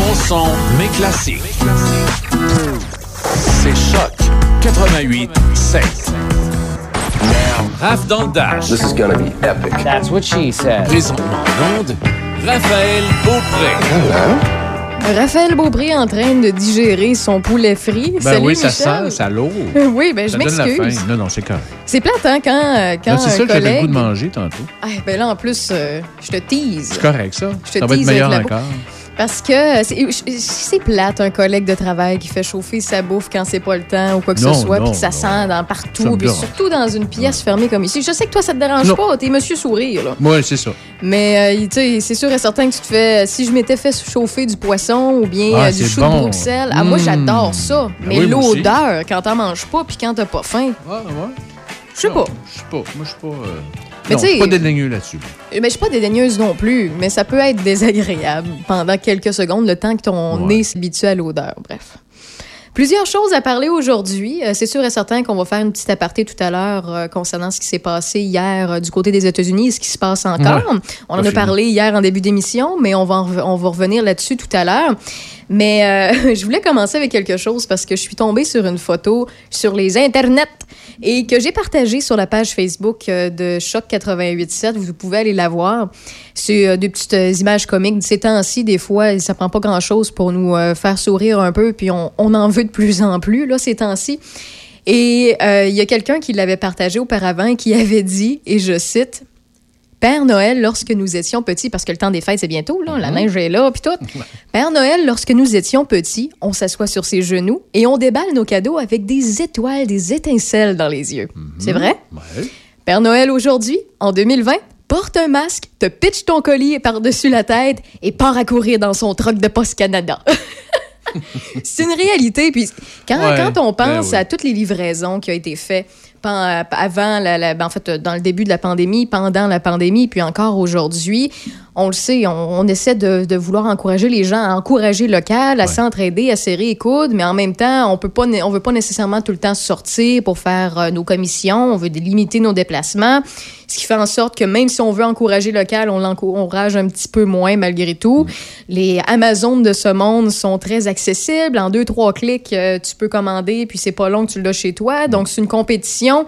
Mon son, mes classiques. C'est Choc 88 7. Raph dans le Dash. This is gonna be epic. That's what she said. Présentement en onde, Raphaël Beaupré. Raphaël Beaupré en train de digérer son poulet frit. Ben Salut, oui, ça sent, ça lourd. Oui, ben je Ça donne la m'excuse. faim. Non, non, c'est correct. C'est plate, hein, quand, euh, quand C'est un ça que j'avais le goût de manger tantôt. Ah, ben là, en plus, euh, je te tease. C'est correct, ça. Je te Ça va être tease meilleur avec la encore. Parce que c'est plate, un collègue de travail qui fait chauffer sa bouffe quand c'est pas le temps ou quoi que Non, ce soit, puis que ça non. sent dans partout, puis surtout dans une pièce fermée comme ici. Je sais que toi, ça te dérange Non. pas, t'es monsieur sourire, là. Oui, c'est ça. Mais euh, tu sais, c'est sûr et certain que tu te fais. Si je m'étais fait chauffer du poisson ou bien Ah, euh, du chou de. Bruxelles, ah, moi Mmh. j'adore ça. Mais oui, moi aussi. l'odeur, quand t'en manges pas puis quand t'as pas faim, Ah, ouais. Je sais pas. Je suis pas. Moi, je suis pas. euh, Mais non, je suis pas sais- dédaigneux là-dessus. Mais je suis pas dédaigneuse non plus, mais ça peut être désagréable pendant quelques secondes, le temps que ton Ouais. nez s'habitue à l'odeur. Bref. Plusieurs choses à parler aujourd'hui. Euh, c'est sûr et certain qu'on va faire une petite aparté tout à l'heure euh, concernant ce qui s'est passé hier euh, du côté des États-Unis et ce qui se passe encore. On en a fini. parlé hier en début d'émission, mais on va, on va revenir là-dessus tout à l'heure. Mais euh, je voulais commencer avec quelque chose parce que je suis tombée sur une photo sur les internets et que j'ai partagée sur la page Facebook euh, de Choc 88.7. Vous pouvez aller la voir. C'est euh, des petites euh, images comiques. Ces temps-ci, des fois, ça prend pas grand-chose pour nous faire sourire un peu, puis on, en veut de plus en plus, là, ces temps-ci. Et il y a quelqu'un qui l'avait partagé auparavant et qui avait dit, et je cite, Père Noël, lorsque nous étions petits, parce que le temps des fêtes, c'est bientôt, là, la neige est là, puis tout. Père Noël, lorsque nous étions petits, on s'assoit sur ses genoux et on déballe nos cadeaux avec des étoiles, des étincelles dans les yeux. C'est vrai? Ouais. Père Noël, aujourd'hui, en 2020, porte un masque, te pitch ton colis par-dessus la tête et part à courir dans son truck de Post Canada. c'est une réalité. Puis quand, Ouais, quand on pense ben oui. à toutes les livraisons qui ont été faites avant, la, la- ben, en fait, dans le début de la pandémie, pendant la pandémie, puis encore aujourd'hui, on le sait, on, on essaie de, de vouloir encourager les gens à encourager local, à Ouais. s'entraider, à serrer les coudes, mais en même temps, on peut pas, on veut pas nécessairement tout le temps sortir pour faire euh, nos commissions, on veut limiter nos déplacements, ce qui fait en sorte que même si on veut encourager local, on l'encourage un petit peu moins malgré tout. Les Amazones de ce monde sont très accessibles. En deux, trois clics, euh, tu peux commander, puis c'est pas long que tu l'as chez toi. Donc, c'est une compétition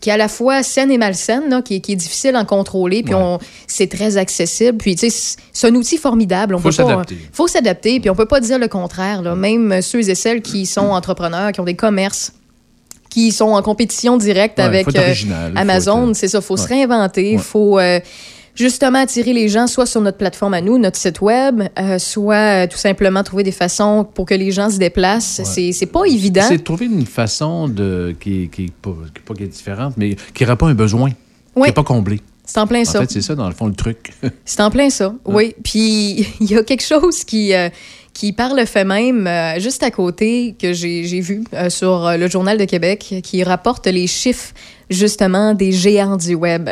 qui est à la fois saine et malsaine, là, qui, est, qui est difficile à contrôler, puis Ouais. c'est très accessible. Puis, tu sais, c'est- un outil formidable. On Faut s'adapter. faut s'adapter, puis on peut pas dire le contraire. Là. Même ceux et celles qui sont entrepreneurs, qui ont des commerces, qui sont en compétition directe Ouais, avec euh, original, Amazon, être- c'est ça, faut se Ouais. réinventer, Ouais. faut euh, justement attirer les gens soit sur notre plateforme à nous, notre site web, euh, soit euh, tout simplement trouver des façons pour que les gens se déplacent. C'est c'est pas évident. C'est trouver une façon de, qui, qui, pas, qui est pas qui est différente, mais qui répond à un besoin, qui Oui. n'est pas comblé. C'est en plein En ça. fait, c'est ça, dans le fond, le truc. C'est en plein ça, oui. Puis il y a quelque chose qui, euh, qui par le fait même, euh, juste à côté, que j'ai vu euh, sur euh, le Journal de Québec, qui rapporte les chiffres justement des géants du web.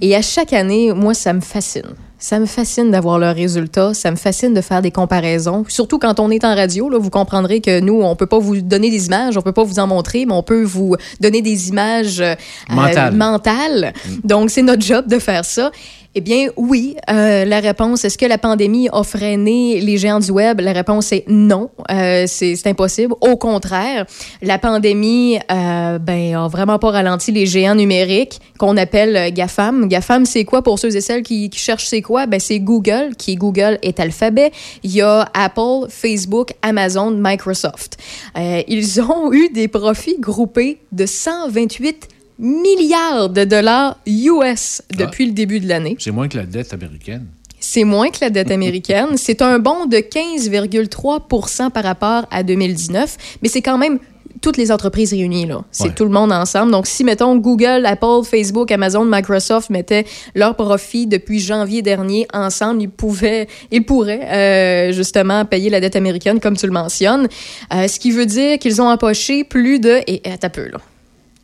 Et à chaque année, moi, ça me fascine. Ça me fascine d'avoir leurs résultats. Ça me fascine de faire des comparaisons. Surtout quand on est en radio, là, vous comprendrez que nous, on peut pas vous donner des images, on peut pas vous en montrer, mais on peut vous donner des images euh, Mentales. mentales. Donc, c'est notre job de faire ça. Eh bien, oui. Euh, la réponse, est-ce que la pandémie a freiné les géants du web? La réponse est non. Euh, c'est impossible. Au contraire, la pandémie, euh, ben, a vraiment pas ralenti les géants numériques qu'on appelle euh, GAFAM. GAFAM, c'est quoi pour ceux et celles qui, cherchent c'est quoi? Ben, c'est Google, qui Google est alphabet. Il y a Apple, Facebook, Amazon, Microsoft. Ils ont eu des profits groupés de 128 milliards de dollars US depuis le début de l'année. C'est moins que la dette américaine. C'est moins que la dette américaine. C'est un bond de 15,3% par rapport à 2019, mais c'est quand même toutes les entreprises réunies. là. C'est Ouais. tout le monde ensemble. Donc, si, mettons, Google, Apple, Facebook, Amazon, Microsoft mettaient leurs profits depuis janvier dernier ensemble, ils pouvaient, ils pourraient euh, justement payer la dette américaine, comme tu le mentionnes. Euh, ce qui veut dire qu'ils ont empoché plus de... Et, et un peu, là.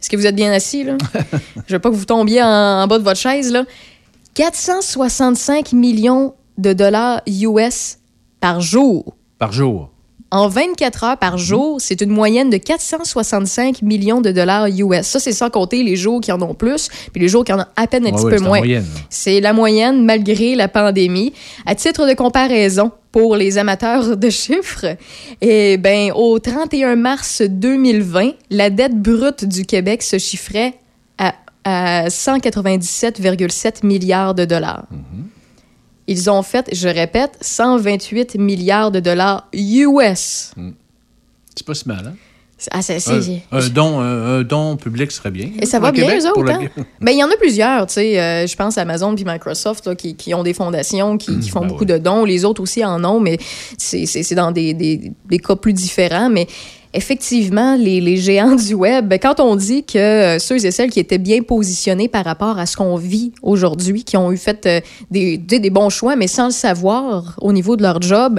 Est-ce que vous êtes bien assis, là? Je veux pas que vous tombiez en, en bas de votre chaise, là. 465 millions de dollars US par jour. Par jour. En 24 heures par jour, c'est une moyenne de 465 millions de dollars US. Ça, c'est sans compter les jours qui en ont plus, puis les jours qui en ont à peine un Ouais, petit ouais, peu moins. C'est la moyenne malgré la pandémie. À titre de comparaison, pour les amateurs de chiffres, eh ben, au 31 mars 2020, la dette brute du Québec se chiffrait à, à 197,7 milliards de dollars. Ils ont fait, je répète, 128 milliards de dollars US. C'est pas si mal, hein? Ah, c'est, c'est- Un, un don, un, un don public serait bien. Et ça va bien, Québec, eux autres. le- hein? Ben, il y en a plusieurs, tu sais. euh, je pense à Amazon puis Microsoft là, qui, qui ont des fondations, qui, qui font ben beaucoup de dons. Les autres aussi en ont, mais c'est dans des, des- des cas plus différents. Mais effectivement, les, les géants du web, ben, quand on dit que euh, ceux et celles qui étaient bien positionnés par rapport à ce qu'on vit aujourd'hui, qui ont eu fait euh, des, sais, des bons choix, mais sans le savoir au niveau de leur job,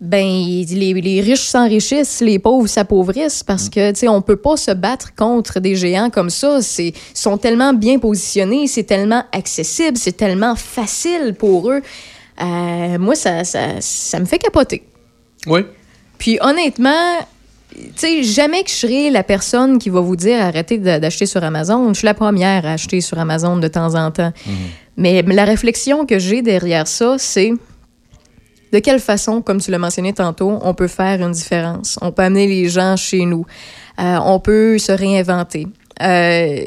ben les, les riches s'enrichissent, les pauvres s'appauvrissent parce que tu sais on peut pas se battre contre des géants comme ça, c'est ils sont tellement bien positionnés, c'est tellement accessible, c'est tellement facile pour eux. Euh, moi ça, ça ça me fait capoter. Oui. Puis honnêtement, tu sais, jamais que je serai la personne qui va vous dire arrêtez d'acheter sur Amazon. Je suis la première à acheter sur Amazon de temps en temps. Mais la réflexion que j'ai derrière ça, c'est de quelle façon, comme tu l'as mentionné tantôt, on peut faire une différence? On peut amener les gens chez nous. Euh, on peut se réinventer. Euh,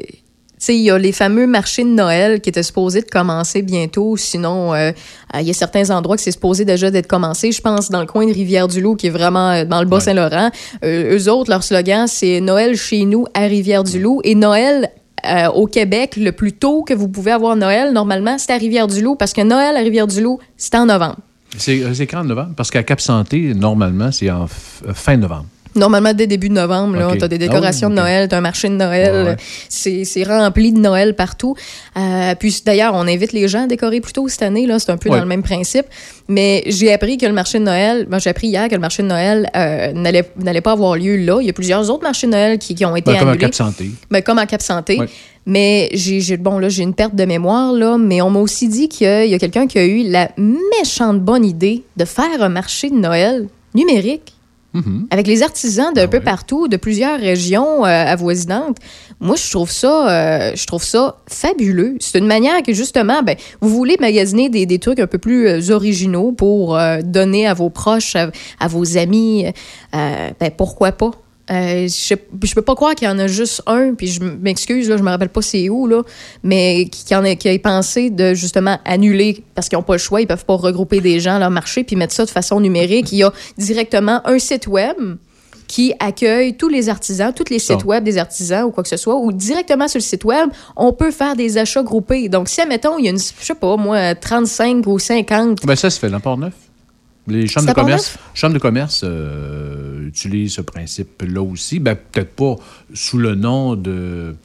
tu sais, il y a les fameux marchés de Noël qui étaient supposés de commencer bientôt. Sinon, euh, euh, il y a certains endroits que c'est supposé déjà d'être commencé. Je pense dans le coin de Rivière-du-Loup, qui est vraiment dans le Bas-Saint-Laurent. Euh, eux autres, leur slogan, c'est Noël chez nous à Rivière-du-Loup. Et Noël euh, au Québec, le plus tôt que vous pouvez avoir Noël, normalement, c'est à Rivière-du-Loup, parce que Noël à Rivière-du-Loup, c'est en novembre. C'est c'est quand novembre? Parce qu'à Cap Santé, normalement, c'est en euh, fin novembre. Normalement, dès début de novembre, là, Ok. tu as des Ah oui, décorations de Noël, tu as un marché de Noël, ouais. c'est rempli de Noël partout. Euh, puis d'ailleurs, on invite les gens à décorer plus tôt cette année, c'est un peu Ouais. dans le même principe. Mais j'ai appris que le marché de Noël, moi j'ai appris hier que le marché de Noël euh, n'allait pas avoir lieu là. Il y a plusieurs autres marchés de Noël qui, qui ont été Ben, comme à annulés. Cap Santé. Ben, comme à Cap Santé. Ouais. Mais j'ai, bon, là, j'ai une perte de mémoire, là, mais on m'a aussi dit qu'il y a quelqu'un qui a eu la méchante bonne idée de faire un marché de Noël numérique. Mhm. Avec les artisans d'un Ah peu ouais. partout, de plusieurs régions euh, avoisinantes, moi je trouve ça, euh, je trouve ça fabuleux. C'est une manière que justement, ben, vous voulez magasiner des, des trucs un peu plus euh, originaux pour euh, donner à vos proches, à, à vos amis, ben, pourquoi pas? Euh, je, je peux pas croire qu'il y en a juste un, puis je m'excuse, là, je me rappelle pas c'est où, là, mais qui, en a, qui a pensé de justement annuler, parce qu'ils n'ont pas le choix, ils peuvent pas regrouper des gens à leur marché, puis mettre ça de façon numérique. Il y a directement un site web qui accueille tous les artisans, tous les sites web des artisans ou quoi que ce soit, ou directement sur le site web, on peut faire des achats groupés. Donc, si, admettons, il y a une, je sais pas, moi, 35 ou 50 Ben, ça se fait dans Port-Neuf. Les chambres de commerce, chambres de commerce euh, utilisent ce principe-là aussi. Ben, peut-être pas sous le nom de,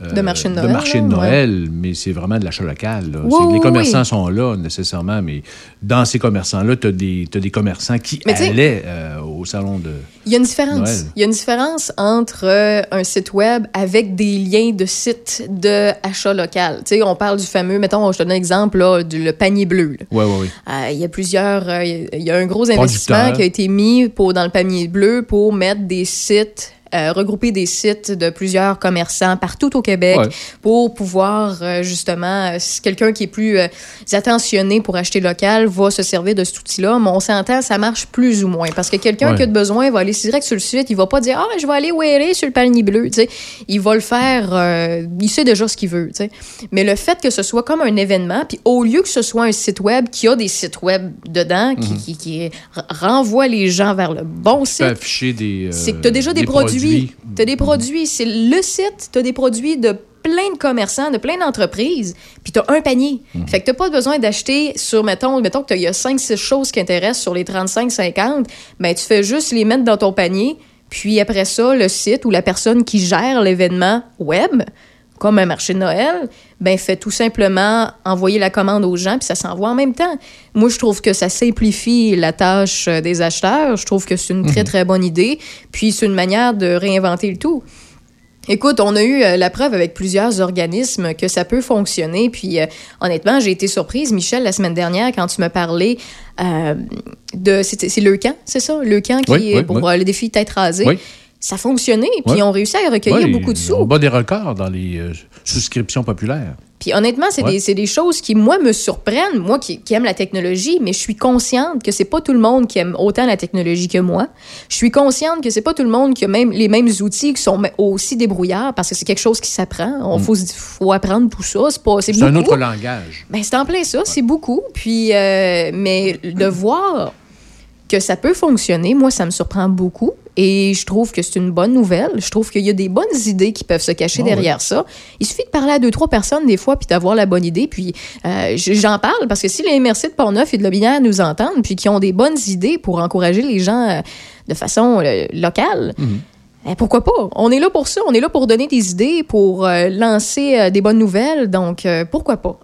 De marché de Noël, marché de Noël, mais c'est vraiment de l'achat local. là. Oui, C'est- oui, les commerçants oui. sont là nécessairement, mais dans ces commerçants-là, tu as, des commerçants qui Mais allaient euh, au salon de. Il y a une différence. Noël. Il y a une différence entre euh, un site web avec des liens de sites de achat local. Tu sais, on parle du fameux, mettons, je te donne un exemple, là, du le panier bleu. Oui, oui, oui. Euh, il y a plusieurs, euh, il y a un gros investissement qui a été mis pour, dans le panier bleu pour mettre des sites, euh, regrouper des sites de plusieurs commerçants partout au Québec Ouais. pour pouvoir euh, justement, euh, si quelqu'un qui est plus attentionné pour acheter local va se servir de cet outil-là. Mais on s'entend, ça marche plus ou moins parce que quelqu'un Ouais. qui a de besoin va aller direct sur le site, il va pas dire ah je vais aller où aller sur le panier bleu, tu sais, il va le faire, il sait déjà ce qu'il veut, tu sais. Mais le fait que ce soit comme un événement, puis au lieu que ce soit un site web qui a des sites web dedans, qui, qui, qui r- renvoie les gens vers le bon site, afficher des. euh, c'est que tu as déjà des, produits. Tu as des produits. C'est le site, tu as des produits de plein de commerçants, de plein d'entreprises, puis tu as un panier. Fait que tu pas besoin d'acheter sur, mettons, mettons que il y a 5-6 choses qui intéressent sur les 35-50, ben tu fais juste les mettre dans ton panier, puis après ça, le site ou la personne qui gère l'événement web, comme un marché de Noël, ben fait tout simplement envoyer la commande aux gens puis ça s'envoie en même temps. Moi, je trouve que ça simplifie la tâche euh, des acheteurs. Je trouve que c'est une très très bonne idée. Puis c'est une manière de réinventer le tout. Écoute, on a eu euh, la preuve avec plusieurs organismes que ça peut fonctionner. Puis euh, honnêtement, j'ai été surprise, Michel, la semaine dernière, quand tu me parlais euh, de. C'est le camp, c'est ça? Le camp qui Oui, est oui, pour oui. le défi tête rasée. Ça fonctionnait, puis Oui. ils ont réussi à recueillir Ouais, beaucoup de On sous. bat des records dans les euh, souscriptions populaires. Puis honnêtement, c'est Ouais. des, des choses qui, moi, me surprennent. Moi qui, qui aime la technologie, mais je suis consciente que c'est pas tout le monde qui aime autant la technologie que moi. Je suis consciente que c'est pas tout le monde qui a même les mêmes outils qui sont aussi débrouillards parce que c'est quelque chose qui s'apprend. On faut, se- faut apprendre tout ça. C'est pas, c'est C'est un autre langage. Ben, c'est en plein ça, c'est beaucoup. Puis, euh, mais de voir que ça peut fonctionner, moi, ça me surprend beaucoup. Et je trouve que c'est une bonne nouvelle. Je trouve qu'il y a des bonnes idées qui peuvent se cacher Ah derrière ça. Il suffit de parler à deux, trois personnes des fois, puis d'avoir la bonne idée. Puis euh, j'en parle parce que si les MRC de Portneuf et de Lobinière nous entendent, puis qui ont des bonnes idées pour encourager les gens euh, de façon euh, locale, ben, pourquoi pas? On est là pour ça. On est là pour donner des idées, pour euh, lancer euh, des bonnes nouvelles. Donc, euh, pourquoi pas?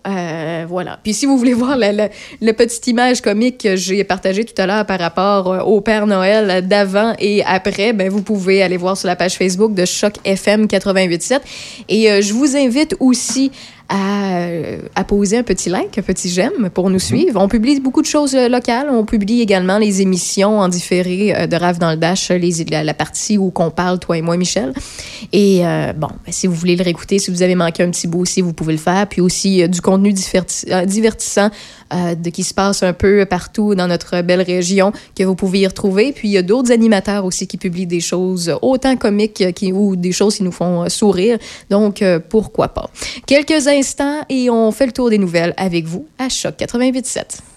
Voilà. Puis, si vous voulez voir la, petite image comique que j'ai partagée tout à l'heure par rapport au Père Noël d'avant et après, ben, vous pouvez aller voir sur la page Facebook de Choc FM 88.7. Et je vous invite aussi à, euh, à poser un petit like, un petit j'aime pour nous suivre. On publie beaucoup de choses euh, locales. On publie également les émissions en différé euh, de Rave dans le Dash, les, la, la partie où qu'on parle, toi et moi, Michel. Et euh, bon, ben, si vous voulez le réécouter, si vous avez manqué un petit bout aussi, vous pouvez le faire. Puis aussi euh, du contenu diverti- euh, divertissant euh, de, qui se passe un peu partout dans notre belle région que vous pouvez y retrouver. Puis il y a d'autres animateurs aussi qui publient des choses autant comiques euh, qui, ou des choses qui nous font euh, sourire. Donc, pourquoi pas? Quelques instants et on fait le tour des nouvelles avec vous à Choc 88.7.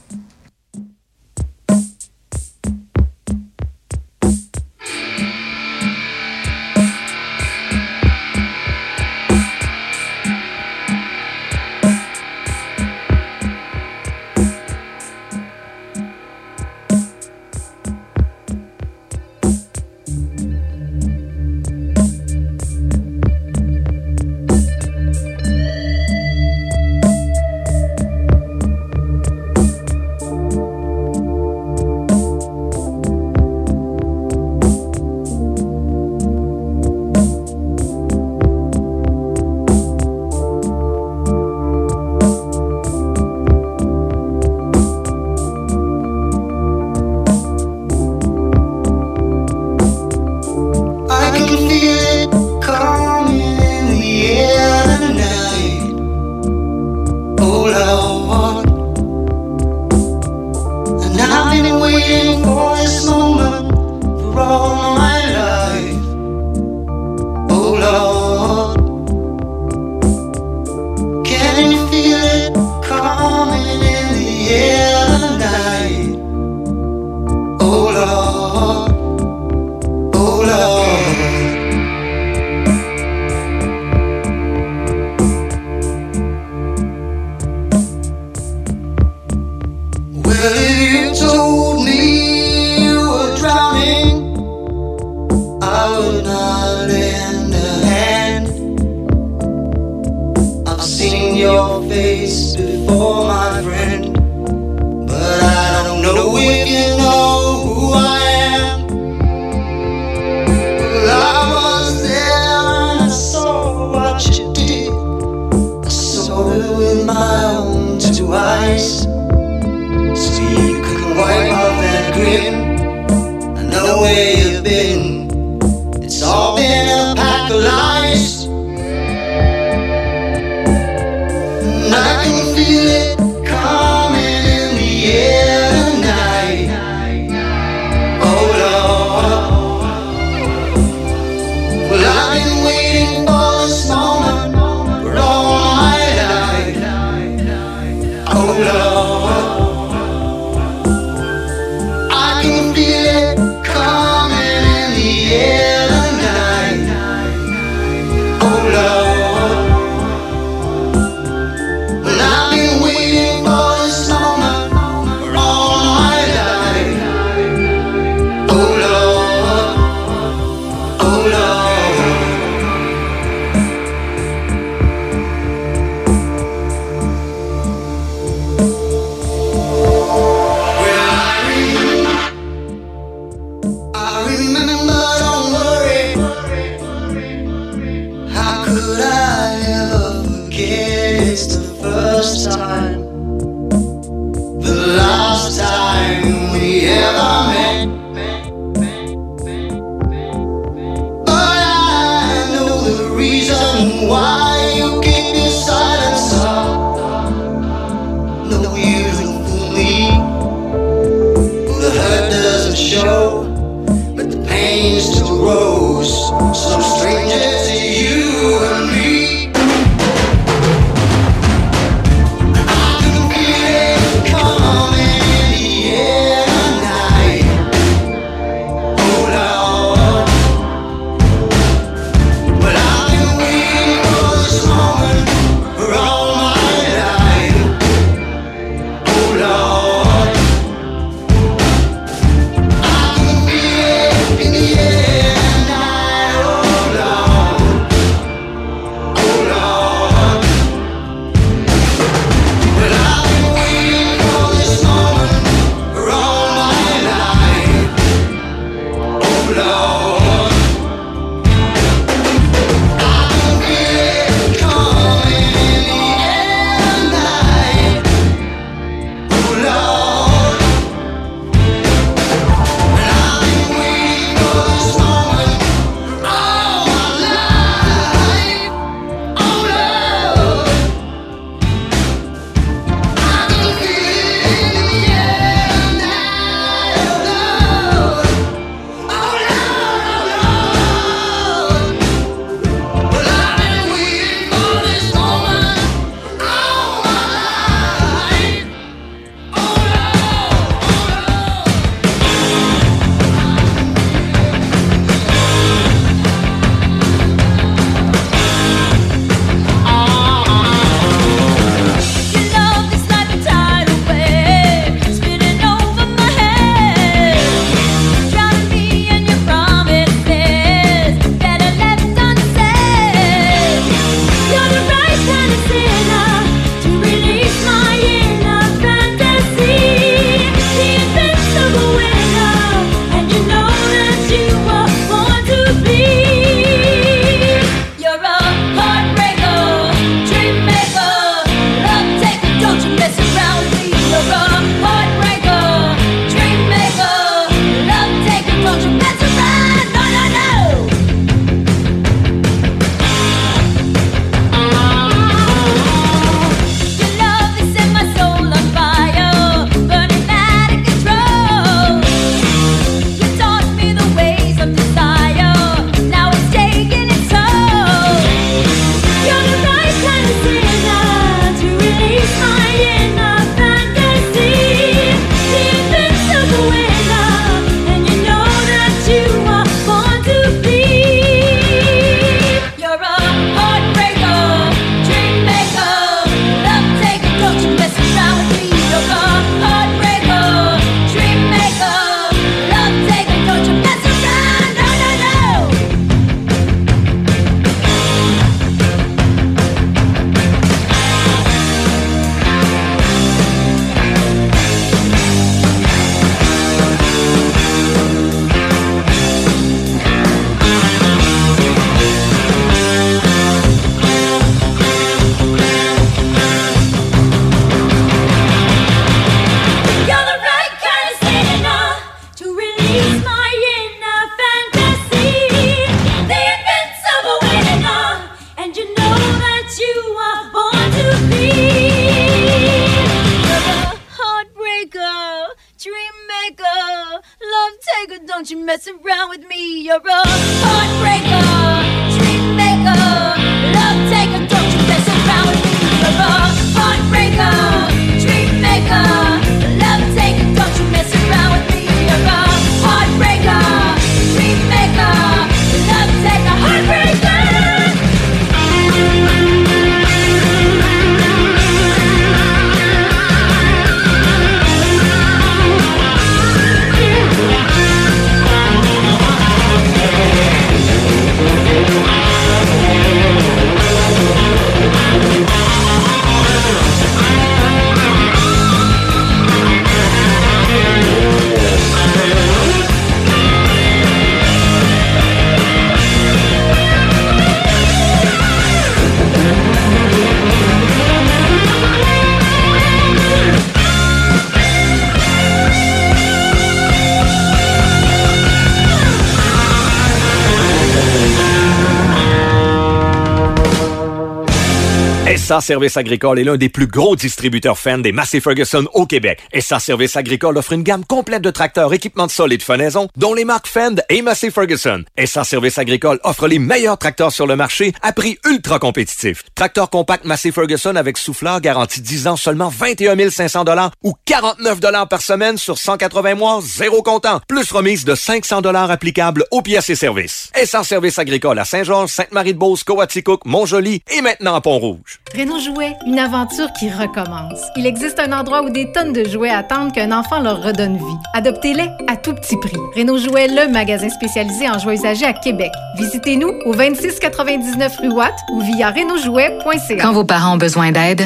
SA Service Agricole est l'un des plus gros distributeurs Fendt des Massey Ferguson au Québec. SA Service Agricole offre une gamme complète de tracteurs équipements de sol et de fenaison, dont les marques Fend et Massey Ferguson. SA Service Agricole offre les meilleurs tracteurs sur le marché à prix ultra compétitif. Tracteur compact Massey Ferguson avec souffleur garanti 10 ans seulement 21 500 ou 49 par semaine sur 180 mois, zéro comptant. Plus remise de 500 applicable aux pièces et services. SA Service Agricole à Saint-Georges, Sainte-Marie-de-Beauce, Coaticook, Montjoli et maintenant à Pont-Rouge. Renault Jouet, une aventure qui recommence. Il existe un endroit où des tonnes de jouets attendent qu'un enfant leur redonne vie. Adoptez-les à tout petit prix. Renault Jouet, le magasin spécialisé en jouets usagés à Québec. Visitez-nous au 2699 rue Watt ou via renaultjouet.ca. Quand vos parents ont besoin d'aide,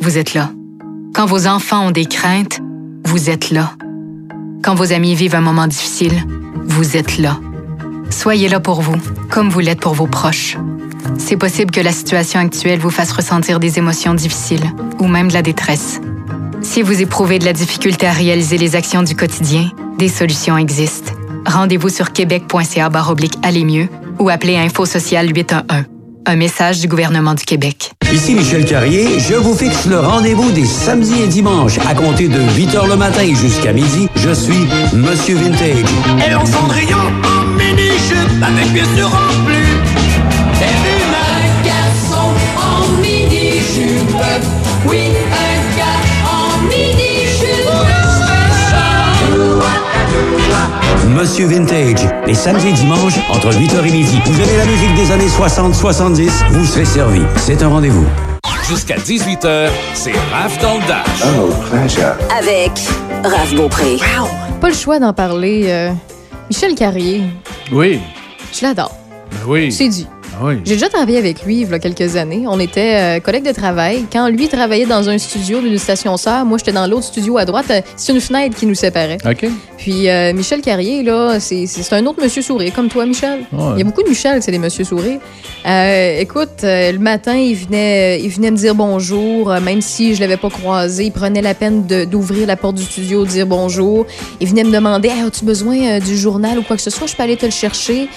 vous êtes là. Quand vos enfants ont des craintes, vous êtes là. Quand vos amis vivent un moment difficile, vous êtes là. Soyez là pour vous, comme vous l'êtes pour vos proches. C'est possible que la situation actuelle vous fasse ressentir des émotions difficiles ou même de la détresse. Si vous éprouvez de la difficulté à réaliser les actions du quotidien, des solutions existent. Rendez-vous sur québec.ca oblique aller mieux ou appelez Info Social 811. Un message du gouvernement du Québec. Ici Michel Carrier, je vous fixe le rendez-vous des samedis et dimanches à compter de 8h le matin jusqu'à midi. Je suis Monsieur Vintage. Et en Cendrillon, en mini-jupe, avec bien sûr en plus. Monsieur Vintage, les samedis et dimanches entre 8h et midi. Vous aimez la musique des années 60-70, vous serez servi. C'est un rendez-vous. Jusqu'à 18h, c'est Raph dans le Dash. Avec Raph Beaupré. Pas le choix d'en parler. euh, Michel Carrier, Oui, je l'adore. ben oui. C'est dit. Ah oui. J'ai déjà travaillé avec lui il y a quelques années. On était euh, collègues de travail. Quand lui travaillait dans un studio d'une station sœur, moi j'étais dans l'autre studio à droite. Euh, C'est une fenêtre qui nous séparait. OK. Puis euh, Michel Carrier, là, c'est un autre monsieur sourire, comme toi, Michel. Ouais. Il y a beaucoup de Michel, c'est des monsieur sourires. Euh, écoute, euh, le matin, il venait, il venait me dire bonjour, même si je l'avais pas croisé. Il prenait la peine d'ouvrir la porte du studio, de dire bonjour. Il venait me demander Hey, As-tu besoin du journal ou quoi que ce soit? Je peux aller te le chercher.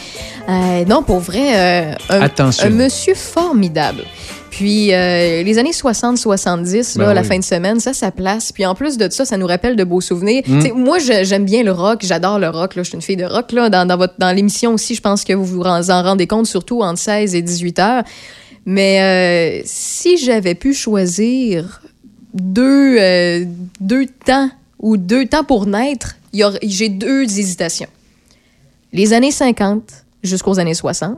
Euh, non, pour vrai, euh, un, monsieur formidable. Puis euh, les années 60-70, là, Ben la oui. fin de semaine, ça, ça place. Puis en plus de ça, ça nous rappelle de beaux souvenirs. Mm. Moi, j'aime bien le rock, j'adore le rock. Là. Je suis une fille de rock. Là. Dans, dans, votre, dans l'émission aussi, je pense que vous vous en en rendez compte, surtout entre 16 et 18 heures. Mais si j'avais pu choisir deux, deux temps ou deux temps pour naître, j'ai deux hésitations. Les années 50 jusqu'aux années 60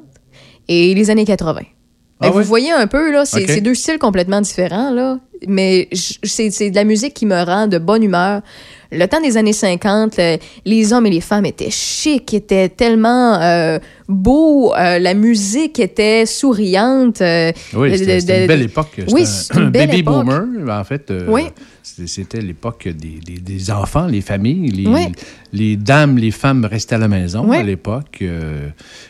et les années 80. Ben, Ah vous ouais? voyez un peu, là, c'est deux styles complètement différents, là. Mais c'est de la musique qui me rend de bonne humeur. Le temps des années 50, le- les hommes et les femmes étaient chics, étaient tellement euh, beaux. euh, la musique était souriante. euh, Oui, c'était une belle époque. Oui, un belle baby époque. boomer, en fait. Oui. C'était- l'époque des, des- des enfants, les familles. Les, Oui. les dames, les femmes restaient à la maison Oui. à l'époque. euh,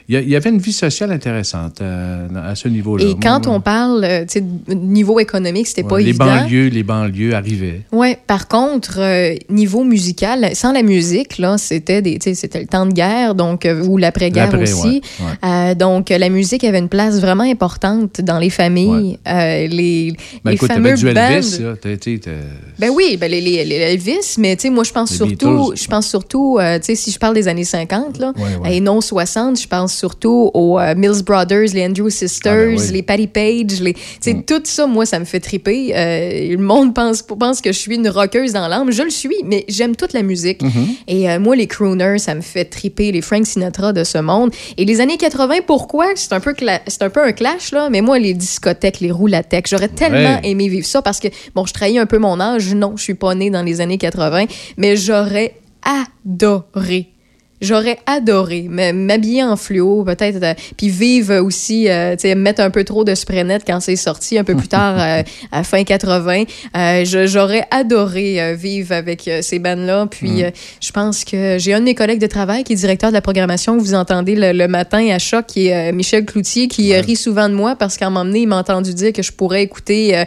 Il y, avait une vie sociale intéressante euh, à, ce niveau-là. Et quand Moi, on parle, euh, tu sais, niveau économique, c'était ouais, pas les évident. banlieues, les banlieues arrivaient. Ouais, par contre, euh, niveau musical, sans la musique, là, c'était des, le temps de guerre, donc euh, ou l'après-guerre L'après, aussi. ouais, ouais. Donc, la musique avait une place vraiment importante dans les familles. Les Ben, les écoute, fameux Elvis, là. Ben oui, ben les, les, les Elvis, mais tu sais, moi je pense Les surtout, je pense surtout, euh, tu sais, si je parle des années 50 là, Ouais, ouais. et non 60, je pense surtout aux euh, Mills Brothers, les Andrew Sisters, Ah, ben oui. les Patty Page, les, tu sais, Mm. tout ça, moi ça me fait triper. Euh, le monde pense pense que je suis une rockeuse dans l'âme, je le suis, mais j'aime toute la musique. Mm-hmm. Et moi les crooners, ça me fait triper, les Frank Sinatra de ce monde. Et les années 80, pourquoi? C'est un peu c'est un peu un clash là, mais moi les discothèques, les roulateques, j'aurais tellement Ouais. aimé vivre ça parce que, bon, je trahis un peu mon âge. Non, je suis pas née dans les années 80, mais j'aurais adoré. J'aurais adoré m'habiller en fluo, peut-être, euh, puis vivre aussi, euh, tu sais, mettre un peu trop de spray net quand c'est sorti un peu plus tard, euh, à fin 80. Euh, je- J'aurais adoré vivre avec ces bandes-là. Puis euh, je pense que j'ai un de mes collègues de travail qui est directeur de la programmation que vous entendez le, le matin à Choc, qui est Michel Cloutier, qui rit souvent de moi parce qu'à un moment donné, il m'a entendu dire que je pourrais écouter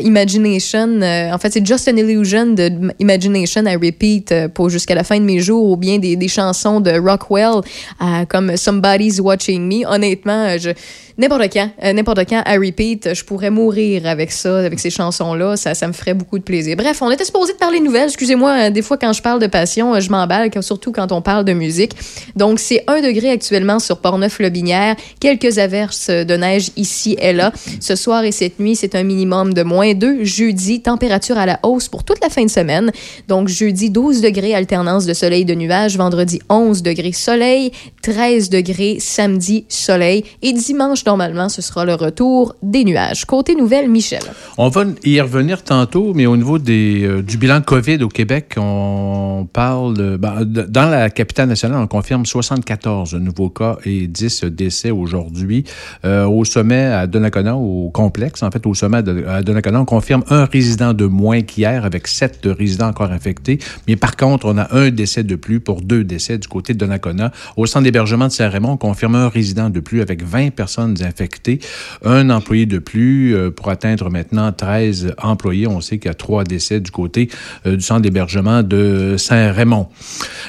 Imagination. en fait, c'est Just an Illusion de Imagination à repeat pour jusqu'à la fin de mes jours ou bien des, des chansons de Rockwell, euh, comme Somebody's Watching Me. Honnêtement, je n'importe quand, euh, n'importe quand, à repeat, je pourrais mourir avec ça, avec ces chansons-là. Ça, ça me ferait beaucoup de plaisir. Bref, on était supposé de parler de nouvelles. Excusez-moi, euh, des fois, quand je parle de passion, euh, je m'emballe, surtout quand on parle de musique. Donc, c'est 1 degré actuellement sur Portneuf-Lobinière. Quelques averses de neige ici et là. Ce soir et cette nuit, c'est un minimum de moins 2. Jeudi, température à la hausse pour toute la fin de semaine. Donc, jeudi, 12 degrés, alternance de soleil et de nuages. Vendredi, 11 degrés, soleil. 13 degrés, samedi, soleil. Et dimanche, normalement, ce sera le retour des nuages. Côté nouvelle, Michel. On va y revenir tantôt, mais au niveau euh, du bilan COVID au Québec, on parle, ben, dans la capitale nationale, on confirme 74 nouveaux cas et 10 décès aujourd'hui. Euh, au sommet à Donnacona, au complexe, en fait, au sommet à Donnacona, on confirme un résident de moins qu'hier avec sept résidents encore infectés. Mais par contre, on a un décès de plus pour deux décès du côté de Donnacona. Au centre d'hébergement de Saint-Raymond, on confirme un résident de plus avec 20 personnes infectées, un employé de plus euh, pour atteindre maintenant 13 employés. On sait qu'il y a trois décès du côté euh, du centre d'hébergement de Saint-Raymond.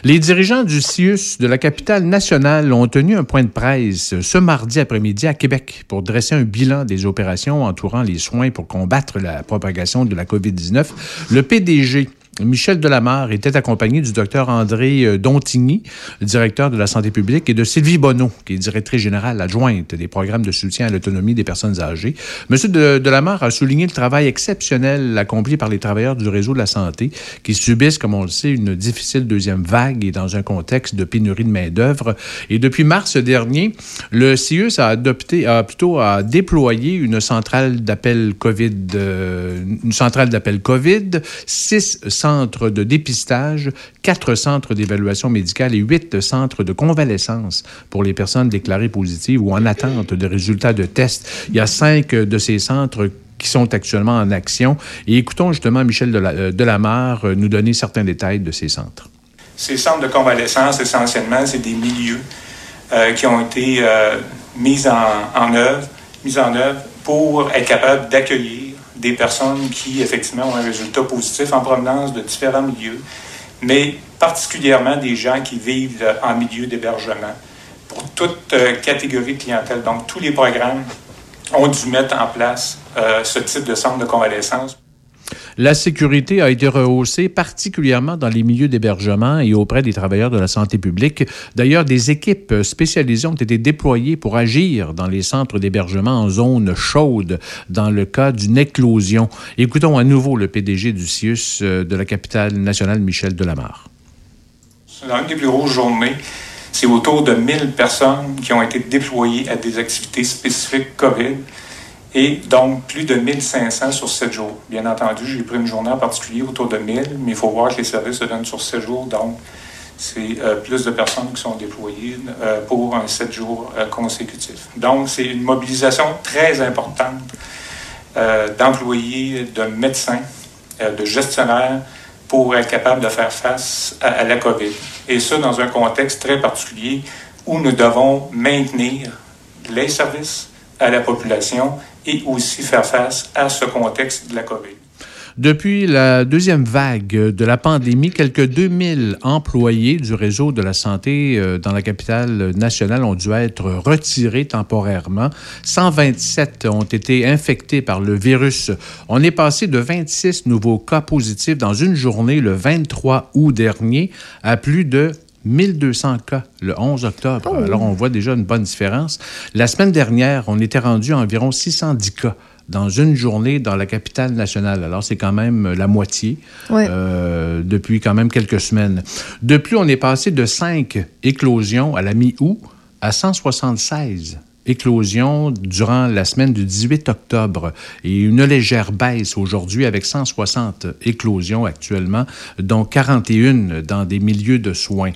Les dirigeants du CIUS de la capitale nationale ont tenu un point de presse ce mardi après-midi à Québec pour dresser un bilan des opérations entourant les soins pour combattre la propagation de la COVID-19. Le PDG Michel Delamarre était accompagné du docteur André euh, Dontigny, directeur de la santé publique, et de Sylvie Bonneau, qui est directrice générale adjointe des programmes de soutien à l'autonomie des personnes âgées. Monsieur de Delamarre a souligné le travail exceptionnel accompli par les travailleurs du réseau de la santé, qui subissent, comme on le sait, une difficile deuxième vague et dans un contexte de pénurie de main-d'œuvre. Et depuis mars dernier, le CIUS a adopté, plutôt a déployé une centrale d'appel COVID, euh, une centrale d'appel COVID, six centres de dépistage, quatre centres d'évaluation médicale et huit centres de convalescence pour les personnes déclarées positives ou en attente de résultats de tests. Il y a cinq de ces centres qui sont actuellement en action. Et écoutons justement Michel euh, Delamarre euh, nous donner certains détails de ces centres. Ces centres de convalescence, essentiellement, c'est des milieux euh, qui ont été mis en, en œuvre, mis en œuvre pour être capables d'accueillir des personnes qui, effectivement, ont un résultat positif en provenance de différents milieux, mais particulièrement des gens qui vivent euh, en milieu d'hébergement pour toute euh, catégorie de clientèle. Donc, tous les programmes ont dû mettre en place euh, ce type de centre de convalescence La sécurité a été rehaussée particulièrement dans les milieux d'hébergement et auprès des travailleurs de la santé publique. D'ailleurs, des équipes spécialisées ont été déployées pour agir dans les centres d'hébergement en zone chaude dans le cas d'une éclosion. Écoutons à nouveau le PDG du CIUS euh, de la capitale nationale, Michel Delamarre. Dans une des plus grosses journées. C'est autour de 1000 personnes qui ont été déployées à des activités spécifiques COVID et donc plus de 1500 sur 7 jours. Bien entendu, j'ai pris une journée en particulier autour de 1000, mais il faut voir que les services se donnent sur 7 jours, donc c'est euh, plus de personnes qui sont déployées euh, pour un 7 jours euh, consécutif. Donc, c'est une mobilisation très importante euh, d'employés, de médecins, de gestionnaires pour être capable de faire face à, à la COVID. Et ça, dans un contexte très particulier où nous devons maintenir les services à la population et aussi faire face à ce contexte de la COVID. Depuis la deuxième vague de la pandémie, quelques 2000 employés du réseau de la santé euh, dans la capitale nationale ont dû être retirés temporairement. 127 ont été infectés par le virus. On est passé de 26 nouveaux cas positifs dans une journée le 23 août dernier à plus de 1200 cas le 11 octobre. Alors, on voit déjà une bonne différence. La semaine dernière, on était rendu à environ 610 cas dans une journée dans la capitale nationale. Alors, c'est quand même la moitié euh, depuis quand même quelques semaines. De plus, on est passé de 5 éclosions à la mi-août à 176 éclosions durant la semaine du 18 octobre et une légère baisse aujourd'hui avec 160 éclosions actuellement, dont 41 dans des milieux de soins.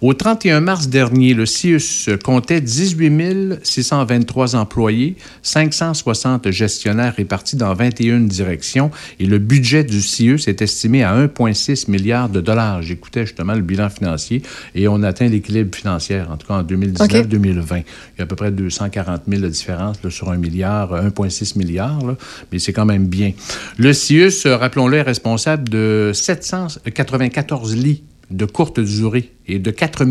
Au 31 mars dernier, le CIUS comptait 18 623 employés, 560 gestionnaires répartis dans 21 directions et le budget du CIUS est estimé à 1,6 milliard de dollars. J'écoutais justement le bilan financier et on atteint l'équilibre financier, en tout cas en 2019-2020. Il y a à peu près 240 000 de différence sur un milliard, 1,6 milliard, là, mais c'est quand même bien. Le CIUS, euh, rappelons-le, est responsable de 794 lits de courte durée et de 4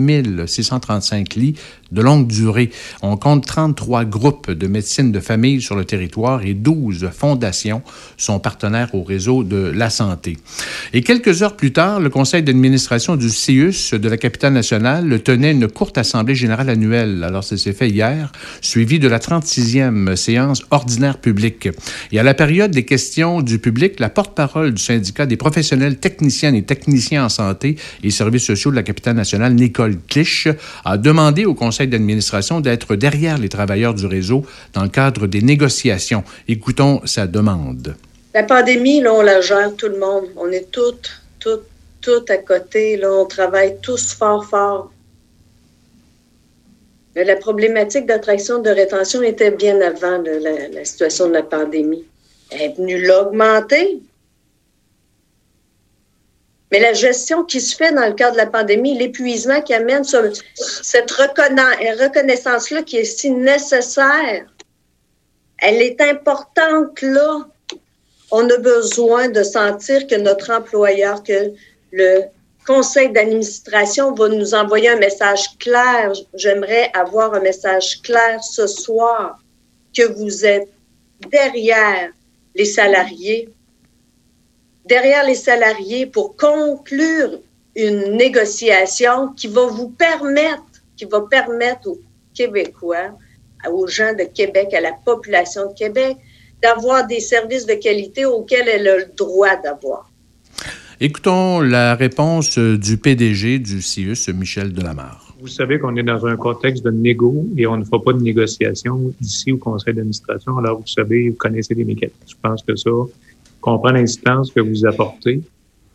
635 lits de longue durée. On compte 33 groupes de médecine de famille sur le territoire et 12 fondations sont partenaires au réseau de la santé. Et quelques heures plus tard, le conseil d'administration du CIUS de la capitale nationale tenait une courte assemblée générale annuelle. Alors, ça s'est fait hier, suivi de la 36e séance ordinaire publique. Et à la période des questions du public, la porte-parole du syndicat des professionnels techniciennes et techniciens en santé et services sociaux de la capitale nationale, Nicole Clich, a demandé au conseil d'administration d'être derrière les travailleurs du réseau dans le cadre des négociations. Écoutons sa demande. La pandémie, là, on la gère tout le monde. On est toutes, toutes, toutes à côté. Là, on travaille tous fort, fort. La problématique d'attraction de rétention était bien avant la, la situation de la pandémie. Elle est venue l'augmenter. Mais la gestion qui se fait dans le cadre de la pandémie, l'épuisement qui amène ce- cette reconna- reconnaissance-là qui est si nécessaire, elle est importante là. On a besoin de sentir que notre employeur, que le conseil d'administration va nous envoyer un message clair. J'aimerais avoir un message clair ce soir que vous êtes derrière les salariés, derrière les salariés pour conclure une négociation qui va vous permettre, qui va permettre aux Québécois, aux gens de Québec, à la population de Québec, d'avoir des services de qualité auxquels elle a le droit d'avoir. Écoutons la réponse euh, du PDG du CIUS, Michel Delamarre. Vous savez qu'on est dans un contexte de négo et on ne fera pas de négociation ici au conseil d'administration. Alors, vous savez, vous connaissez les mécanismes. Je pense que ça comprend l'instance que vous apportez,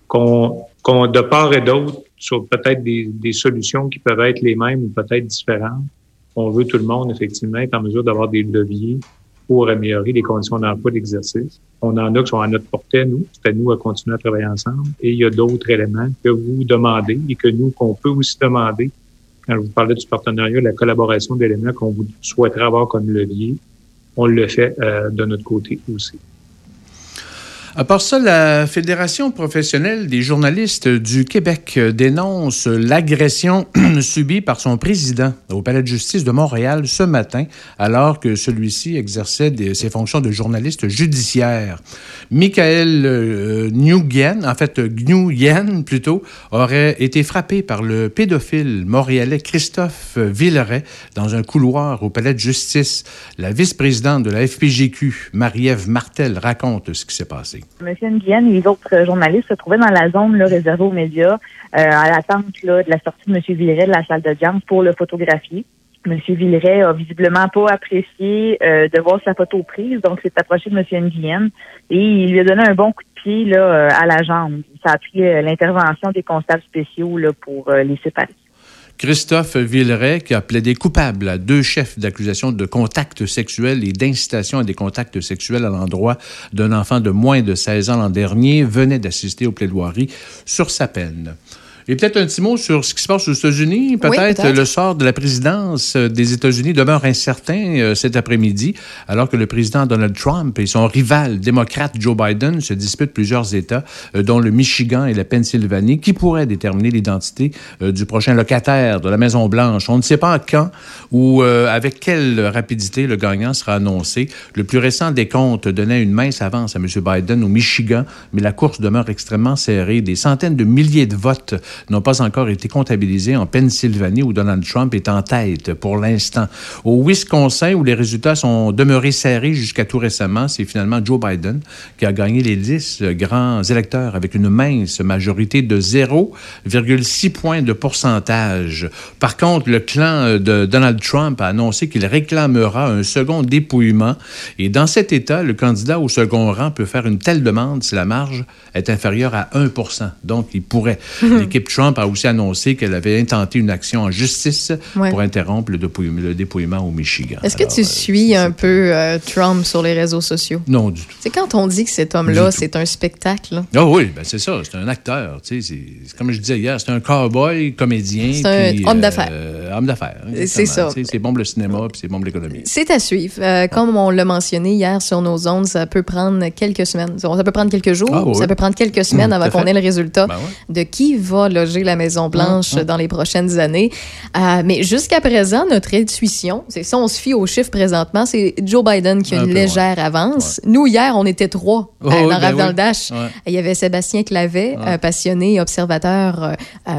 qu'on, qu'on de part et d'autre, sur peut-être des, des solutions qui peuvent être les mêmes ou peut-être différentes, on veut tout le monde, effectivement, être en mesure d'avoir des leviers pour améliorer les conditions d'emploi d'exercice. On en a qui sont à notre portée, nous. C'est à nous à continuer à travailler ensemble. Et il y a d'autres éléments que vous demandez et que nous, qu'on peut aussi demander quand je vous parlais du partenariat, la collaboration d'éléments qu'on vous souhaiterait avoir comme levier, on le fait euh, de notre côté aussi. À part ça, la Fédération professionnelle des journalistes du Québec dénonce l'agression subie par son président au Palais de justice de Montréal ce matin, alors que celui-ci exerçait ses fonctions de journaliste judiciaire. Michael euh, Nguyen, en fait Nguyen plutôt, aurait été frappé par le pédophile montréalais Christophe Villeray dans un couloir au Palais de justice. La vice-présidente de la FPGQ, Marie-Ève Martel, raconte ce qui s'est passé. Monsieur Nguyen et les autres journalistes se trouvaient dans la zone là, réservée aux médias euh, à l'attente de la sortie de Monsieur Villeray de la salle d'audience pour le photographier. Monsieur Villeray a visiblement pas apprécié euh, de voir sa photo prise, donc s'est approché de Monsieur Nguyen et il lui a donné un bon coup de pied là, euh, à la jambe. Ça a pris euh, l'intervention des constables spéciaux là, pour euh, les séparer. Christophe Villeray, qui a plaidé coupable à deux chefs d'accusation de contact sexuel et d'incitation à des contacts sexuels à l'endroit d'un enfant de moins de 16 ans l'an dernier, venait d'assister aux plaidoiries sur sa peine. Et peut-être un petit mot sur ce qui se passe aux États-Unis. Peut-être le sort de la présidence euh, des États-Unis demeure incertain euh, cet après-midi, alors que le président Donald Trump et son rival démocrate Joe Biden se disputent plusieurs États, euh, dont le Michigan et la Pennsylvanie, qui pourraient déterminer l'identité euh, du prochain locataire de la Maison-Blanche. On ne sait pas quand ou avec quelle rapidité le gagnant sera annoncé. Le plus récent décompte donnait une mince avance à M. Biden au Michigan, mais la course demeure extrêmement serrée. Des centaines de milliers de votes n'ont pas encore été comptabilisés en Pennsylvanie où Donald Trump est en tête pour l'instant. Au Wisconsin, où les résultats sont demeurés serrés jusqu'à tout récemment, c'est finalement Joe Biden qui a gagné les 10 grands électeurs avec une mince majorité de 0,6 points de pourcentage. Par contre, le clan de Donald Trump a annoncé qu'il réclamera un second dépouillement et dans cet état, le candidat au second rang peut faire une telle demande si la marge est inférieure à 1% Donc, il pourrait. L'équipe Trump a aussi annoncé qu'elle avait intenté une action en justice Ouais. pour interrompre le dépouillement, le dépouillement au Michigan. Est-ce que tu euh, suis un peu euh, Trump sur les réseaux sociaux? Non, du tout. C'est quand on dit que cet homme-là, c'est un spectacle. Ah oui, ben c'est ça, c'est un acteur. C'est comme je disais hier, c'est un cowboy, comédien. C'est un puis, homme d'affaires. euh, homme d'affaires. C'est ça. C'est bon pour le cinéma, puis c'est bon pour l'économie. C'est à suivre. Euh, comme on l'a mentionné hier sur nos ondes, ça peut prendre quelques semaines. Ça peut prendre quelques jours, Ah, oui. ça peut prendre quelques semaines Mmh, avant qu'on ait le résultat Ben ouais. de qui va loger la Maison-Blanche Mmh, mmh. dans les prochaines années. Euh, mais jusqu'à présent, notre intuition, c'est ça, on se fie aux chiffres présentement, c'est Joe Biden qui a Un une légère avance. Nous, hier, on était trois Oh, euh, oui, dans ben dans oui. le Dash. Ouais. Il y avait Sébastien Clavet, euh, passionné observateur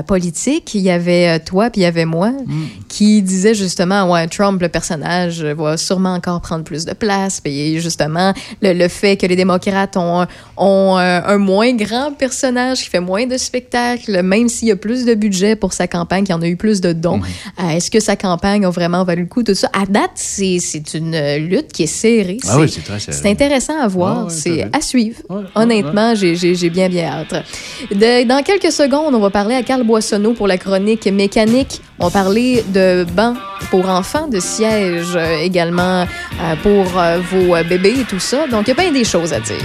politique. Il y avait euh, toi, puis il y avait moi, Mm. qui disait justement, ouais, Trump, le personnage, euh, va sûrement encore prendre plus de place. Puis justement, le, le fait que les démocrates ont, ont un moins grand personnage qui fait moins de spectacles, même s'il y a plus de budget pour sa campagne, qu'il y en a eu plus de dons. Euh, Est-ce que sa campagne a vraiment valu le coup? Tout ça, à date, c'est c'est une euh, lutte qui est serrée. Ah oui, c'est très serré. C'est intéressant à voir. Ah ouais, c'est à suivre. Honnêtement, j'ai- bien, bien hâte. De- dans quelques secondes, on va parler à Carl Boissonneau pour la chronique mécanique. On va parler de bancs pour enfants, de sièges euh, également euh, pour euh, vos bébés et tout ça. Donc, il y a bien des choses à dire.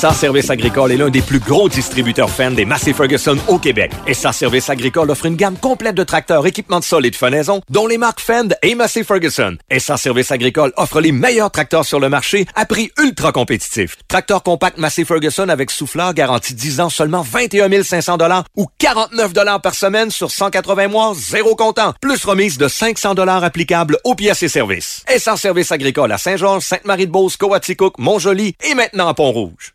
SA Service Agricole est l'un des plus gros distributeurs Fendt des Massey Ferguson au Québec. SA Service Agricole offre une gamme complète de tracteurs équipements de sol et de fenaison, dont les marques Fend et Massey Ferguson. SA Service Agricole offre les meilleurs tracteurs sur le marché à prix ultra compétitif. Tracteur compact Massey Ferguson avec souffleur garanti 10 ans seulement 21 500 ou 49 par semaine sur 180 mois, zéro comptant. Plus remise de 500 applicable aux pièces et services. SA Service Agricole à Saint-Georges, Sainte-Marie-de-Beauce, Coaticook, Montjoli et maintenant à Pont-Rouge.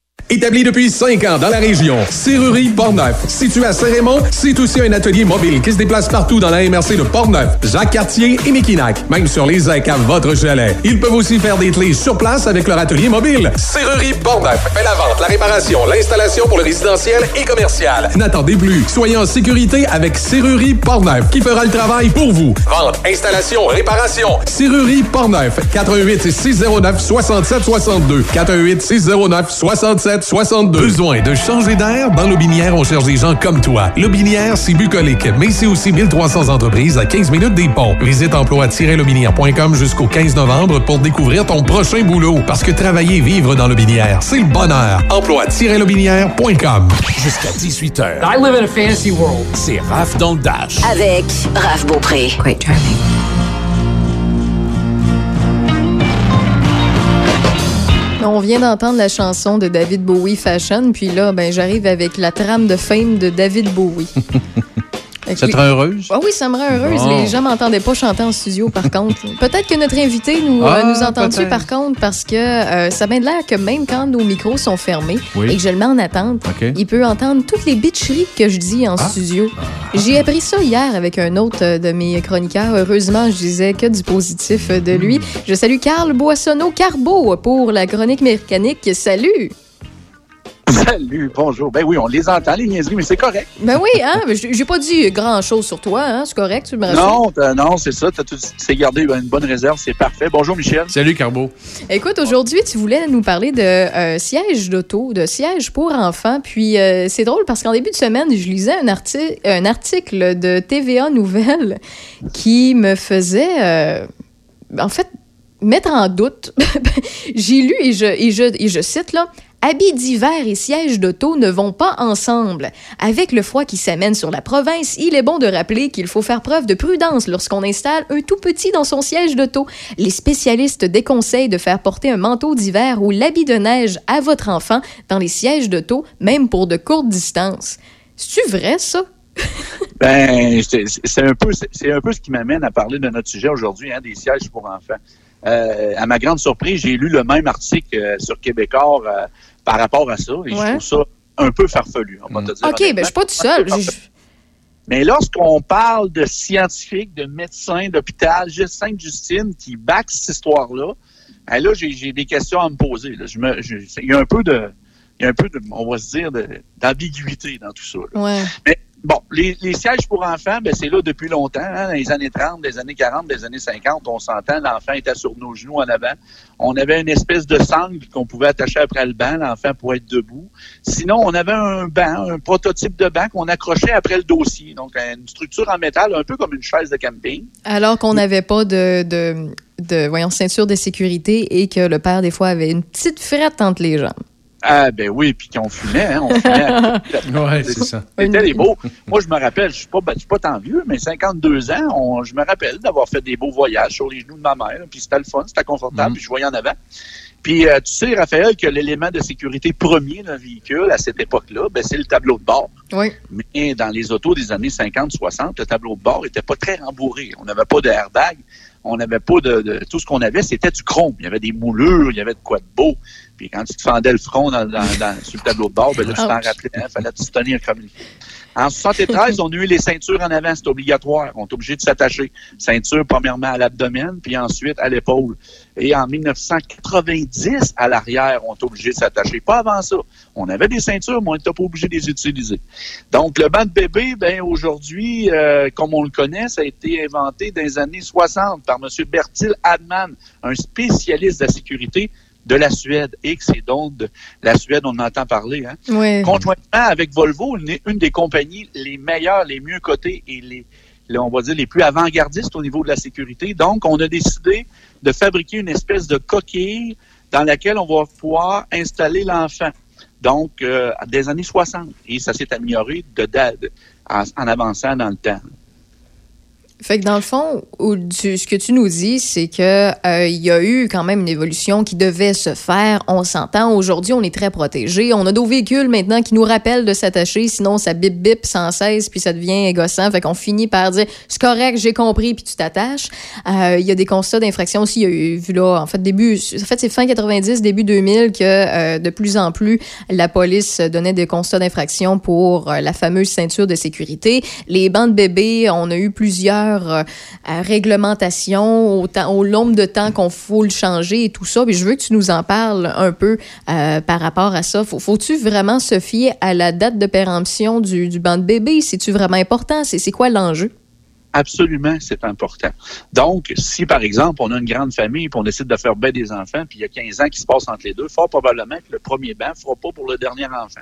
Établi depuis cinq ans dans la région, Serrurerie Portneuf. Situé à Saint-Raymond, c'est aussi un atelier mobile qui se déplace partout dans la MRC de Portneuf, Jacques-Cartier et Mekinac, même sur les ZEC à votre chalet. Ils peuvent aussi faire des clés sur place avec leur atelier mobile. Serrurerie Portneuf fait la vente, la réparation, l'installation pour le résidentiel et commercial. N'attendez plus. Soyez en sécurité avec Serrurerie Portneuf qui fera le travail pour vous. Vente, installation, réparation. Serrurerie Portneuf. 88 609 67 62. 88 609 67 62. Besoin de changer d'air? Dans Lobinière, on cherche des gens comme toi. Lobinière, c'est bucolique, mais c'est aussi 1300 entreprises à 15 minutes des ponts. Visite emploi-lobinière.com jusqu'au 15 novembre pour découvrir ton prochain boulot. Parce que travailler et vivre dans Lobinière, c'est le bonheur. Emploi-lobinière.com. Jusqu'à 18h. I live in a fantasy world. C'est Raph dans le Dash. Avec Raph Beaupré. Great timing. On vient d'entendre la chanson de David Bowie Fashion, puis là, ben, j'arrive avec la trame de fame de David Bowie. Ça te rend heureuse? Ah oui, ça me rend heureuse. Bon. Les gens m'entendaient pas chanter en studio, par contre. Peut-être que notre invité nous, Ah, euh, nous entend-tu, peut-être. par contre, parce que euh, ça m'a l'air que même quand nos micros sont fermés Oui. et que je le mets en attente, il peut entendre toutes les bitcheries que je dis en Ah. studio. J'ai appris ça hier avec un autre euh, de mes chroniqueurs. Heureusement, je disais que du positif de lui. Hmm. Je salue Carl Boissonneau-Carbeau pour la chronique mécanique. Salut! Salut, bonjour. Ben oui, on les entend, les niaiseries, mais c'est correct. Ben oui, hein? J'ai pas dit grand-chose sur toi, hein? C'est correct, tu me rassures? Non, non, c'est ça. Tu sais garder une bonne réserve, c'est parfait. Bonjour, Michel. Salut, Carbo. Écoute, aujourd'hui, tu voulais nous parler de euh, siège d'auto, de siège pour enfants. Puis euh, c'est drôle parce qu'en début de semaine, je lisais un, arti- un article de TVA Nouvelles qui me faisait, euh, en fait, mettre en doute. J'ai lu et je, et, je, et je cite là. Habits d'hiver et sièges d'auto ne vont pas ensemble. Avec le froid qui s'amène sur la province, il est bon de rappeler qu'il faut faire preuve de prudence lorsqu'on installe un tout petit dans son siège d'auto. Les spécialistes déconseillent de faire porter un manteau d'hiver ou l'habit de neige à votre enfant dans les sièges d'auto, même pour de courtes distances. C'est-tu vrai, ça? Ben, c'est c'est un peu, c'est- c'est un peu ce qui m'amène à parler de notre sujet aujourd'hui, hein, des sièges pour enfants. Euh, à ma grande surprise, j'ai lu le même article euh, sur Québécois euh, par rapport à ça, et je trouve ça un peu farfelu. On va te dire OK, ben honnêtement. je suis pas tout seul. Mais lorsqu'on parle de scientifiques, de médecins, d'hôpital, juste Sainte-Justine qui back cette histoire-là, ben là, j'ai des questions à me poser. là. Je me, je- il y a un peu de, il y a un peu de, on va se dire, d'ambiguïté dans tout ça. Ouais. Mais bon, les, sièges pour enfants, ben, c'est là depuis longtemps, hein, dans les années 30, des années 40, des années 50, on s'entend, l'enfant était sur nos genoux en avant. On avait une espèce de sangle qu'on pouvait attacher après le banc, l'enfant pouvait être debout. Sinon, on avait un banc, un prototype de banc qu'on accrochait après le dossier. Donc, une structure en métal, un peu comme une chaise de camping. Alors qu'on n'avait pas de, de, de voyons, ceinture de sécurité et que le père, des fois, avait une petite frette entre les jambes. Ah ben oui, puis qu'on fumait, hein, on fumait. Ouais, c'est ça. C'était des beaux. Moi, je me rappelle, je suis pas, ben, je suis pas tant vieux, mais 52 ans, on- je me rappelle d'avoir fait des beaux voyages sur les genoux de ma mère. Puis c'était le fun, c'était confortable, puis je voyais en avant. Puis euh, tu sais, Raphaël, que l'élément de sécurité premier d'un véhicule à cette époque-là, ben, c'est le tableau de bord. Oui. Mais dans les autos des années 50-60, le tableau de bord était pas très rembourré. On n'avait pas de airbag. On n'avait pas de, de- Tout ce qu'on avait, c'était du chrome. Il y avait des moulures, il y avait de quoi de beau. Puis quand tu te fendais le front dans, dans- dans- sur le tableau de bord, ben là, tu t'en rappelais. Il fallait te tenir comme faut. En 73, on a eu les ceintures en avant, c'est obligatoire. On est obligé de s'attacher. Ceinture, premièrement, à l'abdomen, puis ensuite à l'épaule. Et en 1990, à l'arrière, on est obligé de s'attacher. Pas avant ça. On avait des ceintures, mais on n'était pas obligé de les utiliser. Donc, le banc de bébé, ben aujourd'hui, euh, comme on le connaît, ça a été inventé dans les années 60 par M. Bertil Adman, un spécialiste de la sécurité de la Suède. Et que c'est donc de la Suède, on en entend parler. Hein? Ouais. Conjointement avec Volvo, une, une des compagnies les meilleures, les mieux cotées et les, les- on va dire, les plus avant-gardistes au niveau de la sécurité. Donc, on a décidé de fabriquer une espèce de coquille dans laquelle on va pouvoir installer l'enfant. donc euh, des années 60. Et ça s'est amélioré de, de- en, en avançant dans le temps. Fait que dans le fond, ou tu- ce que tu nous dis, c'est que euh, il y a eu quand même une évolution qui devait se faire. On s'entend. Aujourd'hui, on est très protégé. On a nos véhicules maintenant qui nous rappellent de s'attacher, sinon ça bip bip sans cesse, puis ça devient égossant. Fait qu'on finit par dire c'est correct, j'ai compris, puis tu t'attaches. Euh, Il y a des constats d'infraction aussi. Il y a eu vu là, en fait début, en fait c'est fin 90, début 2000 que euh, de plus en plus la police donnait des constats d'infraction pour euh, la fameuse ceinture de sécurité. Les bancs de bébés, on a eu plusieurs euh, euh, réglementations au, nombre de temps qu'on faut le changer et tout ça. Puis je veux que tu nous en parles un peu euh, par rapport à ça. Faut, faut-tu vraiment se fier à la date de péremption du, banc de bébé? C'est-tu vraiment important? C'est, quoi l'enjeu? Absolument, c'est important. Donc, si par exemple, on a une grande famille puis on décide de faire bien des enfants, puis il y a 15 ans qui se passent entre les deux, fort probablement que le premier banc ne fera pas pour le dernier enfant.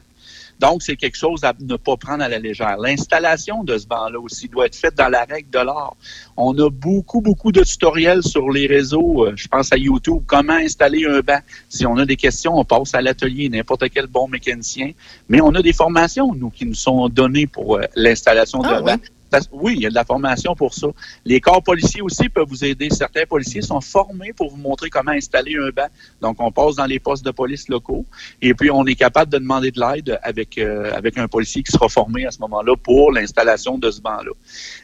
Donc, c'est quelque chose à ne pas prendre à la légère. L'installation de ce banc-là aussi doit être faite dans la règle de l'art. On a beaucoup, beaucoup de tutoriels sur les réseaux. euh, Je pense à YouTube, comment installer un banc? Si on a des questions, on passe à l'atelier, n'importe quel bon mécanicien. Mais on a des formations, nous, qui nous sont données pour euh, l'installation Ah, d'un banc. Parce- Oui, il y a de la formation pour ça. Les corps policiers aussi peuvent vous aider. Certains policiers sont formés pour vous montrer comment installer un banc. Donc, on passe dans les postes de police locaux et puis on est capable de demander de l'aide avec, euh, avec un policier qui sera formé à ce moment-là pour l'installation de ce banc-là.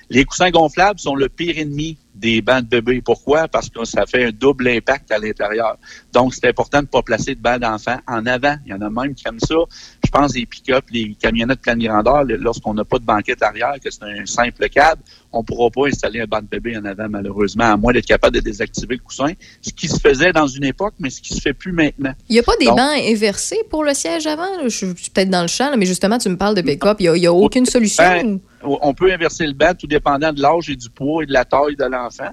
Les coussins gonflables sont le pire ennemi des bancs de bébés. Pourquoi? Parce que ça fait un double impact à l'intérieur. Donc, c'est important de ne pas placer de bancs d'enfants en avant. Il y en a même qui aiment ça. Je pense les pick-up, les camionnettes pleine grandeur, lorsqu'on n'a pas de banquette arrière, que c'est un simple câble, on ne pourra pas installer un banc de bébé en avant, malheureusement, à moins d'être capable de désactiver le coussin. Ce qui se faisait dans une époque, mais ce qui se fait plus maintenant. Il n'y a pas des Donc, bancs inversés pour le siège avant? Je suis peut-être dans le champ, là, mais justement, tu me parles de pick-up. Il n'y a, aucune solution? Ben, on peut inverser le banc tout dépendant de l'âge et du poids et de la taille de l'enfant.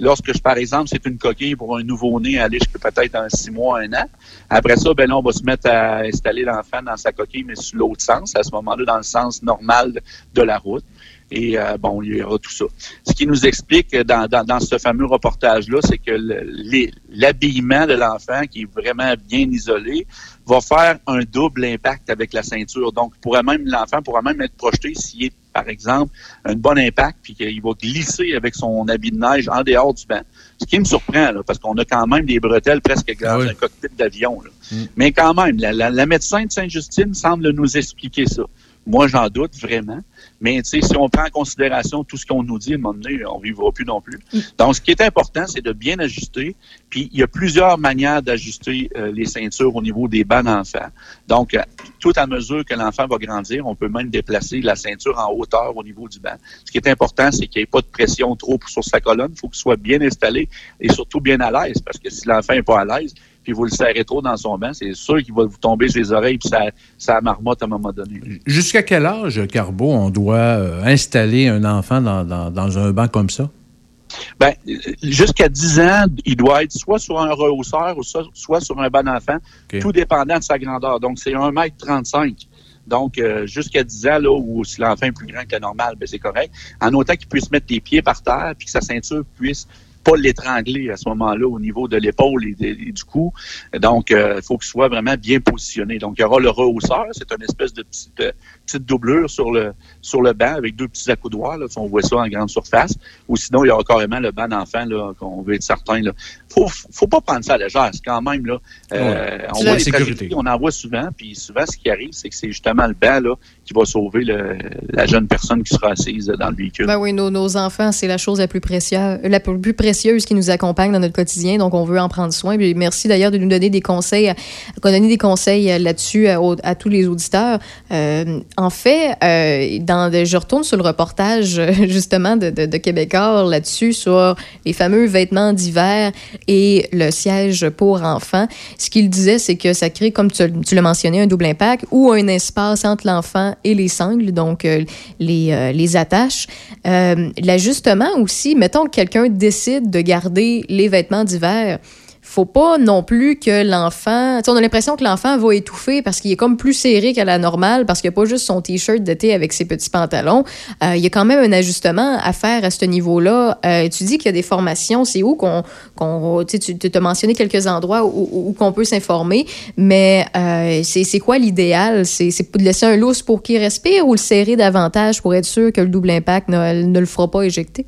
Lorsque, par exemple, c'est une coquille pour un nouveau-né aller jusqu'à peut-être un six mois, un an. Après ça, ben là, on va se mettre à installer l'enfant dans sa coquille, mais sur l'autre sens, à ce moment-là, dans le sens normal de la route. Et euh, bon, il y aura tout ça. Ce qui nous explique euh, dans, dans, dans ce fameux reportage-là, c'est que l'habillement de l'enfant, qui est vraiment bien isolé, va faire un double impact avec la ceinture. Donc, pourrait même l'enfant pourra même être projeté s'il est, par exemple, un bon impact, puis qu'il va glisser avec son habit de neige en dehors du banc. Ce qui me surprend, là, parce qu'on a quand même des bretelles presque dans un cockpit d'avion. là. Mais quand même, la, la- la médecin de Sainte-Justine semble nous expliquer ça. Moi, j'en doute vraiment. Mais tu sais, si on prend en considération tout ce qu'on nous dit, à un moment donné, on ne vivra plus non plus. Donc, ce qui est important, c'est de bien ajuster. Puis, il y a plusieurs manières d'ajuster euh, les ceintures au niveau des bancs d'enfants. Donc, euh, tout à mesure que l'enfant va grandir, on peut même déplacer la ceinture en hauteur au niveau du banc. Ce qui est important, c'est qu'il n'y ait pas de pression trop sur sa colonne. Il faut qu'il soit bien installé et surtout bien à l'aise. Parce que si l'enfant n'est pas à l'aise, puis vous le serrez trop dans son banc, c'est sûr qu'il va vous tomber sur les oreilles puis ça, ça marmotte à un moment donné. Jusqu'à quel âge, Carbo, on doit euh, installer un enfant dans, dans- dans un banc comme ça? Ben, jusqu'à 10 ans, il doit être soit sur un rehausseur ou soit, sur un banc d'enfant, tout dépendant de sa grandeur. Donc, c'est 1m35. Donc, euh, jusqu'à 10 ans, là, où si l'enfant est plus grand que le normal, ben, c'est correct. En autant qu'il puisse mettre les pieds par terre puis que sa ceinture puisse pas l'étrangler à ce moment-là au niveau de l'épaule et, du cou. Donc, euh, il faut qu'il soit vraiment bien positionné. Donc, il y aura le rehausseur. C'est une espèce de petite, petite doublure sur le sur le banc avec deux petits accoudoirs. Là, si on voit ça en grande surface. Ou sinon, il y aura carrément le banc d'enfant là, qu'on veut être certain. Là. Faut, faut pas prendre ça à la légère. C'est quand même là. euh, Ouais. on voit les sécurité. tragédies, on en voit souvent. Puis souvent, ce qui arrive, c'est que c'est justement le banc là qui va sauver le- la jeune personne qui sera assise dans le véhicule. Ben oui, nos, nos enfants, c'est la chose la plus précieuse, la plus précieuse qui nous accompagne dans notre quotidien, donc on veut en prendre soin. Puis merci d'ailleurs de nous donner des conseils, euh, qu'on donner des conseils euh, là-dessus à, au- à tous les auditeurs. Euh, en fait, euh, dans, je retourne sur le reportage euh, justement de, de, de Québécois là-dessus sur les fameux vêtements d'hiver et le siège pour enfants. Ce qu'il disait, c'est que ça crée, comme tu, tu l'as mentionné, un double impact ou un espace entre l'enfant et les sangles, donc euh, les, euh, les attaches. Euh, L'ajustement aussi, mettons que quelqu'un décide de garder les vêtements d'hiver. Faut pas non plus que l'enfant. On a l'impression que l'enfant va étouffer parce qu'il est comme plus serré qu'à la normale, parce qu'il n'y a pas juste son T-shirt d'été avec ses petits pantalons. Euh, il y a quand même un ajustement à faire à ce niveau-là. Euh, tu dis qu'il y a des formations. C'est où qu'on. tu as mentionné quelques endroits où, qu'on peut s'informer, mais euh, c'est quoi l'idéal? C'est de laisser un lousse pour qu'il respire ou le serrer davantage pour être sûr que le double impact ne le fera pas éjecter?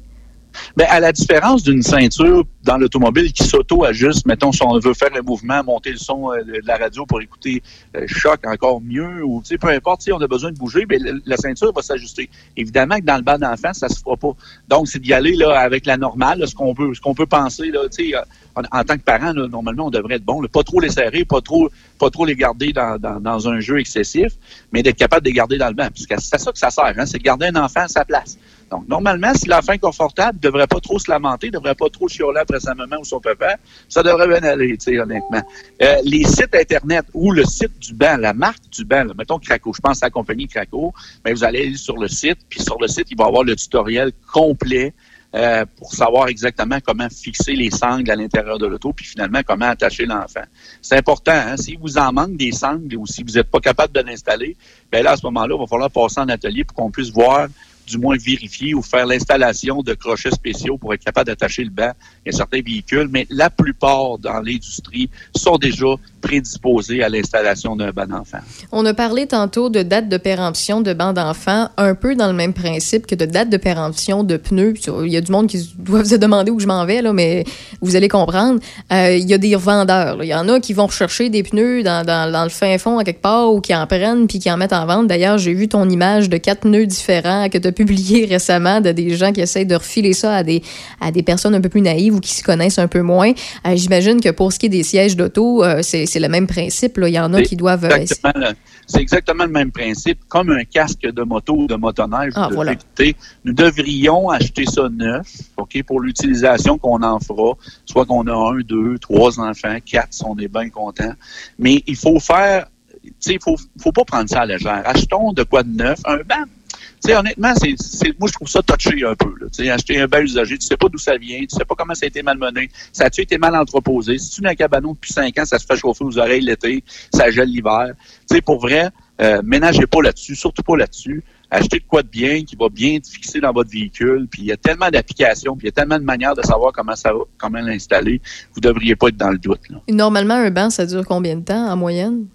Ben, à la différence d'une ceinture dans l'automobile qui s'auto-ajuste, mettons, si on veut faire le mouvement, monter le son euh, de la radio pour écouter euh, choc encore mieux, ou peu importe, si on a besoin de bouger, le- la ceinture va s'ajuster. Évidemment que dans le bas d'enfant, ça se fera pas. Donc, c'est d'y aller là, avec la normale, ce qu'on peut, ce qu'on peut penser, là, euh, en, en tant que parent, normalement, on devrait être bon, pas trop les serrer, pas trop, pas trop les garder dans, un jeu excessif, mais d'être capable de les garder dans le banc. Parce que c'est ça que ça sert, hein, c'est de garder un enfant à sa place. Donc, normalement, si l'enfant est confortable, ne devrait pas trop se lamenter, ne devrait pas trop chialer après sa maman ou son papa, ça devrait bien aller, tu sais, honnêtement. Euh, les sites Internet ou le site du banc, la marque du banc, là, mettons Craco, je pense à la compagnie Craco, mais vous allez aller sur le site, puis sur le site, il va y avoir le tutoriel complet euh, pour savoir exactement comment fixer les sangles à l'intérieur de l'auto, puis finalement comment attacher l'enfant. C'est important, hein? si vous en manque des sangles ou si vous n'êtes pas capable de l'installer, ben là, à ce moment-là, il va falloir passer en atelier pour qu'on puisse voir du moins vérifier ou faire l'installation de crochets spéciaux pour être capable d'attacher le banc à certains véhicules, mais la plupart dans l'industrie sont déjà prédisposés à l'installation d'un banc d'enfant. On a parlé tantôt de date de péremption de bancs d'enfants, un peu dans le même principe que de date de péremption de pneus. Il y a du monde qui doit se demander où je m'en vais, là, mais vous allez comprendre. Euh, il y a des revendeurs. Il y en a qui vont rechercher des pneus dans le fin fond à quelque part ou qui en prennent puis qui en mettent en vente. D'ailleurs, j'ai vu ton image de quatre pneus différents que tu as publié récemment de des gens qui essayent de refiler ça à des, à des personnes un peu plus naïves ou qui s'y connaissent un peu moins. Euh, J'imagine que pour ce qui est des sièges d'auto, euh, c'est c'est le même principe. là. Il y en a qui doivent... euh, C'est exactement le même principe. Comme un casque de moto ou de motoneige, Ah, voilà. nous devrions acheter ça neuf, OK, pour l'utilisation qu'on en fera. Soit qu'on a un, deux, trois enfants, quatre, si on est bien content. Mais il faut faire, il faut, faut pas prendre ça à la légère. Achetons de quoi de neuf, un banc. Sais, honnêtement, c'est, c'est- moi, je trouve ça touché un peu. Acheter un banc usagé, tu sais pas d'où ça vient, tu sais pas comment ça a été malmené, ça a-tu été mal entreposé? Si tu mets un cabanon depuis cinq ans, ça se fait chauffer aux oreilles l'été, ça gèle l'hiver. Tu sais, pour vrai, euh, ménagez pas là-dessus, surtout pas là-dessus. Achetez de quoi de bien, qui va bien être fixé dans votre véhicule, puis il y a tellement d'applications, puis il y a tellement de manières de savoir comment ça comment l'installer, vous devriez pas être dans le doute. Normalement, un banc, ça dure combien de temps en moyenne?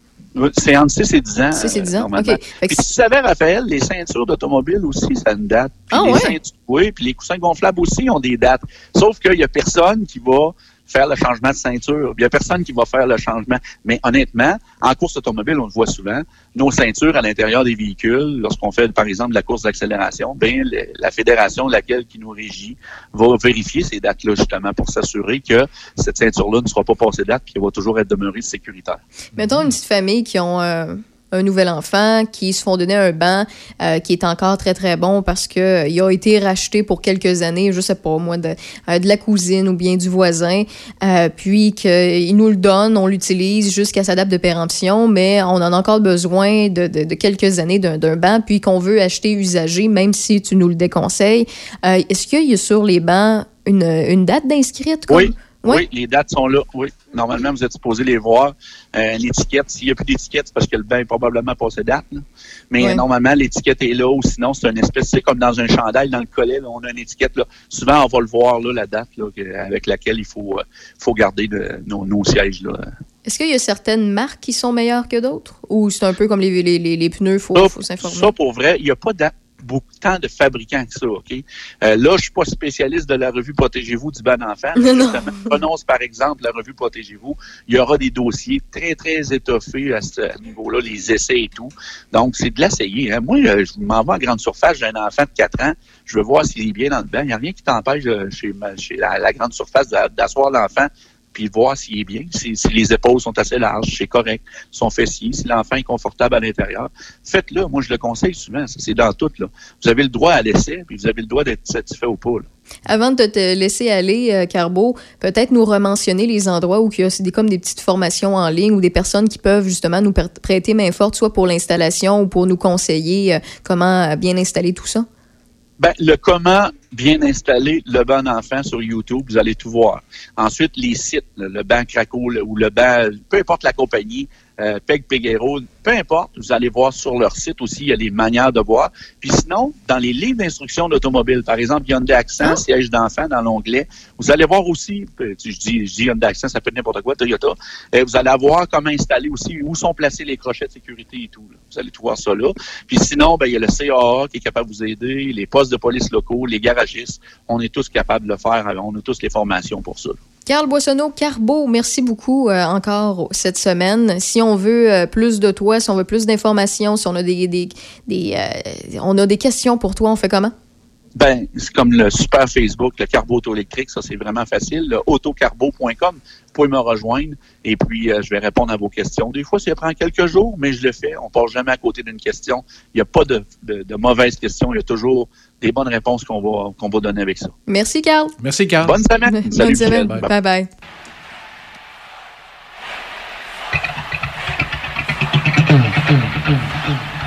C'est entre 6 et 10 ans. 6 et 10 ans. OK. Puis tu savais, Raphaël, les ceintures d'automobile aussi, ça a une date. Puis Ah les ouais? ceintures, oui, puis les coussins gonflables aussi ont des dates. Sauf qu'il y a personne qui va faire le changement de ceinture. Il y a personne qui va faire le changement. Mais honnêtement, en course automobile, on le voit souvent, nos ceintures à l'intérieur des véhicules, lorsqu'on fait, par exemple, la course d'accélération, le- la fédération laquelle qui nous régit va vérifier ces dates-là, justement, pour s'assurer que cette ceinture-là ne sera pas passée date puis qu'elle va toujours être demeurée sécuritaire. Mettons une petite famille qui ont euh, un nouvel enfant, qui se font donner un banc euh, qui est encore très très bon parce que euh, a été racheté pour quelques années, je sais pas moi, de, euh, de la cousine ou bien du voisin, puis qu'il nous le donne, on l'utilise jusqu'à sa date de péremption, mais on en a encore besoin de, de- quelques années d'un banc, puis qu'on veut acheter usagé, même si tu nous le déconseilles. Est-ce qu'il y a sur les bancs une, une date d'inscrite? Oui. Les dates sont là. Oui. Normalement, vous êtes supposé les voir. Euh, l'étiquette, s'il n'y a plus d'étiquette, c'est parce que le bain est probablement passé date. là. Mais normalement, l'étiquette est là ou sinon, c'est une espèce, c'est comme dans un chandail, dans le collet, là, on a une étiquette. Là. Souvent, on va le voir, là, la date là, avec laquelle il faut, euh, faut garder de- nos, nos sièges. Là. Est-ce qu'il y a certaines marques qui sont meilleures que d'autres? Ou c'est un peu comme les, les, les, les pneus, il faut, Ça, faut s'informer? Ça, pour vrai, il n'y a pas d'a- beaucoup tant de fabricants que ça, OK? Euh, là, je suis pas spécialiste de la revue Protégez-vous du Non. justement, Je prononce, par exemple, la revue Protégez-vous. Il y aura des dossiers très, très étoffés à ce niveau-là, les essais et tout. Donc, c'est de l'essayer. hein. Moi, euh, je m'en vais à grande surface, j'ai un enfant de 4 ans, je veux voir s'il est bien dans le bain. Il n'y a rien qui t'empêche chez, la, la grande surface d'a- d'asseoir l'enfant puis voir s'il est bien, si, les épaules sont assez larges, c'est correct, son fessier, si l'enfant est confortable à l'intérieur. Faites-le. Moi, je le conseille souvent. C'est dans tout. Vous avez le droit à l'essai, puis vous avez le droit d'être satisfait ou pas. Avant de te laisser aller, euh, Carbo, peut-être nous rementionner les endroits où il y a des, comme des petites formations en ligne ou des personnes qui peuvent justement nous pr- prêter main forte, soit pour l'installation ou pour nous conseiller euh, comment euh, bien installer tout ça? Ben, le comment bien installer le banc d'enfant sur YouTube, vous allez tout voir. Ensuite, les sites, le, banc Craco ou le banc, peu importe la compagnie, euh, Peg Peguero, peu importe, vous allez voir sur leur site aussi, il y a des manières de voir. Puis sinon, dans les livres d'instruction d'automobile, par exemple, Hyundai Accent, siège d'enfant dans l'onglet, vous allez voir aussi, euh, je dis, je dis Hyundai Accent, ça peut être n'importe quoi, Toyota, euh, vous allez avoir comment installer aussi, où sont placés les crochets de sécurité et tout. là. Vous allez tout voir ça là. Puis sinon, ben, il y a le CAA qui est capable de vous aider, les postes de police locaux, les garagistes. On est tous capables de le faire. On a tous les formations pour ça. là. Carl Boissonneau, Carbo, merci beaucoup euh, encore cette semaine. Si on veut euh, plus de toi, si on veut plus d'informations, si on a des, des, euh, on a des questions pour toi, on fait comment? Ben, c'est comme le super Facebook, le Carbo Auto électrique, ça c'est vraiment facile. Le autocarbo.com, vous pouvez me rejoindre et puis je vais répondre à vos questions. Des fois, ça prend quelques jours, mais je le fais. On passe jamais à côté d'une question. Il n'y a pas de, de, de mauvaises questions. Il y a toujours des bonnes réponses qu'on va, qu'on va donner avec ça. Merci, Carl. Merci, Carl. Bonne semaine. Bonne Salut, semaine. Bye. bye. Hum, hum, hum,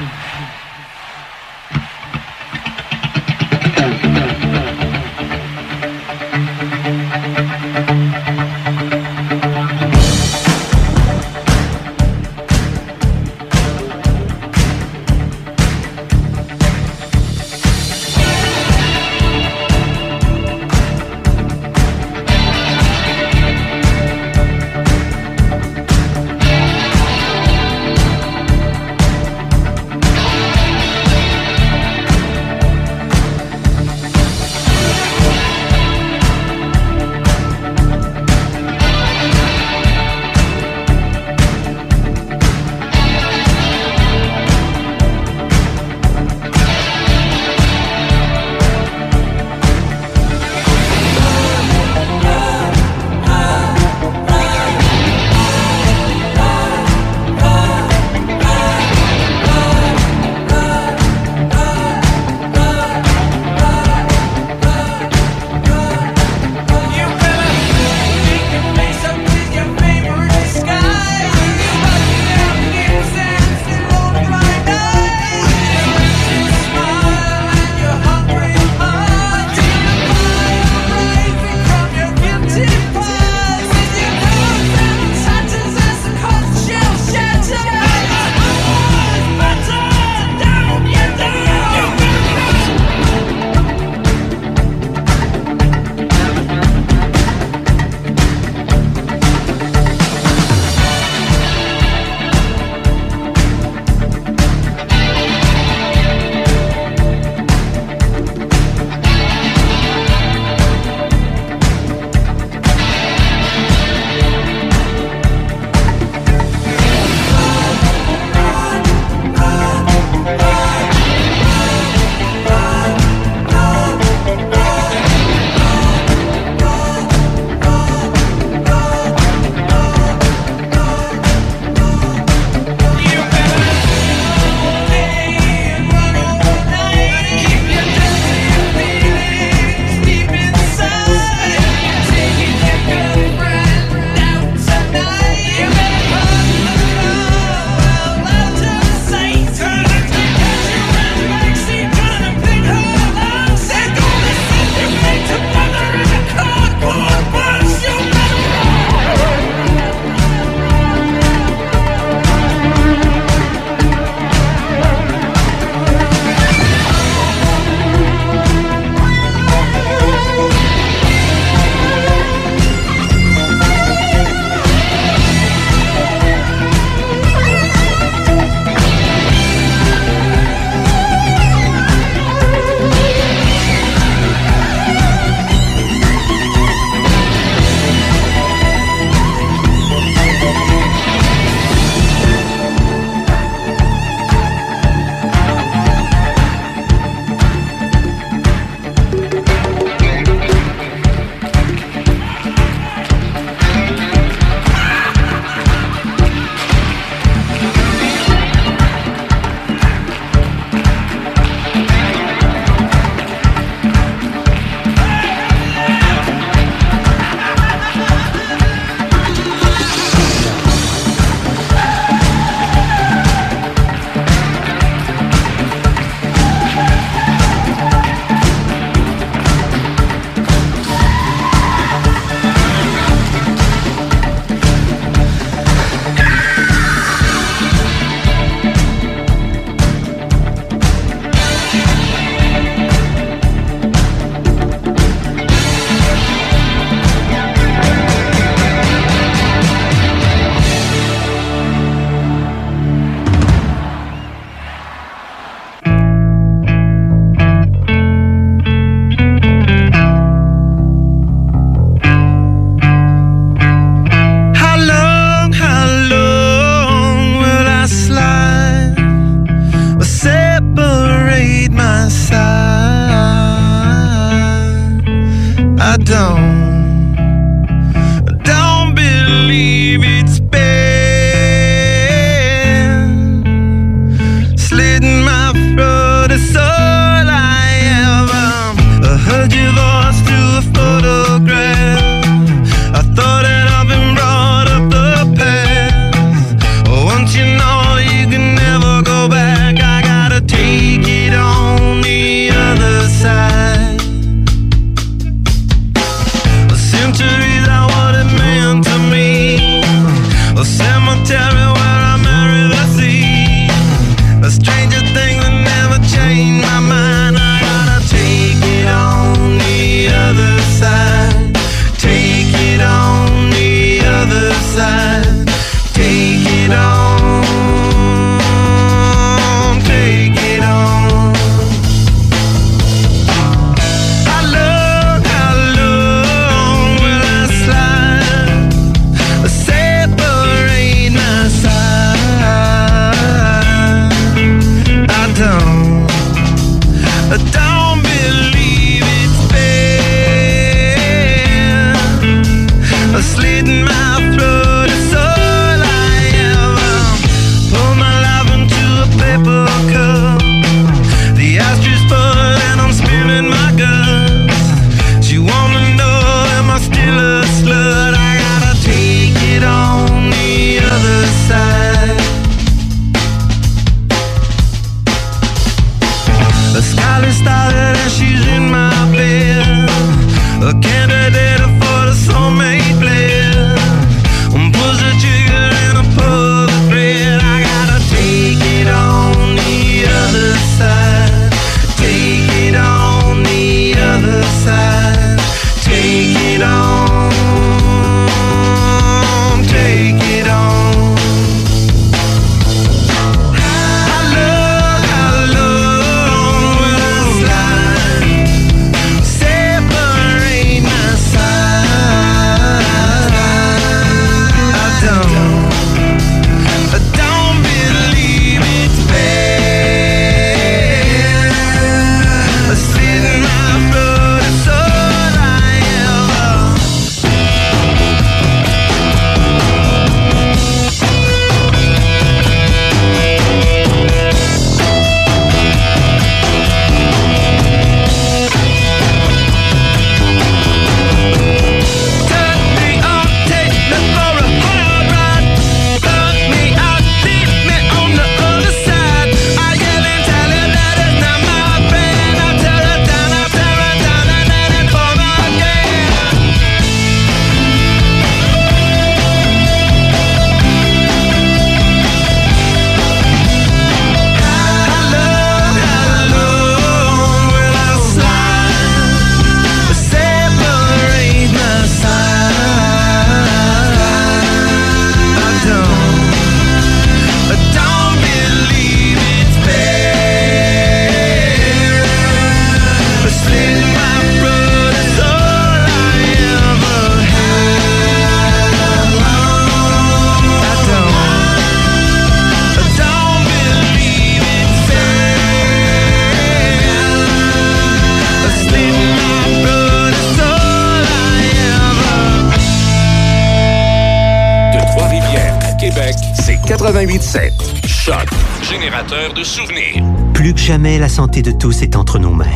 santé de tous est entre nos mains.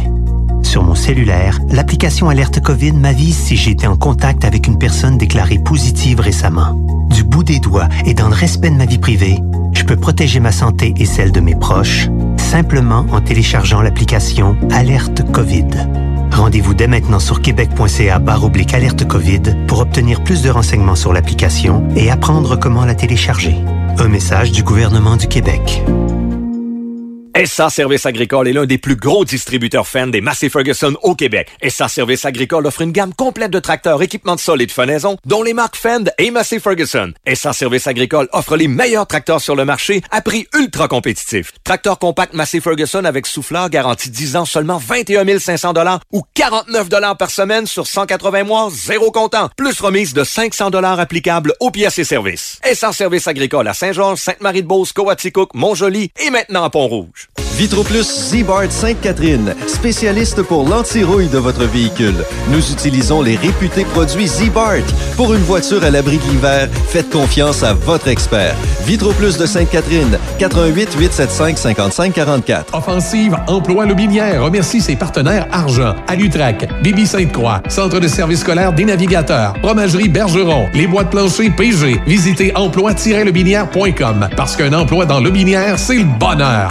Sur mon cellulaire, l'application Alerte COVID m'avise si j'ai été en contact avec une personne déclarée positive récemment. Du bout des doigts et dans le respect de ma vie privée, je peux protéger ma santé et celle de mes proches simplement en téléchargeant l'application Alerte COVID. Rendez-vous dès maintenant sur québec.ca oblique alerte COVID pour obtenir plus de renseignements sur l'application et apprendre comment la télécharger. Un message du gouvernement du Québec. SA Service Agricole est l'un des plus gros distributeurs Fendt des Massey Ferguson au Québec. SA Service Agricole offre une gamme complète de tracteurs, équipements de sol et de fenaison, dont les marques Fend et Massey Ferguson. SA Service Agricole offre les meilleurs tracteurs sur le marché à prix ultra compétitif. Tracteur compact Massey Ferguson avec souffleur garanti 10 ans seulement 21 500 ou 49 par semaine sur 180 mois, zéro comptant. Plus remise de 500 applicable aux pièces et services. SA Service Agricole à Saint-Georges, Sainte-Marie-de-Beauce, Coaticook, Montjoli et maintenant à Pont-Rouge. VitroPlus Z-Bart Sainte-Catherine, spécialiste pour l'anti-rouille de votre véhicule. Nous utilisons les réputés produits Z-Bart. Pour une voiture à l'abri de l'hiver, faites confiance à votre expert. VitroPlus de Sainte-Catherine, 88 875 55 44. Offensive Emploi Lobinière remercie ses partenaires Argent, Alutrac, Bibi Sainte-Croix, Centre de services scolaires des navigateurs, Fromagerie Bergeron, les boîtes planchers PG. Visitez emploi-lobinière.com parce qu'un emploi dans Lobinière, c'est le bonheur.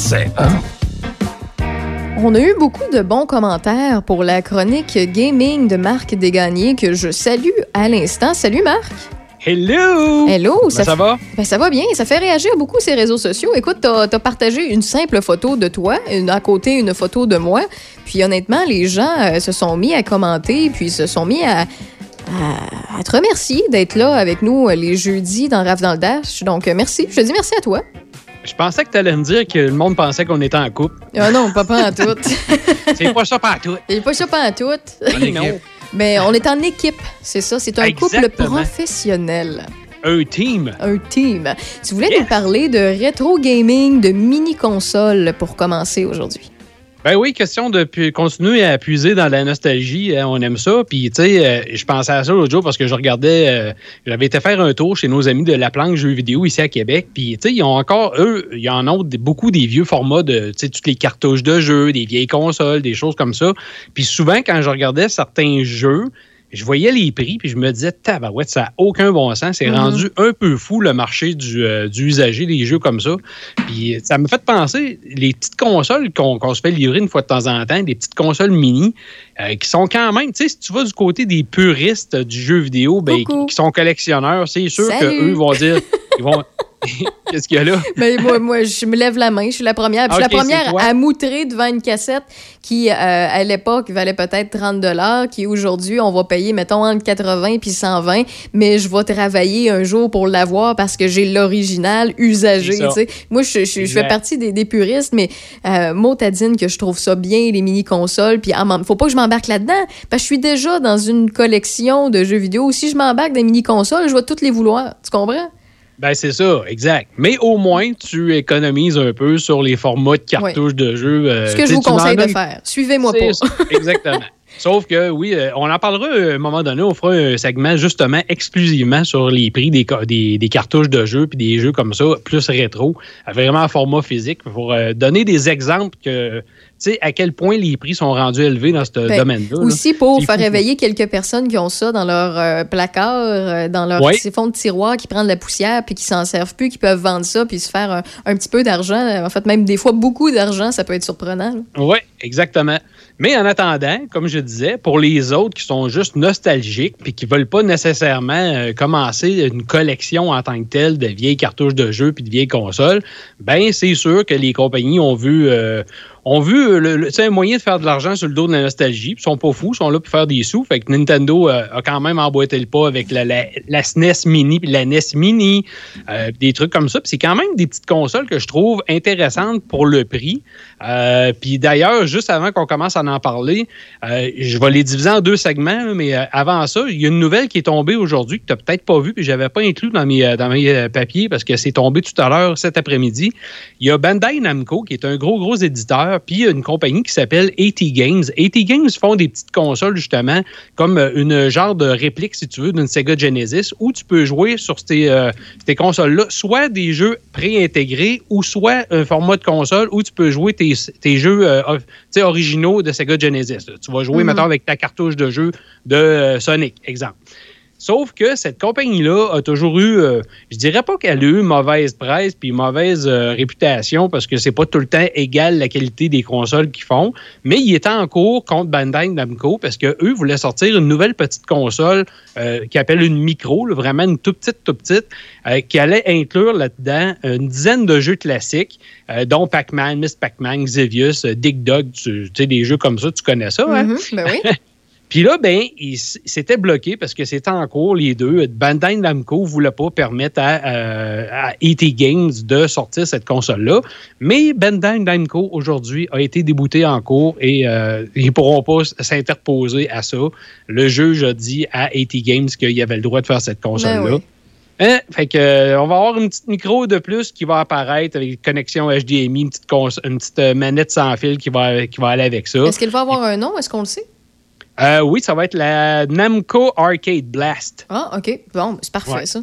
88.7. On a eu beaucoup de bons commentaires pour la chronique gaming de Marc Desgagnés que je salue à l'instant. Salut Marc! Hello! Hello! Ben, ça va? Ben, ça va bien. Ça fait réagir beaucoup ces réseaux sociaux. Écoute, t'as as partagé une simple photo de toi, une, à côté une photo de moi. Puis honnêtement, les gens euh, se sont mis à commenter, puis se sont mis à, à, à te remercier d'être là avec nous euh, les jeudis dans Raf dans le Dash. Donc, euh, merci. Je te dis merci à toi. Je pensais que tu allais me dire que le monde pensait qu'on était en couple. Ah non, pas pas en tout. C'est pas ça pas tout. C'est pas ça pas en tout. non. Mais on est en équipe, c'est ça. C'est un couple professionnel. Un team. Un team. Tu voulais nous parler de rétro gaming, de mini-console pour commencer aujourd'hui. Ben oui, question de continuer à puiser dans la nostalgie. hein, on aime ça. Puis, tu sais, euh, je pensais à ça l'autre jour parce que je regardais, euh, j'avais été faire un tour chez nos amis de La Planque Jeux vidéo ici à Québec. Puis, tu sais, ils ont encore, eux, ils en ont beaucoup des vieux formats de, tu sais, toutes les cartouches de jeux, des vieilles consoles, des choses comme ça. Puis souvent, quand je regardais certains jeux, je voyais les prix, puis je me disais, tabarouette, ça n'a aucun bon sens. C'est Mhm. rendu un peu fou le marché du, euh, du usager des jeux comme ça. Puis ça me fait penser, les petites consoles qu'on qu'on se fait livrer une fois de temps en temps, des petites consoles mini, euh, qui sont quand même, tu sais, si tu vas du côté des puristes du jeu vidéo, ben, qui, qui sont collectionneurs, c'est sûr qu'eux vont dire, ils vont. Qu'est-ce qu'il y a là? Mais moi, moi, je me lève la main. Je suis la première. Puis je suis la première à moutrer devant une cassette qui, euh, à l'époque, valait peut-être 30 qui aujourd'hui, on va payer, mettons, entre 80 puis 120 mais je vais travailler un jour pour l'avoir parce que j'ai l'original usagé. Moi, je, je- je fais partie des, des puristes, mais euh, motadine que je trouve ça bien, les mini-consoles. Puis, même- faut pas que je m'embarque là-dedans parce que je suis déjà dans une collection de jeux vidéo. Si je m'embarque dans les mini-consoles, je vais toutes les vouloir. Tu comprends? Ben, c'est ça, exact. Mais au moins, tu économises un peu sur les formats de cartouches de jeux. euh, Ce que je vous conseille de faire. Suivez-moi pas. ça, Exactement. Sauf que, oui, euh, on en parlera à un moment donné. On fera un segment justement exclusivement sur les prix des, des, des cartouches de jeux puis des jeux comme ça, plus rétro, vraiment format physique, pour euh, donner des exemples que, sais, à quel point les prix sont rendus élevés dans ce Ben, domaine-là. là. Aussi pour faire fou. réveiller quelques personnes qui ont ça dans leur euh, placard, euh, dans leur Ouais. fond de tiroir, qui prennent de la poussière puis qui s'en servent plus, qui peuvent vendre ça puis se faire un, un petit peu d'argent. En fait, même des fois beaucoup d'argent, ça peut être surprenant. Oui, exactement. Mais en attendant, comme je disais, pour les autres qui sont juste nostalgiques puis qui veulent pas nécessairement euh, commencer une collection en tant que telle de vieilles cartouches de jeux puis de vieilles consoles, ben c'est sûr que les compagnies ont vu euh, ont vu euh, le, le- un moyen de faire de l'argent sur le dos de la nostalgie. Ils sont pas fous, ils sont là pour faire des sous. Fait que Nintendo euh, a quand même emboîté le pas avec la, la, la SNES Mini la NES Mini, euh, des trucs comme ça. C'est quand même des petites consoles que je trouve intéressantes pour le prix. Euh, puis d'ailleurs, juste avant qu'on commence à en parler, euh, je vais les diviser en deux segments, mais euh, avant ça, il y a une nouvelle qui est tombée aujourd'hui que tu n'as peut-être pas vue, puis je n'avais pas inclus dans mes, dans mes papiers parce que c'est tombé tout à l'heure cet après-midi. Il y a Bandai Namco qui est un gros, gros éditeur, puis il y a une compagnie qui s'appelle AT Games. AT Games font des petites consoles, justement, comme une genre de réplique, si tu veux, d'une Sega Genesis, où tu peux jouer sur ces, euh, ces consoles-là, soit des jeux préintégrés, ou soit un format de console où tu peux jouer tes, tes jeux euh, originaux de Sega Genesis. là. Tu vas jouer, Mhm. mettons, avec ta cartouche de jeu de euh, Sonic, exemple. Sauf que cette compagnie-là a toujours eu, euh, je dirais pas qu'elle a eu mauvaise presse puis mauvaise euh, réputation parce que c'est pas tout le temps égal la qualité des consoles qu'ils font, mais il était en cours contre Bandai Namco parce que eux voulaient sortir une nouvelle petite console euh, qui appelle une micro, là, vraiment une toute petite, toute petite, euh, qui allait inclure là-dedans une dizaine de jeux classiques, dont Pac-Man, Miss Pac-Man, Xevious, Dig Dug, tu tu sais, des jeux comme ça, tu connais ça, hein? Ben oui. Puis là, ben, il s- c'était bloqué parce que c'était en cours, les deux. Bandai Namco ne voulait pas permettre à, euh, à ET Games de sortir cette console-là. Mais Bandai Namco, aujourd'hui, a été débouté en cours et euh, ils ne pourront pas s'interposer à ça. Le juge a dit à ET Games qu'il y avait le droit de faire cette console-là. Ben oui. Hein? Fait que, euh, on va avoir une petite micro de plus qui va apparaître avec une connexion HDMI, une petite, une petite euh, manette sans fil qui va, qui va aller avec ça. Est-ce qu'elle va avoir un nom? Est-ce qu'on le sait? Euh, oui, ça va être la Namco Arcade Blast. Ah, OK. Bon, c'est parfait, Ouais. ça.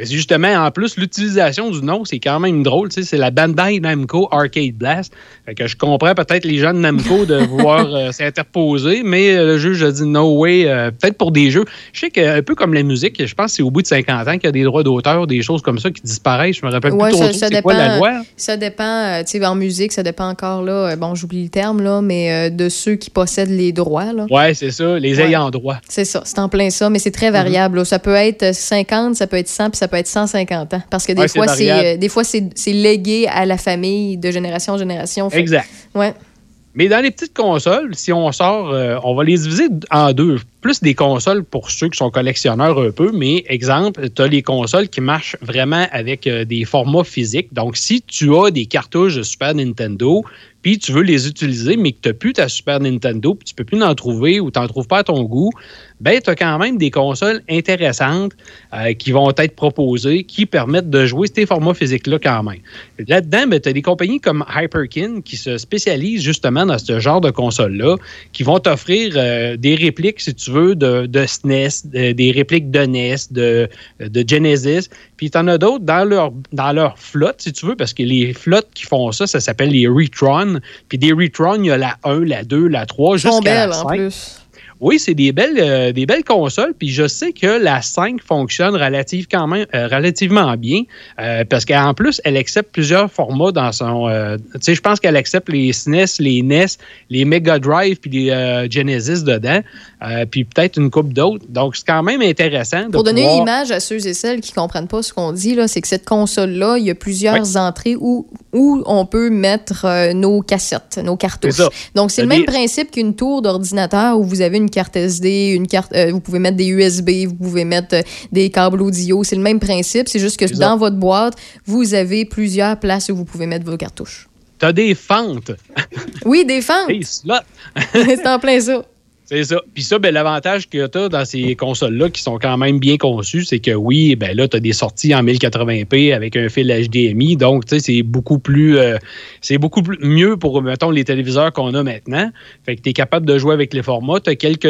Mais justement, en plus, l'utilisation du nom, c'est quand même drôle. tu sais, C'est la Bandai Namco Arcade Blast. Fait que je comprends peut-être les gens de Namco de vouloir euh, s'interposer, mais euh, le juge a dit no way. euh, peut-être pour des jeux. Je sais qu'un peu comme la musique, je pense que c'est au bout de 50 ans qu'il y a des droits d'auteur, des choses comme ça qui disparaissent. Je me rappelle Ouais, plus trop c'est quoi la loi. Ça dépend, tu sais, en musique, ça dépend encore, là, bon, j'oublie le terme, là, mais de ceux qui possèdent les droits, là. Ouais, c'est ça, les Ouais. ayants droit. C'est ça, c'est en plein ça, mais c'est très variable. là. Ça peut être 50, ça peut être 100, puis ça peut être 150 ans. Parce que des Ouais, fois, c'est euh, des fois c'est légué à la famille de génération en génération. Fait- Exact. Ouais. Mais dans les petites consoles, si on sort, euh, on va les diviser en deux. Plus des consoles pour ceux qui sont collectionneurs un peu, mais exemple, tu as les consoles qui marchent vraiment avec euh, des formats physiques. Donc, si tu as des cartouches de Super Nintendo, puis tu veux les utiliser, mais que tu n'as plus ta Super Nintendo, puis tu peux plus en trouver ou tu n'en trouves pas à ton goût, ben, tu as quand même des consoles intéressantes euh, qui vont être proposées, qui permettent de jouer ces formats physiques-là quand même. Là-dedans, ben, tu as des compagnies comme Hyperkin qui se spécialisent justement dans ce genre de console-là, qui vont t'offrir euh, des répliques, si tu veux, de, de SNES, de- des répliques de NES, de, de Genesis. Puis tu en as d'autres dans leur, dans leur flotte, si tu veux, parce que les flottes qui font ça, ça s'appelle les Retron. Puis des Retron, il y a la 1, la 2, la 3, Ils sont jusqu'à la belles, en 5. plus. Oui, c'est des belles, euh, des belles consoles. Puis je sais que la 5 fonctionne relative quand même, euh, relativement bien. euh, parce qu'en plus, elle accepte plusieurs formats dans son. tu sais, je pense qu'elle accepte les SNES, les NES, les Mega Drive, puis les Genesis dedans. puis peut-être une coupe d'autres. Donc, c'est quand même intéressant. De Pour donner pouvoir- une image à ceux et celles qui comprennent pas ce qu'on dit, là, c'est que cette console-là, il y a plusieurs entrées où, où on peut mettre nos cassettes, nos cartouches. Donc, c'est le même principe qu'une tour d'ordinateur où vous avez une carte SD, une carte, euh, vous pouvez mettre des USB, vous pouvez mettre euh, des câbles audio. C'est le même principe. C'est juste que dans votre boîte, vous avez plusieurs places où vous pouvez mettre vos cartouches. T'as des fentes. Oui, des fentes. Des slots. c'est en plein ça. C'est ça. Puis ça, ben, l'avantage que tu as dans ces consoles-là qui sont quand même bien conçues, c'est que oui, ben là, tu as des sorties en 1080p avec un fil HDMI. Donc, tu sais, c'est beaucoup plus euh, c'est beaucoup plus mieux pour, mettons, les téléviseurs qu'on a maintenant. Fait que tu es capable de jouer avec les formats. T'as quelques.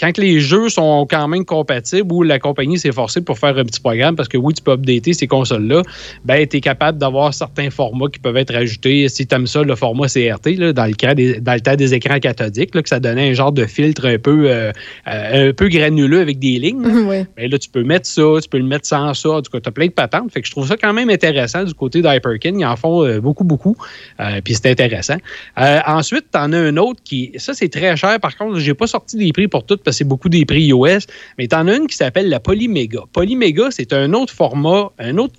Quand les jeux sont quand même compatibles ou la compagnie s'est forcée pour faire un petit programme, parce que oui, tu peux updater ces consoles-là, ben, tu es capable d'avoir certains formats qui peuvent être ajoutés. Si tu aimes ça, le format CRT, là, dans, le cas des, dans le temps des écrans cathodiques, là, que ça donnait un genre de filtre un peu, euh, euh, un peu granuleux avec des lignes. là. Oui. Ben là, tu peux mettre ça, tu peux le mettre sans ça. Tout cas, tu as plein de patentes. Fait que je trouve ça quand même intéressant du côté d'Hyperkin. Ils en font euh, beaucoup, beaucoup. Euh, Puis c'est intéressant. Ensuite, tu en as un autre qui. Ça, c'est très cher. Par contre, j'ai pas sorti des prix pour toutes parce que c'est beaucoup des prix iOS. Mais tu en as une qui s'appelle la Polyméga. Polyméga, c'est un autre format, un autre.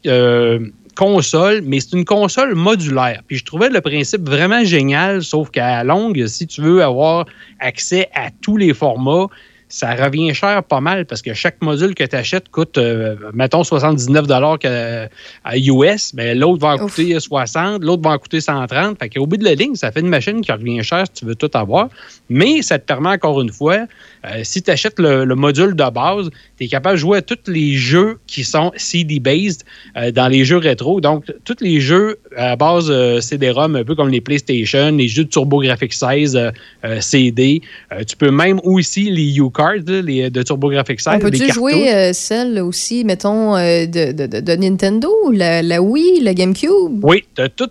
Console, mais c'est une console modulaire. Puis je trouvais le principe vraiment génial, sauf qu'à longue, si tu veux avoir accès à tous les formats, ça revient cher pas mal parce que chaque module que tu achètes coûte, euh, mettons, 79 que- à US, mais l'autre va en coûter 60, l'autre va en coûter 130. Fait qu'au bout de la ligne, ça fait une machine qui revient cher si tu veux tout avoir. Mais ça te permet encore une fois, euh, si tu achètes le, le module de base, tu es capable de jouer à tous les jeux qui sont CD-based euh, dans les jeux rétro. Donc, tous les jeux à base euh, CD-ROM, un peu comme les PlayStation, les jeux de TurboGrafx 16 euh, euh, CD. Euh, tu peux même aussi les U-Cards, les de TurboGrafx 16. On peut-tu jouer euh, celle aussi, mettons, euh, de, de- de- Nintendo, la, la Wii, la GameCube? Oui, tu as tout,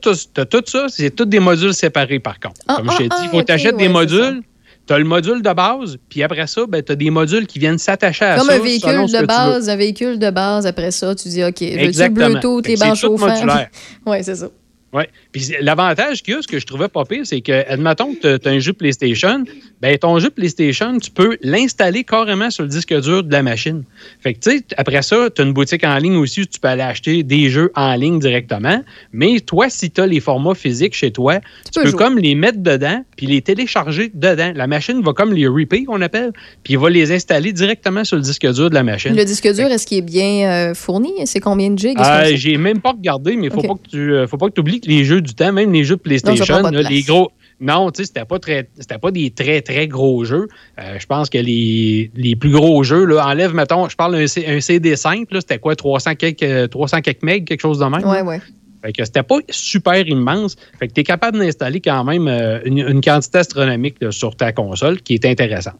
ça. C'est tous des modules séparés, par contre. Ah, Comme je t'ai ah, dit, il ah, faut ok, t'achètes ouais, des modules. Tu as le module de base, puis après ça, ben, tu as des modules qui viennent s'attacher à Comme ça. un selon véhicule de base, un véhicule de base, après ça, tu dis, OK, veux-tu le. Bluetooth, les chauffants? modulaire. Oui, c'est ça. Oui. Puis l'avantage qu'il y a, ce que je trouvais pas pire, c'est que, admettons que tu as un jeu PlayStation, ben ton jeu PlayStation, tu peux l'installer carrément sur le disque dur de la machine. Fait que, tu sais, après ça, tu as une boutique en ligne aussi où tu peux aller acheter des jeux en ligne directement. Mais toi, si tu as les formats physiques chez toi, tu, peux comme les mettre dedans puis les télécharger dedans. La machine va comme les repays qu'on appelle, puis il va les installer directement sur le disque dur de la machine. Le disque dur, est-ce qu'il est bien euh, fourni? C'est combien de gigs? Euh, j'ai même pas regardé, mais faut Ok. pas que tu euh, faut pas que tu oublies que les jeux du temps, même les jeux de PlayStation, de les gros. Non, tu sais, c'était pas très c'était pas des très très gros jeux. Euh, je pense que les, les plus gros jeux là, enlève mettons, je parle d'un C- un CD simple là, c'était quoi 300 quelques euh, 300 quelques meg, quelque chose de même? Ouais, là. Fait que c'était pas super immense. Fait que tu es capable d'installer quand même euh, une, quantité astronomique sur ta console qui est intéressante.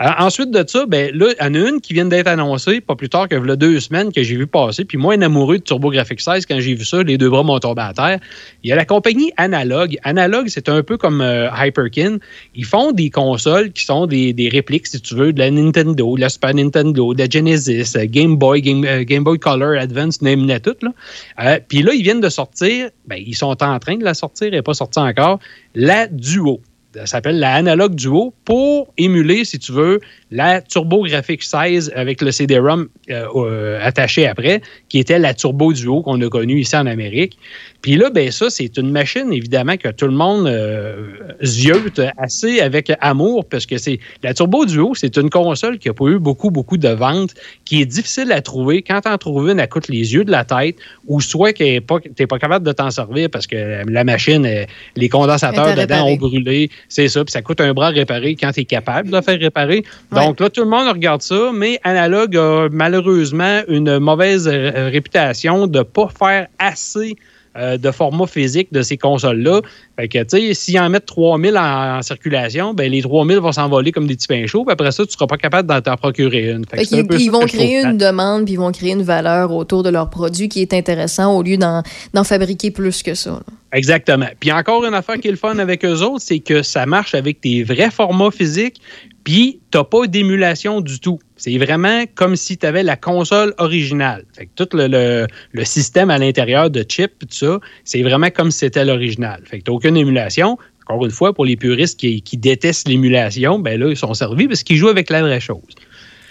Euh, ensuite de ça, ben là, il y en a une qui vient d'être annoncée, pas plus tard que deux semaines que j'ai vu passer. Puis moi, un amoureux de TurboGrafx 16, quand j'ai vu ça, les deux bras m'ont tombé à terre. Il y a la compagnie Analog. Analog, c'est un peu comme euh, Hyperkin. Ils font des consoles qui sont des, des répliques, si tu veux, de la Nintendo, de la Super Nintendo, de la Genesis, Game Boy, Game, Boy Color, Advance, name toutes. Là. Puis là, ils viennent de sortir, ben, ils sont en train de la sortir, elle n'est pas sortie encore, la Duo. Ça s'appelle la Analog Duo pour émuler, si tu veux, la TurboGrafx 16 avec le CD-ROM euh, euh, attaché après, qui était la Turbo Duo qu'on a connue ici en Amérique. Puis là, ben ça, c'est une machine, évidemment, que tout le monde euh, ziote assez avec amour, parce que c'est la Turbo Duo, c'est une console qui n'a pas eu beaucoup, beaucoup de ventes, qui est difficile à trouver. Quand tu en trouves une, elle coûte les yeux de la tête, ou soit que tu n'es pas capable de t'en servir parce que la machine, euh, les condensateurs dedans ont brûlé. C'est ça, puis ça coûte un bras réparé quand tu es capable de le faire réparer. Donc là, tout le monde regarde ça, mais Analog a malheureusement une mauvaise réputation de ne pas faire assez euh, de format physique de ces consoles-là. Fait que, tu sais, s'ils en mettent 3000 en, en circulation, ben les 3000 vont s'envoler comme des petits pains chauds, puis après ça, tu seras pas capable d'en procurer une. Fait un ils vont créer une demande, puis ils vont créer une valeur autour de leur produit qui est intéressant au lieu d'en d'en fabriquer plus que ça. là. Exactement. Puis encore une affaire qui est le fun avec eux autres, c'est que ça marche avec tes vrais formats physiques, puis t'as pas d'émulation du tout. C'est vraiment comme si tu avais la console originale. Fait que tout le, le- le système à l'intérieur de chip, tout ça, c'est vraiment comme si c'était l'original. Fait que t'as aucune émulation. Encore une fois, pour les puristes qui, qui détestent l'émulation, ben là, ils sont servis parce qu'ils jouent avec la vraie chose.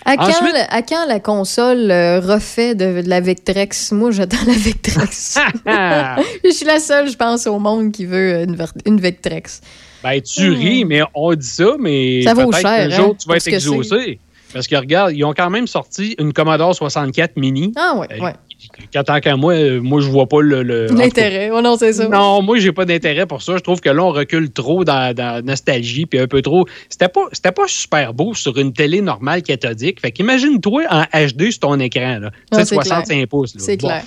À quand, Ensuite- la- à quand la console euh, refait de, de la Vectrex? Moi, j'attends la Vectrex. je suis la seule, je pense, au monde qui veut une Vectrex. Ben, tu ris, mais on dit ça, mais Hmm. Ça vaut peut-être qu'un jour, hein, tu vas être exaucé. Parce que regarde, ils ont quand même sorti une Commodore 64 mini. Ah ouais, Euh. Quand tant qu'à moi, euh, moi, je vois pas le. L'intérêt. Oh non, c'est ça. Non, moi, j'ai pas d'intérêt pour ça. Je trouve que là, on recule trop dans, la nostalgie, puis un peu trop. C'était pas, c'était pas super beau sur une télé normale cathodique. Fait qu'imagine-toi en HD sur ton écran, là. Ah, Tu sais, c'est 65 clair. pouces. là. C'est clair.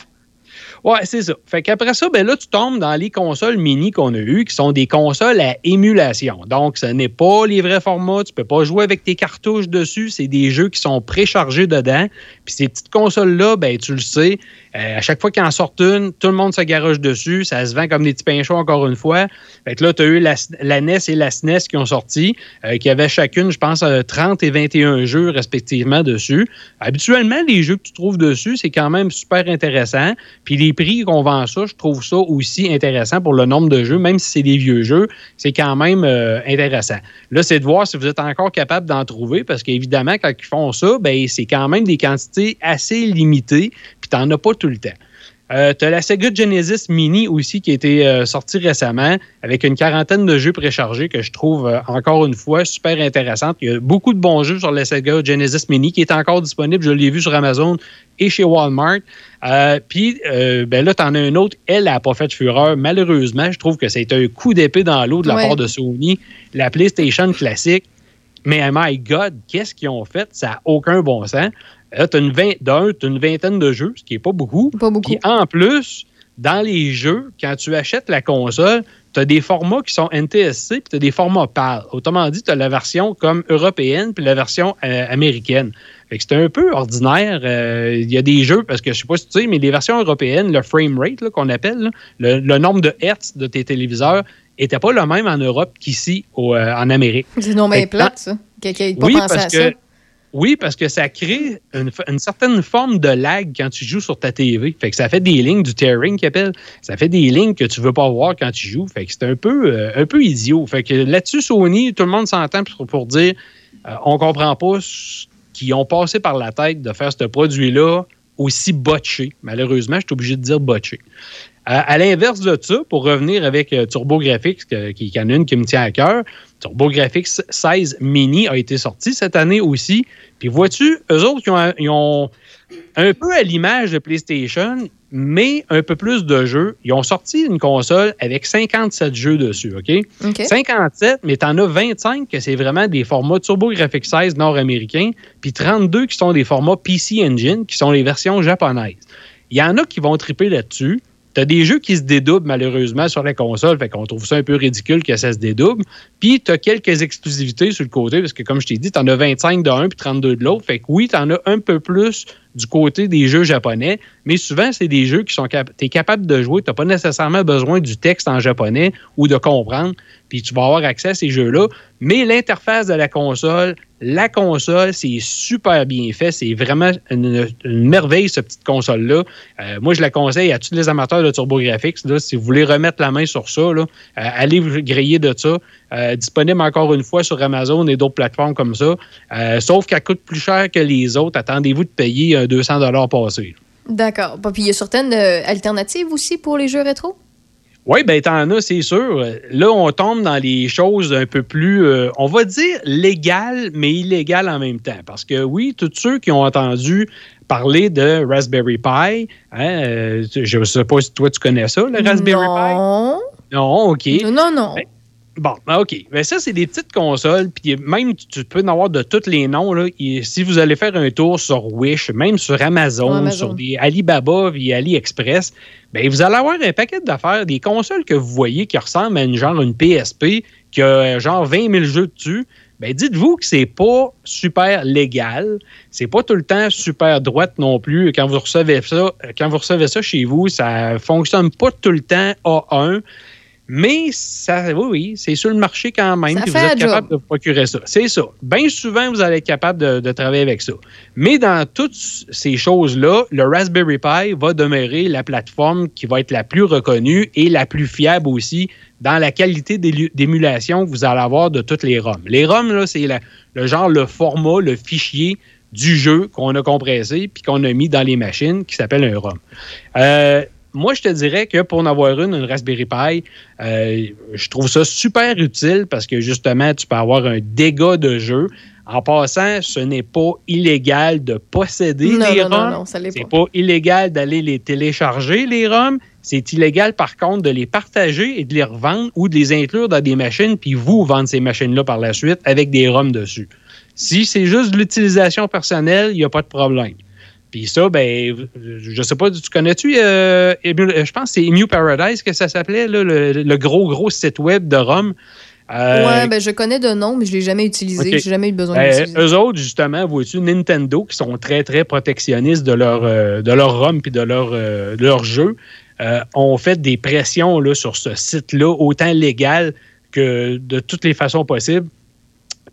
Ouais, c'est ça. Fait qu'après ça, ben là, tu tombes dans les consoles mini qu'on a eues, qui sont des consoles à émulation. Donc, ce n'est pas les vrais formats. Tu peux pas jouer avec tes cartouches dessus. C'est des jeux qui sont préchargés dedans. Puis ces petites consoles-là, ben tu le sais, euh, à chaque fois qu'il en sort une, tout le monde se garoche dessus. Ça se vend comme des petits pains chauds, encore une fois. Fait que là, tu as eu la, NES et la SNES qui ont sorti, euh, qui avaient chacune, je pense, euh, 30 et 21 jeux respectivement dessus. Habituellement, les jeux que tu trouves dessus, c'est quand même super intéressant. Puis les prix qu'on vend ça, je trouve ça aussi intéressant pour le nombre de jeux, même si c'est des vieux jeux, c'est quand même euh, intéressant. Là, c'est de voir si vous êtes encore capable d'en trouver, parce qu'évidemment, quand ils font ça, ben, c'est quand même des quantités assez limitées, puis tu n'en as pas tout le temps. Euh, tu as la Sega Genesis Mini aussi qui a été euh, sortie récemment avec une quarantaine de jeux préchargés que je trouve euh, encore une fois super intéressante. Il y a beaucoup de bons jeux sur la Sega Genesis Mini qui est encore disponible. Je l'ai vu sur Amazon et chez Walmart. Puis ben là, tu en as une autre. Elle n'a pas fait de fureur. Malheureusement, je trouve que c'est un coup d'épée dans l'eau de la Ouais. part de Sony. La PlayStation classique. Mais my God, qu'est-ce qu'ils ont fait? Ça n'a aucun bon sens. Là, tu as une, vingt- une vingtaine de jeux, ce qui n'est pas beaucoup. Pas beaucoup. Puis en plus, dans les jeux, quand tu achètes la console, tu as des formats qui sont NTSC puis tu as des formats PAL. Autrement dit, tu as la version comme européenne puis la version euh, américaine. C'est un peu ordinaire. Euh, Il y a des jeux, parce que je sais pas si tu sais, mais les versions européennes, le frame rate qu'on appelle, là, le, le nombre de hertz de tes téléviseurs n'était pas le même en Europe qu'ici euh, en Amérique. C'est non que plate, ça. Quelqu'un pas oui, pensé parce à que. Oui, parce que ça crée une, certaine forme de lag quand tu joues sur ta TV. Fait que ça fait des lignes du tearing qu'ils appellent. Ça fait des lignes que tu veux pas voir quand tu joues. Fait que c'est un peu, euh, un peu idiot. Fait que là-dessus, Sony, tout le monde s'entend pour, dire euh, on comprend pas ce qu'ils ont passé par la tête de faire ce produit-là aussi botché. Malheureusement, je suis obligé de dire botché. À, l'inverse de ça, pour revenir avec euh, TurboGrafx, qui est une qui me tient à cœur, TurboGrafx 16 Mini a été sorti cette année aussi. Puis vois-tu, eux autres, ils ont, ils ont un peu à l'image de PlayStation, mais un peu plus de jeux. Ils ont sorti une console avec 57 jeux dessus, OK? OK. 57, mais tu en as 25 que c'est vraiment des formats TurboGrafx 16 nord-américains, puis 32 qui sont des formats PC Engine, qui sont les versions japonaises. Il y en a qui vont triper là-dessus. Tu as des jeux qui se dédoublent malheureusement sur la console, fait qu'on trouve ça un peu ridicule que ça se dédouble. Puis tu as quelques exclusivités sur le côté, parce que comme je t'ai dit, tu en as 25 d'un puis 32 de l'autre. Fait que oui, tu en as un peu plus du côté des jeux japonais, mais souvent, c'est des jeux qui sont cap es capable de jouer. Tu n'as pas nécessairement besoin du texte en japonais ou de comprendre, puis tu vas avoir accès à ces jeux-là. Mais l'interface de la console, la console, c'est super bien fait. C'est vraiment une, une merveille, cette petite console-là. Euh, moi, je la conseille à tous les amateurs de TurboGrafx. Là, si vous voulez remettre la main sur ça, là, euh, allez vous griller de ça. Euh, disponible encore une fois sur Amazon et d'autres plateformes comme ça. Euh, sauf qu'elle coûte plus cher que les autres. Attendez-vous de payer un 200 passé. D'accord. Puis il y a certaines euh, alternatives aussi pour les jeux rétro? Oui, ben t'en as, c'est sûr. Là, on tombe dans les choses un peu plus, euh, on va dire légales, mais illégales en même temps. Parce que oui, tous ceux qui ont entendu parler de Raspberry Pi, hein, euh, je ne sais pas si toi tu connais ça, le Raspberry non. Pi? Non, OK. Non, non. Ben, Bon, ben, OK. Ben, ça, c'est des petites consoles. Puis même, tu- peux en avoir de tous les noms. Là. Et si vous allez faire un tour sur Wish, même sur Amazon, sur des Alibaba et AliExpress, ben, vous allez avoir un paquet d'affaires, des consoles que vous voyez qui ressemblent à une genre une PSP, qui a euh, genre 20 000 jeux dessus. Ben, dites-vous que c'est pas super légal. C'est pas tout le temps super droite non plus. Quand vous recevez ça, quand vous recevez ça chez vous, ça fonctionne pas tout le temps A1. Mais ça, oui, oui, c'est sur le marché quand même. Puis fait vous êtes job. capable de vous procurer ça. C'est ça. Bien souvent, vous allez être capable de, de travailler avec ça. Mais dans toutes ces choses-là, le Raspberry Pi va demeurer la plateforme qui va être la plus reconnue et la plus fiable aussi dans la qualité d'émulation que vous allez avoir de toutes les ROM. Les ROM, là, c'est le genre, le format, le fichier du jeu qu'on a compressé puis qu'on a mis dans les machines qui s'appelle un ROM. Euh, moi, je te dirais que pour en avoir une, une Raspberry Pi, euh, je trouve ça super utile parce que justement, tu peux avoir un dégât de jeu. En passant, ce n'est pas illégal de posséder Non, des non, non, ROM. non, ça l'est C'est pas. pas illégal d'aller les télécharger, les ROM. C'est illégal, par contre, de les partager et de les revendre ou de les inclure dans des machines, puis vous vendre ces machines-là par la suite avec des ROM dessus. Si c'est juste de l'utilisation personnelle, il n'y a pas de problème. Puis ça, ben, je sais pas, tu connais-tu, euh, Emu- je pense que c'est Emu Paradise que ça s'appelait, le, le gros, gros site web de ROM. Euh, ouais, ben je connais de nom, mais je l'ai jamais utilisé. OK. J'ai jamais eu besoin Euh, d'utiliser. eux autres, justement, vois-tu, Nintendo, qui sont très, très protectionnistes de leur, euh, de leur ROM puis de leur, euh, de leur jeu, euh, ont fait des pressions là, sur ce site-là, autant légal que de toutes les façons possibles.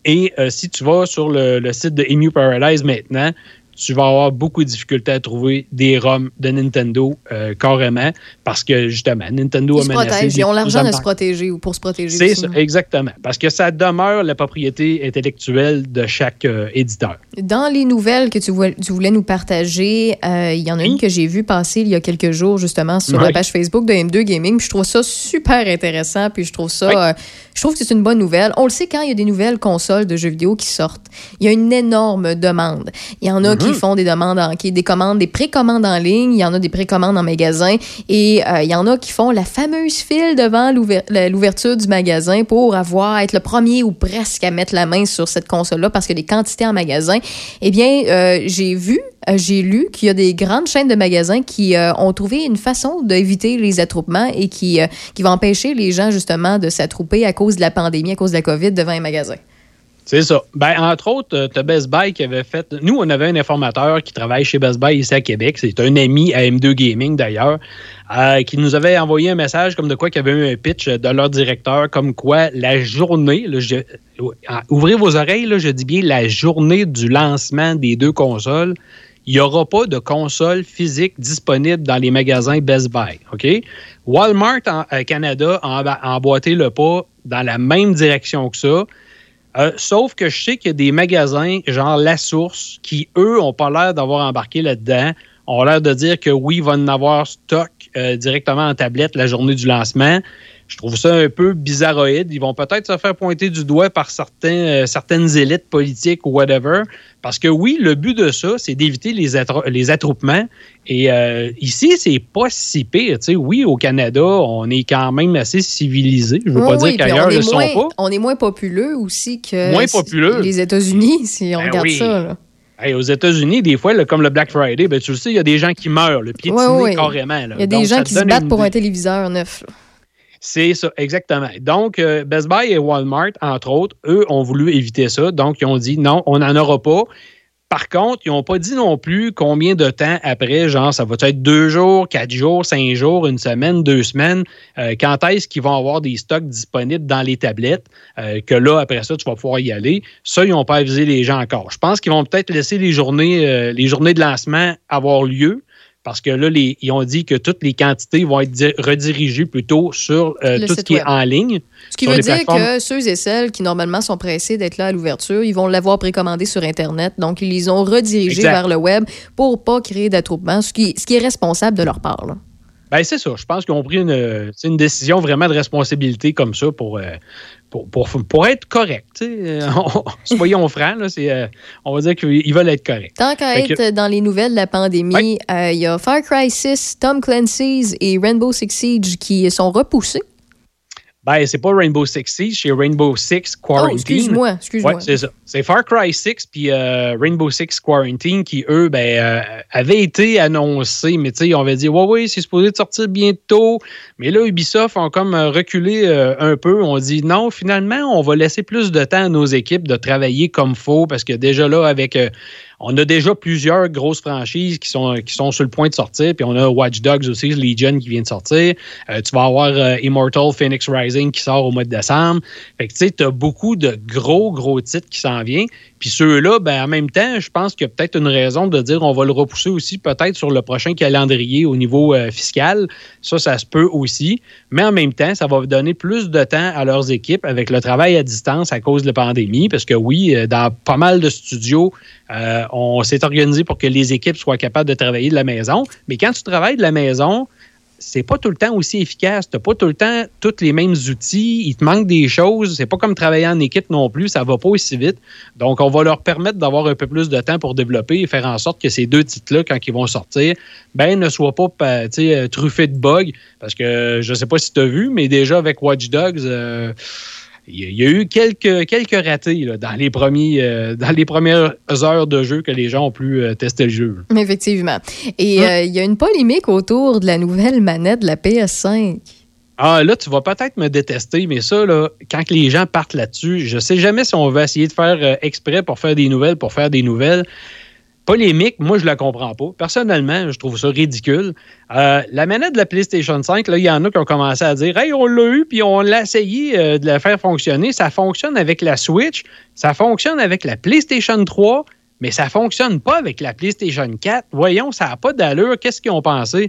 Et euh, si tu vas sur le, le site de Emu Paradise maintenant, tu vas avoir beaucoup de difficultés à trouver des ROM de Nintendo euh, carrément parce que justement, Nintendo Ils a se menacé. protègent. Ils ont l'argent de se protéger ou pour se protéger. C'est ça, exactement. Parce que ça demeure la propriété intellectuelle de chaque euh, éditeur. Dans les nouvelles que tu voulais, tu voulais nous partager, euh, il y en a une que j'ai vue passer il y a quelques jours, justement, sur la page Facebook de M2 Gaming. Puis je trouve ça super intéressant. Puis je trouve ça. Oui. je trouve que c'est une bonne nouvelle. On le sait quand il y a des nouvelles consoles de jeux vidéo qui sortent. Il y a une énorme demande. Il y en a qui Mhm. font des demandes, en, qui, des commandes, des précommandes en ligne. Il y en a des précommandes en magasin. Et euh, il y en a qui font la fameuse file devant l'ouverture du magasin pour avoir, être le premier ou presque à mettre la main sur cette console-là parce que les quantités en magasin. Eh bien, euh, j'ai vu, euh, j'ai lu qu'il y a des grandes chaînes de magasins qui euh, ont trouvé une façon d'éviter les attroupements et qui, euh, qui va empêcher les gens justement de s'attrouper à cause de la pandémie, à cause de la COVID devant un magasin. C'est ça. Ben, entre autres, tu as Best Buy qui avait fait. Nous, on avait un informateur qui travaille chez Best Buy ici à Québec. C'est un ami à M2 Gaming d'ailleurs, euh, qui nous avait envoyé un message comme de quoi qu'il y avait eu un pitch de leur directeur, comme quoi la journée, euh, ouvrez vos oreilles, là, je dis bien la journée du lancement des deux consoles, il n'y aura pas de console physique disponible dans les magasins Best Buy. OK? Walmart en, euh, Canada a emboîté le pas dans la même direction que ça. Euh, sauf que je sais qu'il y a des magasins, genre La Source, qui, eux, ont pas l'air d'avoir embarqué là-dedans. Ont l'air de dire que oui, il va en avoir stock euh, directement en tablette la journée du lancement. Je trouve ça un peu bizarroïde. Ils vont peut-être se faire pointer du doigt par certains, euh, certaines élites politiques ou whatever. Parce que oui, le but de ça, c'est d'éviter les, attro- les attroupements. Et euh, ici, c'est pas si pire. Oui, au Canada, on est quand même assez civilisé. Je veux pas Oui, dire qu'ailleurs, ils le sont pas. On est moins populeux aussi que Moins populeux. les États-Unis, si on Ben regarde oui. ça. là. Hey, aux États-Unis, des fois, là, comme le Black Friday, ben, tu le sais, il y a des gens qui meurent, le piétiné Ouais, ouais. carrément. là. Il y a des Donc, gens qui se battent une pour un téléviseur neuf. C'est ça, exactement. Donc, euh, Best Buy et Walmart, entre autres, eux ont voulu éviter ça. Donc, ils ont dit non, on n'en aura pas. Par contre, ils n'ont pas dit non plus combien de temps après, genre, ça va être deux jours, quatre jours, cinq jours, une semaine, deux semaines, euh, quand est-ce qu'ils vont avoir des stocks disponibles dans les tablettes, euh, que là, après ça, tu vas pouvoir y aller. Ça, ils n'ont pas avisé les gens encore. Je pense qu'ils vont peut-être laisser les journées, les journées de lancement avoir lieu. Parce que là, les- ils ont dit que toutes les quantités vont être di- redirigées plutôt sur euh, tout ce qui web. est en ligne. Ce qui veut dire que ceux et celles qui normalement sont pressés d'être là à l'ouverture, ils vont l'avoir précommandé sur Internet. Donc, ils les ont redirigés Exact. vers le web pour pas créer d'attroupement, ce qui, ce qui est responsable de leur part. là. Ben, c'est ça. Je pense qu'ils ont pris une, euh, une décision vraiment de responsabilité comme ça pour, euh, pour, pour, pour être correct. Euh, on- Soyons francs, là, euh, on va dire qu'ils veulent être corrects. Tant qu'à que- être dans les nouvelles de la pandémie, euh, il y a Far Cry 6, Tom Clancy's et Rainbow Six Siege qui sont repoussés. Ben, c'est pas Rainbow Six Siege, c'est Rainbow Six Quarantine. Oh, excuse-moi, excuse-moi. Ouais, c'est ça. C'est Far Cry 6 puis euh, Rainbow Six Quarantine qui, eux, ben, euh, avaient été annoncés, mais tu sais, on avait dit, ouais, ouais, c'est supposé de sortir bientôt. Mais là, Ubisoft ont comme euh, reculé euh, un peu. On dit, non, finalement, on va laisser plus de temps à nos équipes de travailler comme faut parce que déjà là, avec. On a déjà plusieurs grosses franchises qui sont, qui sont sur le point de sortir. Puis on a Watch Dogs aussi, Legion qui vient de sortir. Euh, tu vas avoir euh, Immortal Phoenix Rising qui sort au mois de décembre. Fait que tu sais, tu as beaucoup de gros, gros titres qui s'en viennent. Puis ceux-là, ben, en même temps, je pense qu'il y a peut-être une raison de dire on va le repousser aussi peut-être sur le prochain calendrier au niveau euh, fiscal. Ça, ça se peut aussi. Mais en même temps, ça va donner plus de temps à leurs équipes avec le travail à distance à cause de la pandémie. Parce que oui, dans pas mal de studios, on s'est organisé pour que les équipes soient capables de travailler de la maison. Mais quand tu travailles de la maison, c'est pas tout le temps aussi efficace. Tu n'as pas tout le temps tous les mêmes outils. Il te manque des choses. C'est pas comme travailler en équipe non plus. Ça va pas aussi vite. Donc, on va leur permettre d'avoir un peu plus de temps pour développer et faire en sorte que ces deux titres-là, quand ils vont sortir, ben, ne soient pas euh, truffés de bugs. Parce que je sais pas si tu as vu, mais déjà avec Watch Dogs, euh, il y a- eu quelques, quelques ratés là, dans, les premiers, euh, dans les premières heures de jeu que les gens ont pu euh, tester le jeu. Effectivement. Et euh, il y a une polémique autour de la nouvelle manette de la PS5. Ah, là, tu vas peut-être me détester, mais ça, là, quand les gens partent là-dessus, je sais jamais si on va essayer de faire exprès pour faire des nouvelles, pour faire des nouvelles. Polémique, moi, je la comprends pas. Personnellement, je trouve ça ridicule. Euh, la manette de la PlayStation 5, là, il y en a qui ont commencé à dire Hey, on l'a eu, puis on l'a essayé euh, de la faire fonctionner. Ça fonctionne avec la Switch, ça fonctionne avec la PlayStation 3, mais ça fonctionne pas avec la PlayStation 4. Voyons, ça n'a pas d'allure. Qu'est-ce qu'ils ont pensé?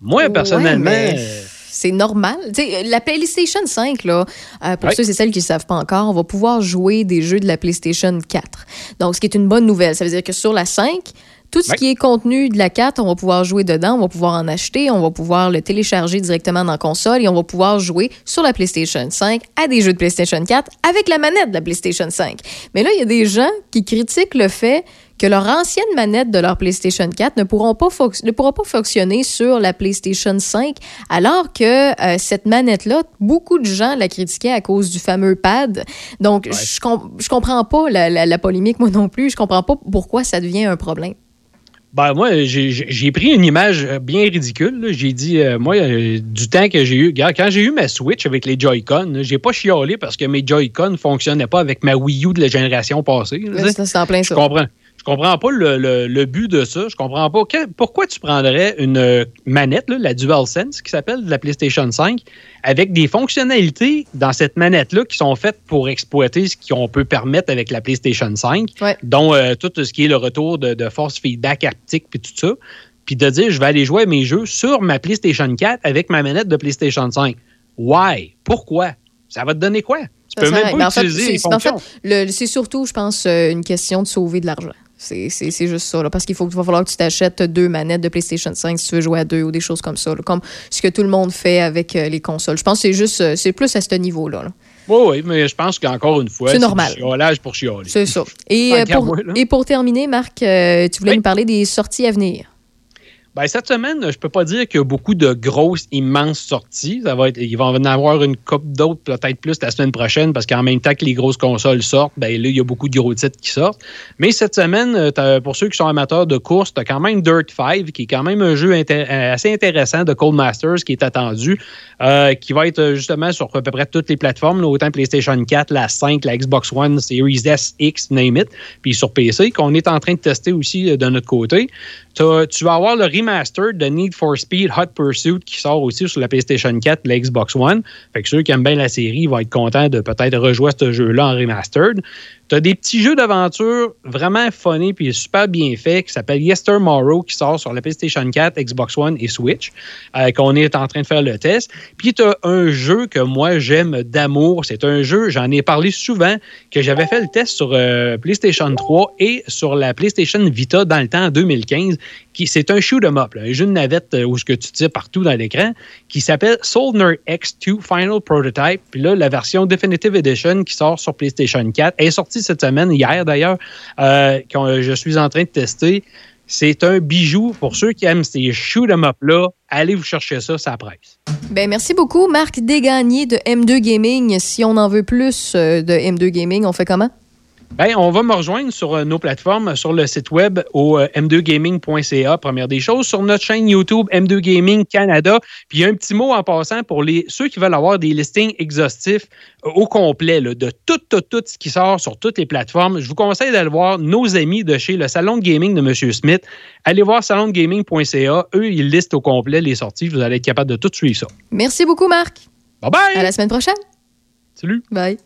Moi, personnellement. Ouais, mais euh, C'est normal. Tu sais, la PlayStation 5, là, euh, pour ceux et celles qui ne savent pas encore, on va pouvoir jouer des jeux de la PlayStation 4. Donc, ce qui est une bonne nouvelle. Ça veut dire que sur la 5, tout ce qui est contenu de la 4, on va pouvoir jouer dedans, on va pouvoir en acheter, on va pouvoir le télécharger directement dans la console et on va pouvoir jouer sur la PlayStation 5 à des jeux de PlayStation 4 avec la manette de la PlayStation 5. Mais là, il y a des gens qui critiquent le fait que leur ancienne manette de leur PlayStation 4 ne pourront pas, ne pourra pas fonctionner sur la PlayStation 5, alors que euh, cette manette-là, beaucoup de gens la critiquaient à cause du fameux pad. Donc, je, com- je comprends pas la, la- la polémique, moi non plus. Je comprends pas pourquoi ça devient un problème. Ben, moi, j'ai- pris une image euh, bien ridicule. J'ai dit, euh, moi, euh, du temps que j'ai eu, regarde, quand j'ai eu ma Switch avec les Joy-Con, j'ai pas chialé parce que mes Joy-Con ne fonctionnaient pas avec ma Wii U de la génération passée. C'est en plein Je ça. comprends. Je comprends pas le, le- le but de ça. Je comprends pas que- pourquoi tu prendrais une euh, manette, là, la DualSense, qui s'appelle de la PlayStation 5, avec des fonctionnalités dans cette manette-là qui sont faites pour exploiter ce qu'on peut permettre avec la PlayStation 5, dont euh, tout ce qui est le retour de, de force feedback haptique puis tout ça. Puis de dire, je vais aller jouer à mes jeux sur ma PlayStation 4 avec ma manette de PlayStation 5. Why? Pourquoi? Ça va te donner quoi? Tu Ça peux même pas Mais en fait, utiliser c'est- les c'est- en fait, fonctions. le- c'est surtout, je pense, euh, une question de sauver de l'argent. C'est juste ça, là, parce qu'il faut, va falloir que tu t'achètes deux manettes de PlayStation 5 si tu veux jouer à deux ou des choses comme ça, là, comme ce que tout le monde fait avec euh, les consoles. Je pense que c'est juste, euh, c'est plus à ce niveau-là. là. Oui, oui, mais je pense qu'encore une fois, C'est normal. du chiolage pour chialer. C'est ça. Et, euh, pour, moi, et pour terminer, Marc, euh, tu voulais nous parler des sorties à venir. Ben, cette semaine, je peux pas dire qu'il y a beaucoup de grosses, immenses sorties. Va il va en avoir une coupe d'autres, peut-être plus la semaine prochaine, parce qu'en même temps que les grosses consoles sortent, ben là, il y a beaucoup de gros titres qui sortent. Mais cette semaine, euh, pour ceux qui sont amateurs de course, tu as quand même Dirt 5, qui est quand même un jeu euh, assez intéressant de Cold Masters qui est attendu, euh, qui va être justement sur à peu près toutes les plateformes, autant PlayStation 4, la 5, la Xbox One, Series S, X, name it, puis sur PC, qu'on est en train de tester aussi de notre côté. Tu vas avoir le remaster de Need for Speed Hot Pursuit qui sort aussi sur la PlayStation 4 la Xbox One. Fait que ceux qui aiment bien la série vont être contents de peut-être rejouer ce jeu-là en remastered. Tu as des petits jeux d'aventure vraiment funny puis super bien faits qui s'appellent Yestermorrow qui sort sur la PlayStation 4, Xbox One et Switch, euh, qu'on est en train de faire le test. Puis tu as un jeu que moi j'aime d'amour. C'est un jeu, j'en ai parlé souvent, que j'avais fait le test sur euh, PlayStation 3 et sur la PlayStation Vita dans le temps en 2015. Qui, c'est un shoot 'em up, un jeu de navette euh, où ce que tu tires partout dans l'écran, qui s'appelle Soldier X2 Final Prototype. Puis là, la version Definitive Edition qui sort sur PlayStation 4 elle est sortie cette semaine, hier d'ailleurs, euh, que je suis en train de tester. C'est un bijou pour ceux qui aiment ces shoot 'em up-là. Allez vous chercher ça, ça presse. Ben, merci beaucoup, Marc Desgagnés de M2 Gaming. Si on en veut plus euh, de M2 Gaming, on fait comment? Ben, on va me rejoindre sur euh, nos plateformes, sur le site web au euh, m2gaming.ca, première des choses, sur notre chaîne YouTube M2 Gaming Canada. Puis un petit mot en passant pour les ceux qui veulent avoir des listings exhaustifs euh, au complet là, de tout, tout, tout ce qui sort sur toutes les plateformes. Je vous conseille d'aller voir nos amis de chez le Salon de Gaming de M. Smith. Allez voir salondegaming.ca. Eux, ils listent au complet les sorties. Vous allez être capable de tout suivre ça. Merci beaucoup, Marc. Bye bye! À la semaine prochaine. Salut. Bye.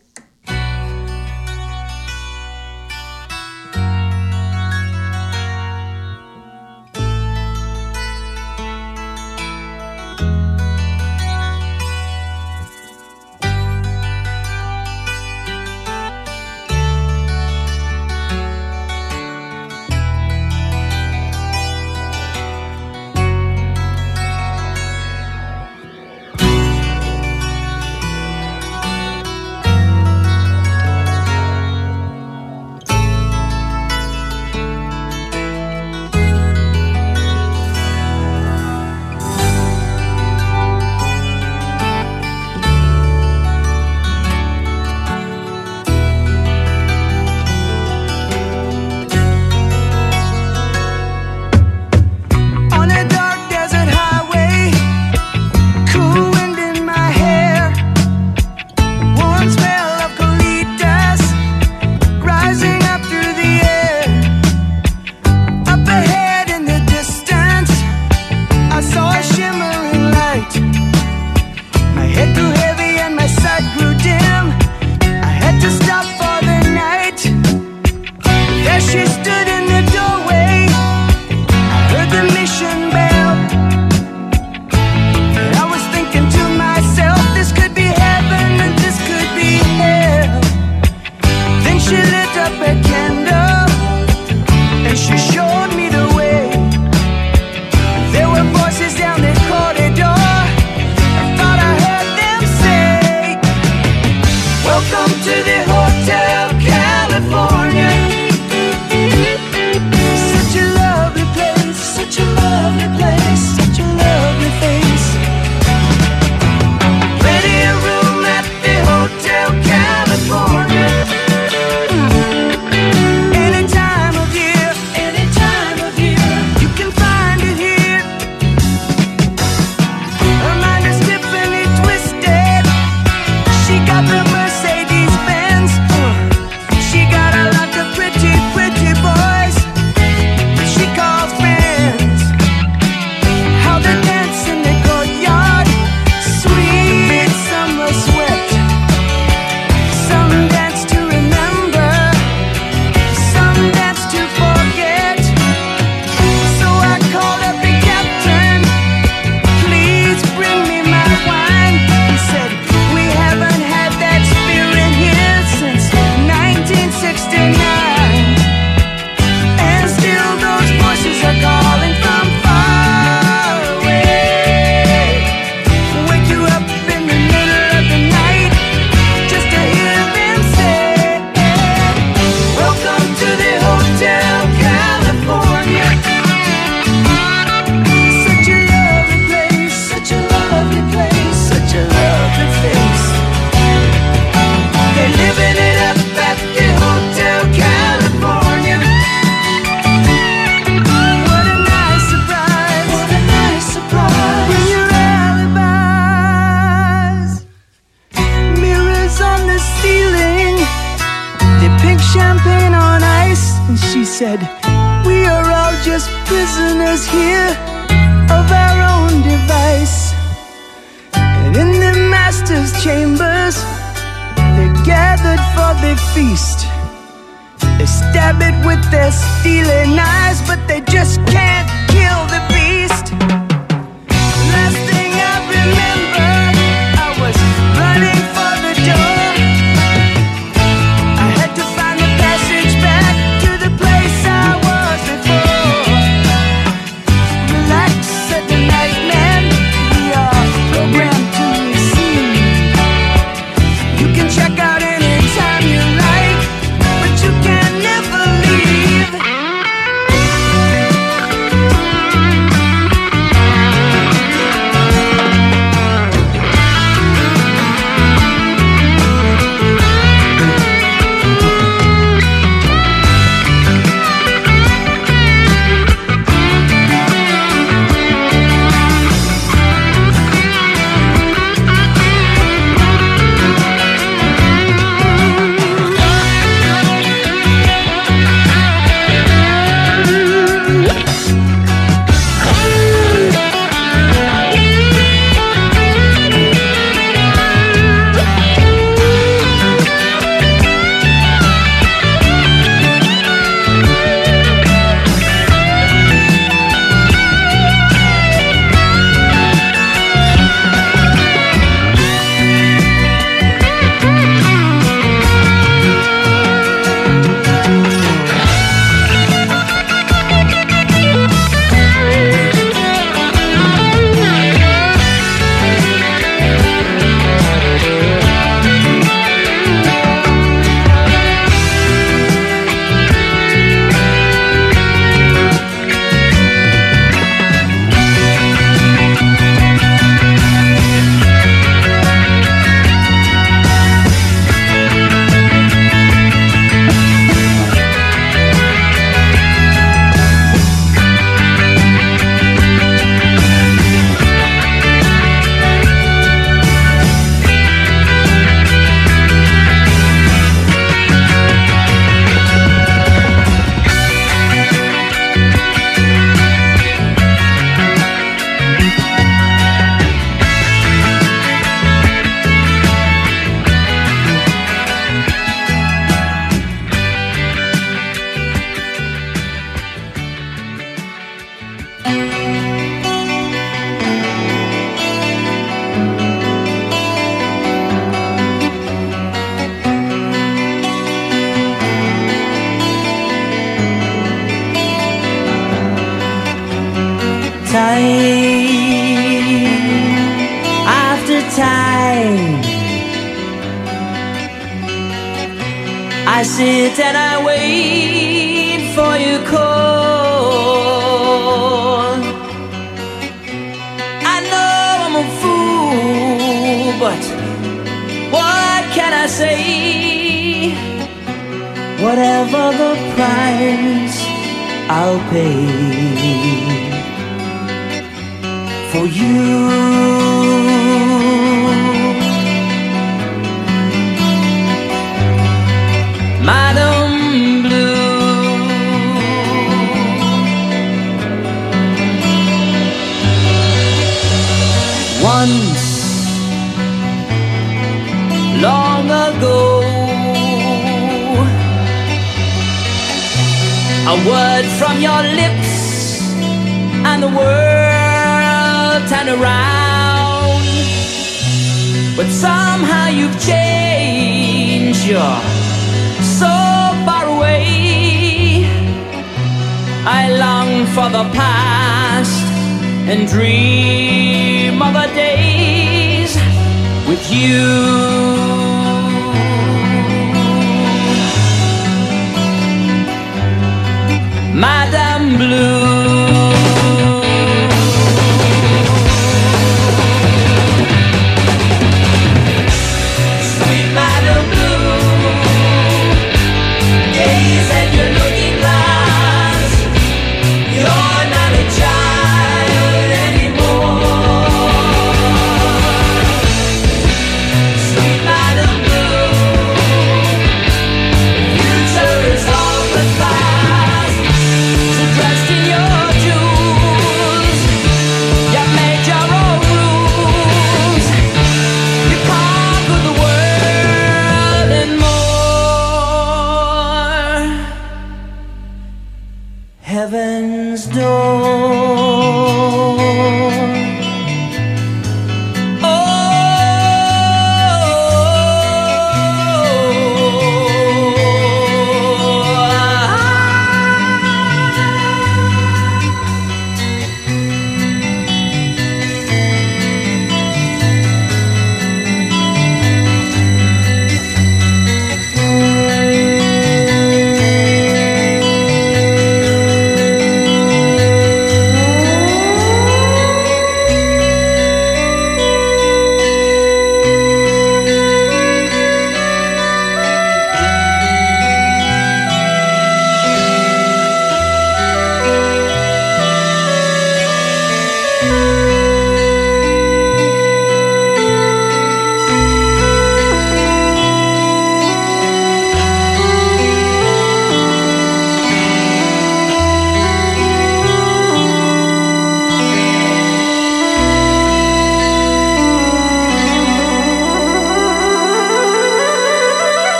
Whatever the price, I'll pay for you. A word from your lips, and the world turned around. But somehow you've changed. You're so far away. I long for the past and dream of the days with you. Madame Blue.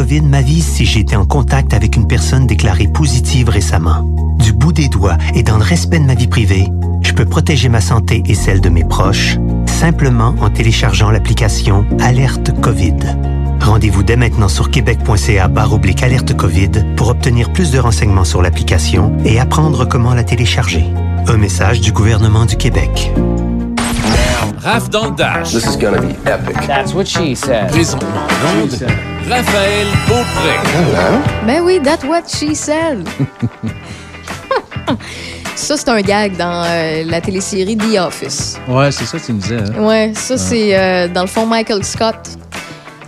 COVID m'avise si j'ai été en contact avec une personne déclarée positive récemment. Du bout des doigts et dans le respect de ma vie privée, je peux protéger ma santé et celle de mes proches simplement en téléchargeant l'application Alerte COVID. Rendez-vous dès maintenant sur québec.ca barre oblique alerte COVID pour obtenir plus de renseignements sur l'application et apprendre comment la télécharger. Un message du gouvernement du Québec. Raph dans le Dash. This is gonna be epic. That's what she said. Présentement Raphaël Beaupré. Ben oui, that's what she said. ça, c'est un gag dans euh, la télésérie The Office. Ouais, c'est ça que tu me disais. hein? Ouais, ça, c'est euh, dans le fond Michael Scott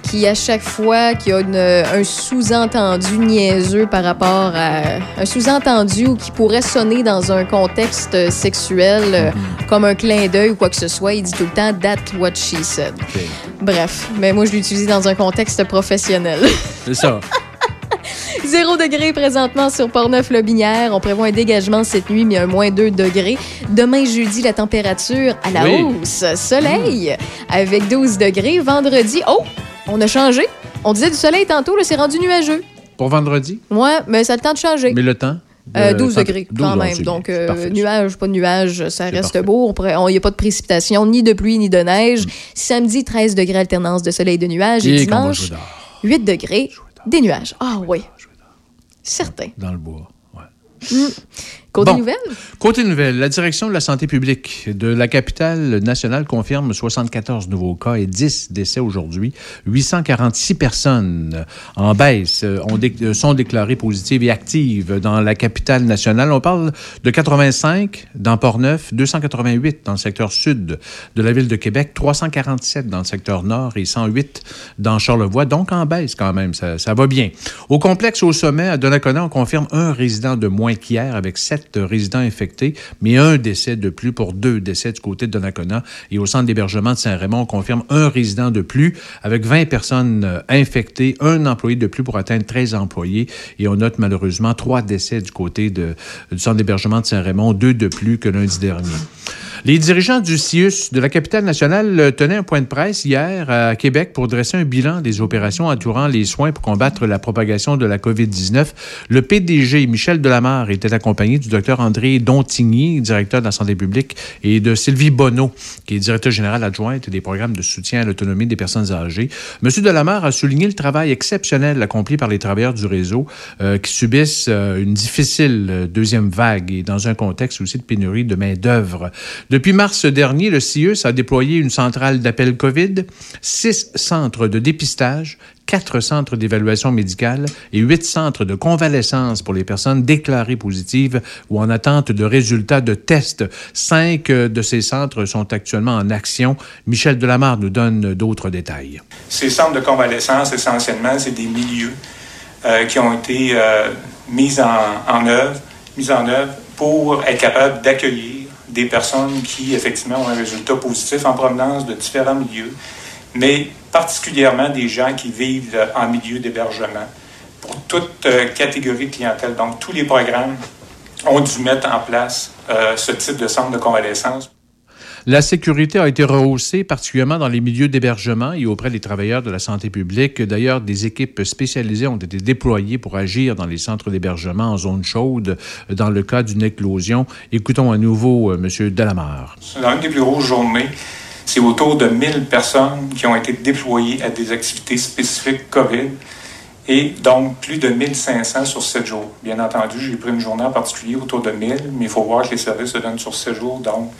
qui, à chaque fois qu'il y a une- un sous-entendu niaiseux par rapport à. Un sous-entendu ou qui pourrait sonner dans un contexte euh, sexuel, euh, comme un clin d'œil ou quoi que ce soit, il dit tout le temps That's what she said. Bref, mais moi, je l'utilise dans un contexte professionnel. C'est ça. Zéro degré présentement sur Portneuf-Lobinière. On prévoit un dégagement cette nuit, mais un moins 2 degrés. Demain, jeudi, la température à la Oui. hausse. Soleil avec 12 degrés. Vendredi, oh, on a changé. On disait du soleil tantôt, là, c'est rendu nuageux. Pour vendredi? Ouais, mais ça a le temps de changer. Mais le temps? Euh, de- 12 cent- degrés 12, quand même. Donc, euh, nuage, pas de nuage, ça reste parfait. beau. Il n'y a pas de précipitation, ni de pluie, ni de Mm. neige. Samedi, 13 degrés alternance de soleil et de nuages. Et, dimanche, jouer dehors? 8 degrés, des nuages. Ah oui. Certain. Dans le bois. Côté Bon. nouvelles? Côté nouvelle, la direction de la santé publique de la capitale nationale confirme 74 nouveaux cas et 10 décès aujourd'hui. 846 personnes en baisse ont dé- sont déclarées positives et actives dans la capitale nationale. On parle de 85 dans Port-Neuf, 288 dans le secteur sud de la ville de Québec, 347 dans le secteur nord et 108 dans Charlevoix. Donc en baisse quand même, ça, ça va bien. Au complexe au sommet, à Donnacona, on confirme un résident de moins avec sept résidents infectés, mais un décès de plus pour deux décès du côté de Donnacona. Et au centre d'hébergement de Saint-Raymond, on confirme un résident de plus avec 20 personnes euh, infectées, un employé de plus pour atteindre 13 employés. Et on note malheureusement trois décès du côté du centre d'hébergement de Saint-Raymond, deux de plus que lundi dernier. Les dirigeants du CIUS de la capitale nationale euh, tenaient un point de presse hier à Québec pour dresser un bilan des opérations entourant les soins pour combattre la propagation de la COVID-19. Le PDG Michel Delamarre était accompagné du docteur André Dontigny, directeur de la santé publique, et de Sylvie Bonneau, qui est directeur général adjointe des programmes de soutien à l'autonomie des personnes âgées. Monsieur Delamarre a souligné le travail exceptionnel accompli par les travailleurs du réseau euh, qui subissent euh, une difficile deuxième vague et dans un contexte aussi de pénurie de main-d'œuvre. Depuis mars dernier, le CIUS a déployé une centrale d'appel COVID, six centres de dépistage, quatre centres d'évaluation médicale et huit centres de convalescence pour les personnes déclarées positives ou en attente de résultats de tests. Cinq de ces centres sont actuellement en action. Michel Delamarre nous donne d'autres détails. Ces centres de convalescence, essentiellement, c'est des milieux euh, qui ont été euh, mis en, en œuvre, mis en œuvre pour être capables d'accueillir des personnes qui, effectivement, ont un résultat positif en provenance de différents milieux, mais particulièrement des gens qui vivent euh, en milieu d'hébergement pour toute euh, catégorie de clientèle. Donc, tous les programmes ont dû mettre en place euh, ce type de centre de convalescence. La sécurité a été rehaussée, particulièrement dans les milieux d'hébergement et auprès des travailleurs de la santé publique. D'ailleurs, des équipes spécialisées ont été déployées pour agir dans les centres d'hébergement en zone chaude dans le cas d'une éclosion. Écoutons à nouveau euh, M. Delamarre. Dans une des plus grosses journées, c'est autour de 1000 personnes qui ont été déployées à des activités spécifiques COVID et donc plus de 1500 sur 7 jours. Bien entendu, j'ai pris une journée en particulier autour de 1000, mais il faut voir que les services se donnent sur 7 jours, donc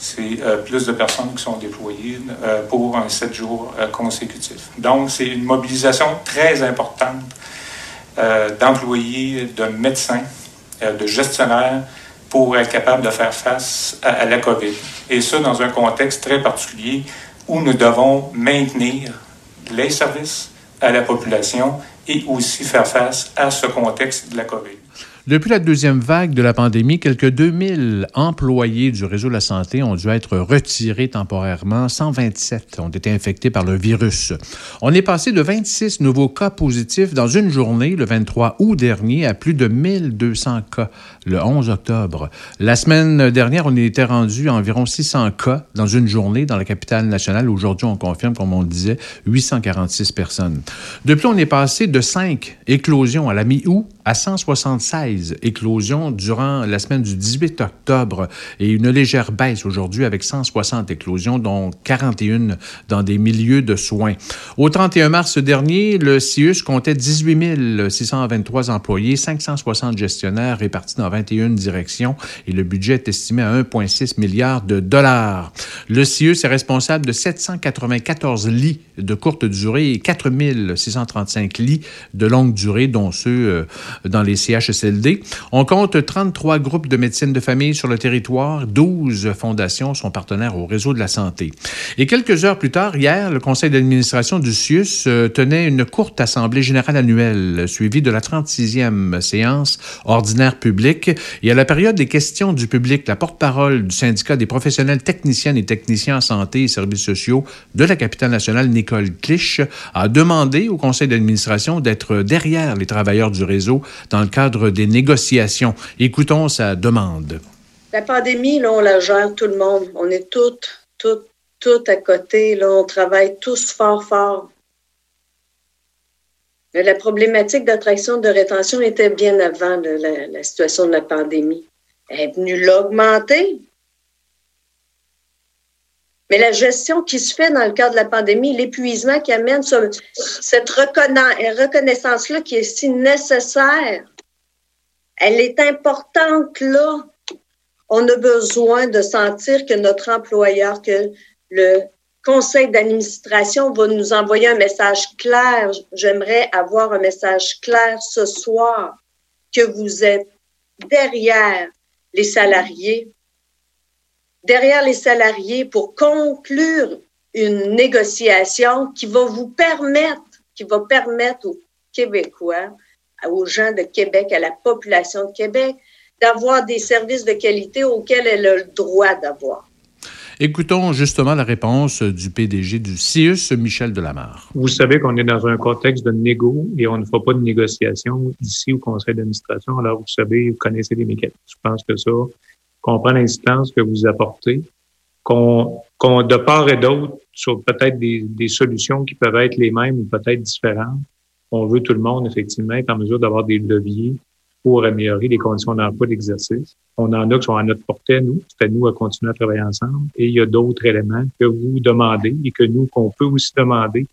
c'est euh, plus de personnes qui sont déployées euh, pour un 7 jours euh, consécutif. Donc, c'est une mobilisation très importante d'employés, de médecins, de gestionnaires pour être capable de faire face à, à la COVID. Et ça, dans un contexte très particulier où nous devons maintenir les services à la population et aussi faire face à ce contexte de la COVID. Depuis la deuxième vague de la pandémie, quelques 2000 employés du réseau de la santé ont dû être retirés temporairement. 127 ont été infectés par le virus. On est passé de 26 nouveaux cas positifs dans une journée, le 23 août dernier, à plus de 1200 cas le 11 octobre. La semaine dernière, on était rendu à environ 600 cas dans une journée dans la capitale nationale. Aujourd'hui, on confirme, comme on le disait, 846 personnes. Depuis, on est passé de 5 éclosions à la mi-août à 176 éclosions durant la semaine du 18 octobre et une légère baisse aujourd'hui avec 160 éclosions, dont 41 dans des milieux de soins. Au 31 mars dernier, le CIUS comptait 18 623 employés, 560 gestionnaires répartis dans 21 directions et le budget est estimé à 1,6 milliard de dollars. Le CIUS est responsable de 794 lits de courte durée et 4 635 lits de longue durée, dont ceux euh, dans les CHSLD. On compte 33 groupes de médecine de famille sur le territoire. 12 fondations sont partenaires au réseau de la santé. Et quelques heures plus tard, hier, le conseil d'administration du CIUS euh, tenait une courte assemblée générale annuelle suivie de la 36e séance ordinaire publique. Et à la période des questions du public, la porte-parole du syndicat des professionnels techniciennes et techniciens en santé et services sociaux de la capitale nationale, Nicole Clich, a demandé au conseil d'administration d'être derrière les travailleurs du réseau dans le cadre des négociations. Écoutons sa demande. La pandémie, là, on la gère tout le monde. On est toutes, toutes, toutes à côté. Là, on travaille tous fort, fort. Mais la problématique d'attraction de rétention était bien avant la, situation de la pandémie. Elle est venue l'augmenter. Mais la gestion qui se fait dans le cadre de la pandémie, l'épuisement qui amène ce- cette reconna- reconnaissance-là qui est si nécessaire, elle est importante là. On a besoin de sentir que notre employeur, que le conseil d'administration va nous envoyer un message clair. J'aimerais avoir un message clair ce soir que vous êtes derrière les salariés, derrière les salariés pour conclure une négociation qui va vous permettre, qui va permettre aux Québécois, aux gens de Québec, à la population de Québec, d'avoir des services de qualité auxquels elle a le droit d'avoir. Écoutons justement la réponse du PDG du CIUS, Michel Delamarre. Vous savez qu'on est dans un contexte de négo et on ne fera pas de négociation ici au conseil d'administration. Alors, vous savez, vous connaissez les mécanismes. Je pense que ça, qu'on prend l'instance que vous apportez, qu'on, qu'on de part et d'autre, sur peut-être des, des solutions qui peuvent être les mêmes ou peut-être différentes, on veut tout le monde, effectivement, être en mesure d'avoir des leviers pour améliorer les conditions d'emploi d'exercice. On en a qui sont à notre portée, nous. C'est à nous à continuer à travailler ensemble. Et il y a d'autres éléments que vous demandez et que nous, qu'on peut aussi demander.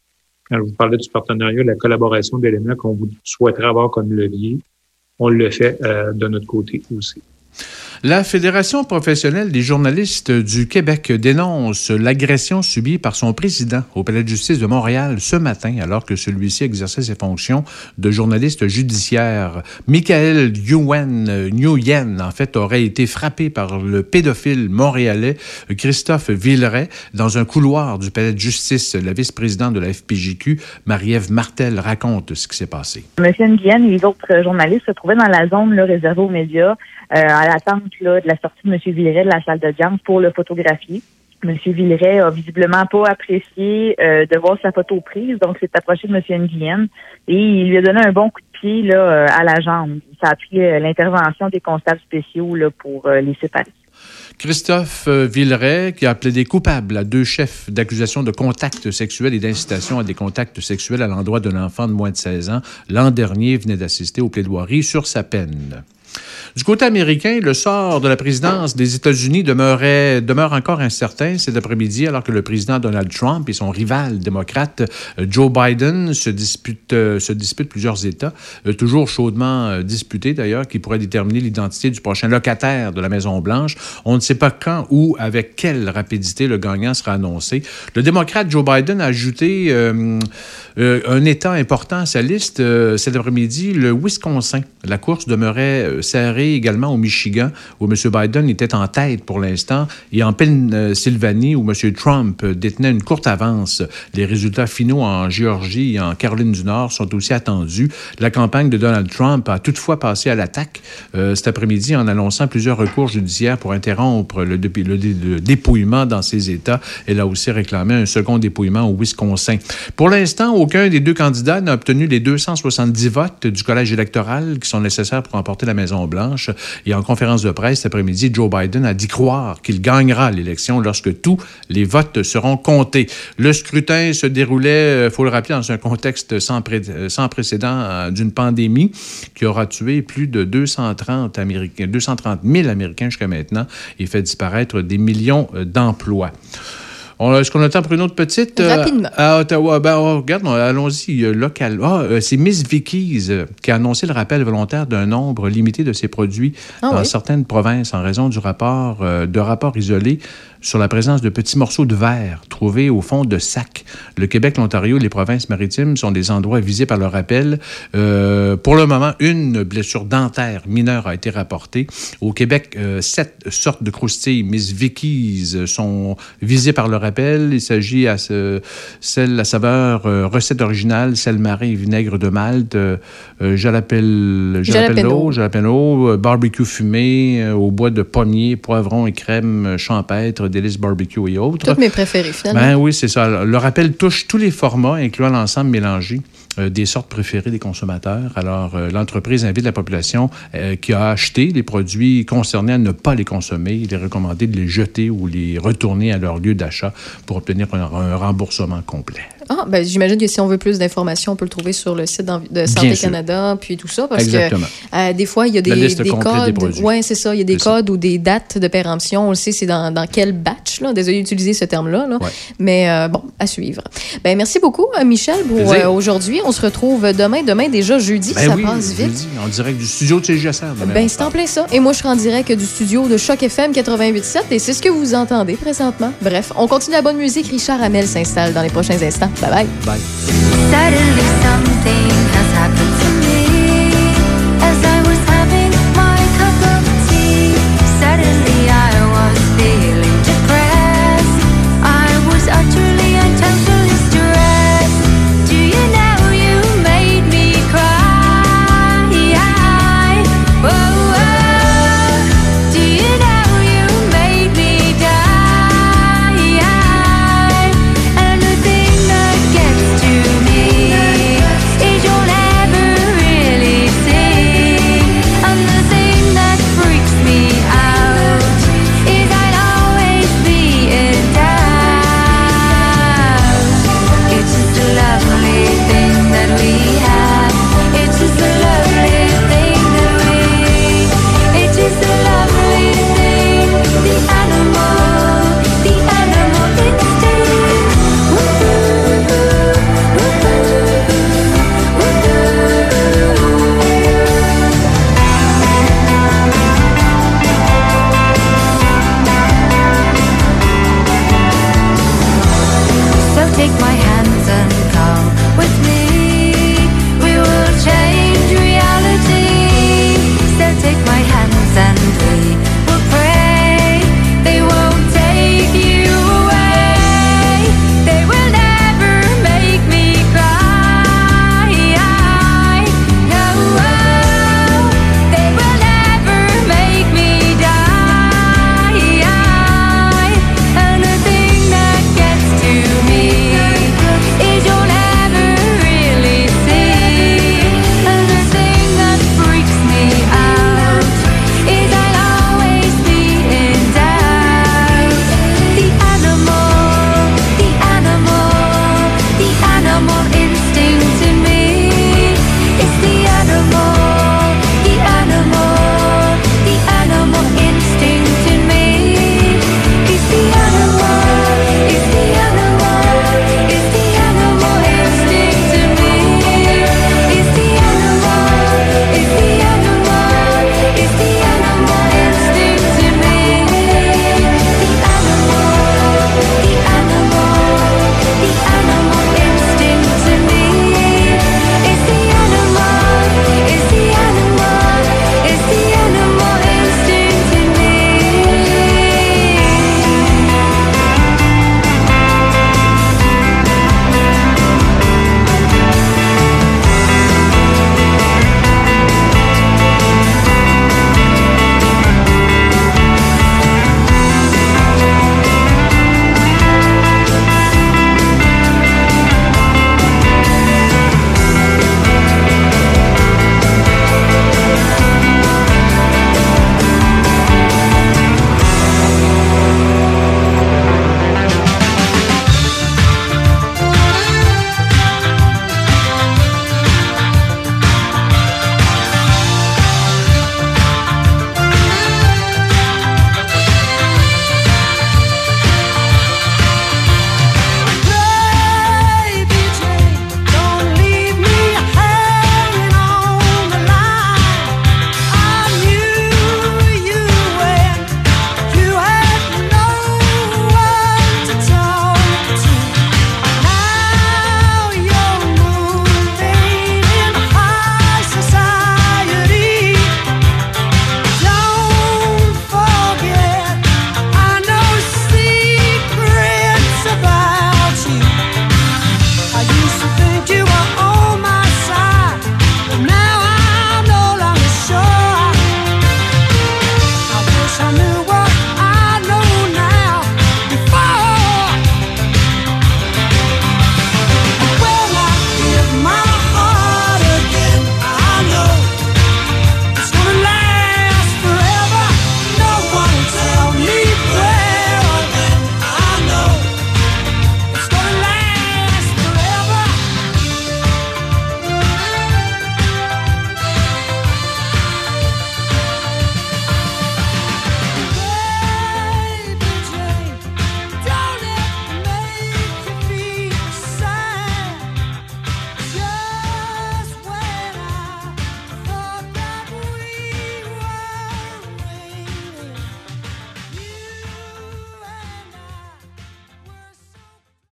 Quand je vous parlais du partenariat, la collaboration d'éléments qu'on vous souhaiterait avoir comme levier, on le fait euh, de notre côté aussi. La Fédération professionnelle des journalistes du Québec dénonce l'agression subie par son président au Palais de justice de Montréal ce matin, alors que celui-ci exerçait ses fonctions de journaliste judiciaire. Michael Nguyen, en fait, aurait été frappé par le pédophile montréalais Christophe Villeray dans un couloir du Palais de justice. La vice-présidente de la FPJQ, Marie-Ève Martel, raconte ce qui s'est passé. Monsieur Nguyen et les autres journalistes se trouvaient dans la zone là, réservée aux médias euh, à l'attente de la sortie de M. Villeray de la salle d'audience pour le photographier. M. Villeray a visiblement pas apprécié euh, de voir sa photo prise, donc s'est approché de M. Nguyen et il lui a donné un bon coup de pied là, euh, à la jambe. Ça a pris euh, l'intervention des constables spéciaux là, pour les séparer. Christophe Villeray, qui a plaidé coupable à deux chefs d'accusation de contact sexuel et d'incitation à des contacts sexuels à l'endroit d'un enfant de moins de 16 ans, l'an dernier venait d'assister aux plaidoiries sur sa peine. Du côté américain, le sort de la présidence des États-Unis demeure encore incertain cet après-midi, alors que le président Donald Trump et son rival démocrate euh, Joe Biden se disputent, euh, se disputent plusieurs États, euh, toujours chaudement disputés d'ailleurs, qui pourraient déterminer l'identité du prochain locataire de la Maison-Blanche. On ne sait pas quand ou avec quelle rapidité le gagnant sera annoncé. Le démocrate Joe Biden a ajouté un État important à sa liste cet après-midi, le Wisconsin. La course demeurait serré également au Michigan, où M. Biden était en tête pour l'instant, et en Pennsylvanie, où M. Trump détenait une courte avance. Les résultats finaux en Géorgie et en Caroline du Nord sont aussi attendus. La campagne de Donald Trump a toutefois passé à l'attaque euh, cet après-midi en annonçant plusieurs recours judiciaires pour interrompre le, le dé- le dépouillement dans ces États. Elle a aussi réclamé un second dépouillement au Wisconsin. Pour l'instant, aucun des deux candidats n'a obtenu les 270 votes du collège électoral qui sont nécessaires pour remporter la Maison-Blanche. Et en conférence de presse cet après-midi, Joe Biden a dit croire qu'il gagnera l'élection lorsque tous les votes seront comptés. Le scrutin se déroulait, il faut le rappeler, dans un contexte sans, euh, précédent euh, d'une pandémie qui aura tué plus de 230, Américains, 230 000 Américains jusqu'à maintenant et fait disparaître des millions euh, d'emplois. Est-ce qu'on a le temps pour une autre petite? euh, Rapidement. à Ottawa, ben, oh, regarde, on- allons-y, euh, local. Ah, euh, c'est Miss Vickies qui a annoncé le rappel volontaire d'un nombre limité de ses produits Ah dans oui? certaines provinces en raison du rapport, euh, de rapports isolés sur la présence de petits morceaux de verre trouvés au fond de sacs. Le Québec, l'Ontario et les provinces maritimes sont des endroits visés par le rappel. Euh, pour le moment, une blessure dentaire mineure a été rapportée. Au Québec, euh, sept sortes de croustilles Miss Vickies euh, sont visées par le rappel. Il s'agit à ce, celle à saveur euh, recette originale, sel marin et vinaigre de Malte, jalapeno, Jalapeno. jalapeno, barbecue fumé au bois de pommier, poivron et crème champêtre, délices barbecue et autres. Toutes mes préférées, finalement. Ben oui, c'est ça. Le rappel touche tous les formats, incluant l'ensemble mélangé euh, des sortes préférées des consommateurs. Alors, euh, l'entreprise invite la population euh, qui a acheté les produits concernés à ne pas les consommer. Il est recommandé de les jeter ou les retourner à leur lieu d'achat pour obtenir un, un remboursement complet. Ah, ben, j'imagine que si on veut plus d'informations, on peut le trouver sur le site de Santé. Canada, puis tout ça, parce Exactement. que euh, des fois, il y a des, des des codes. produits. Oui, c'est ça. Il y a des ça. codes ou des dates de péremption. On le sait, c'est dans, dans quel batch. Là. Désolé d'utiliser ce terme-là. là. Ouais. Mais euh, bon, à suivre. Ben, merci beaucoup, euh, Michel, pour euh, aujourd'hui. On se retrouve demain. Demain, déjà jeudi. Ben ça oui, passe vite. dis, en direct du studio de CGSR. Ben, c'est en plein ça. Et moi, je serai en direct du studio de Choc FM 88.7 et c'est ce que vous entendez présentement. Bref, on continue la bonne musique. Richard Hamel s'installe dans les prochains instants. Bye bye. Bye. take my hand.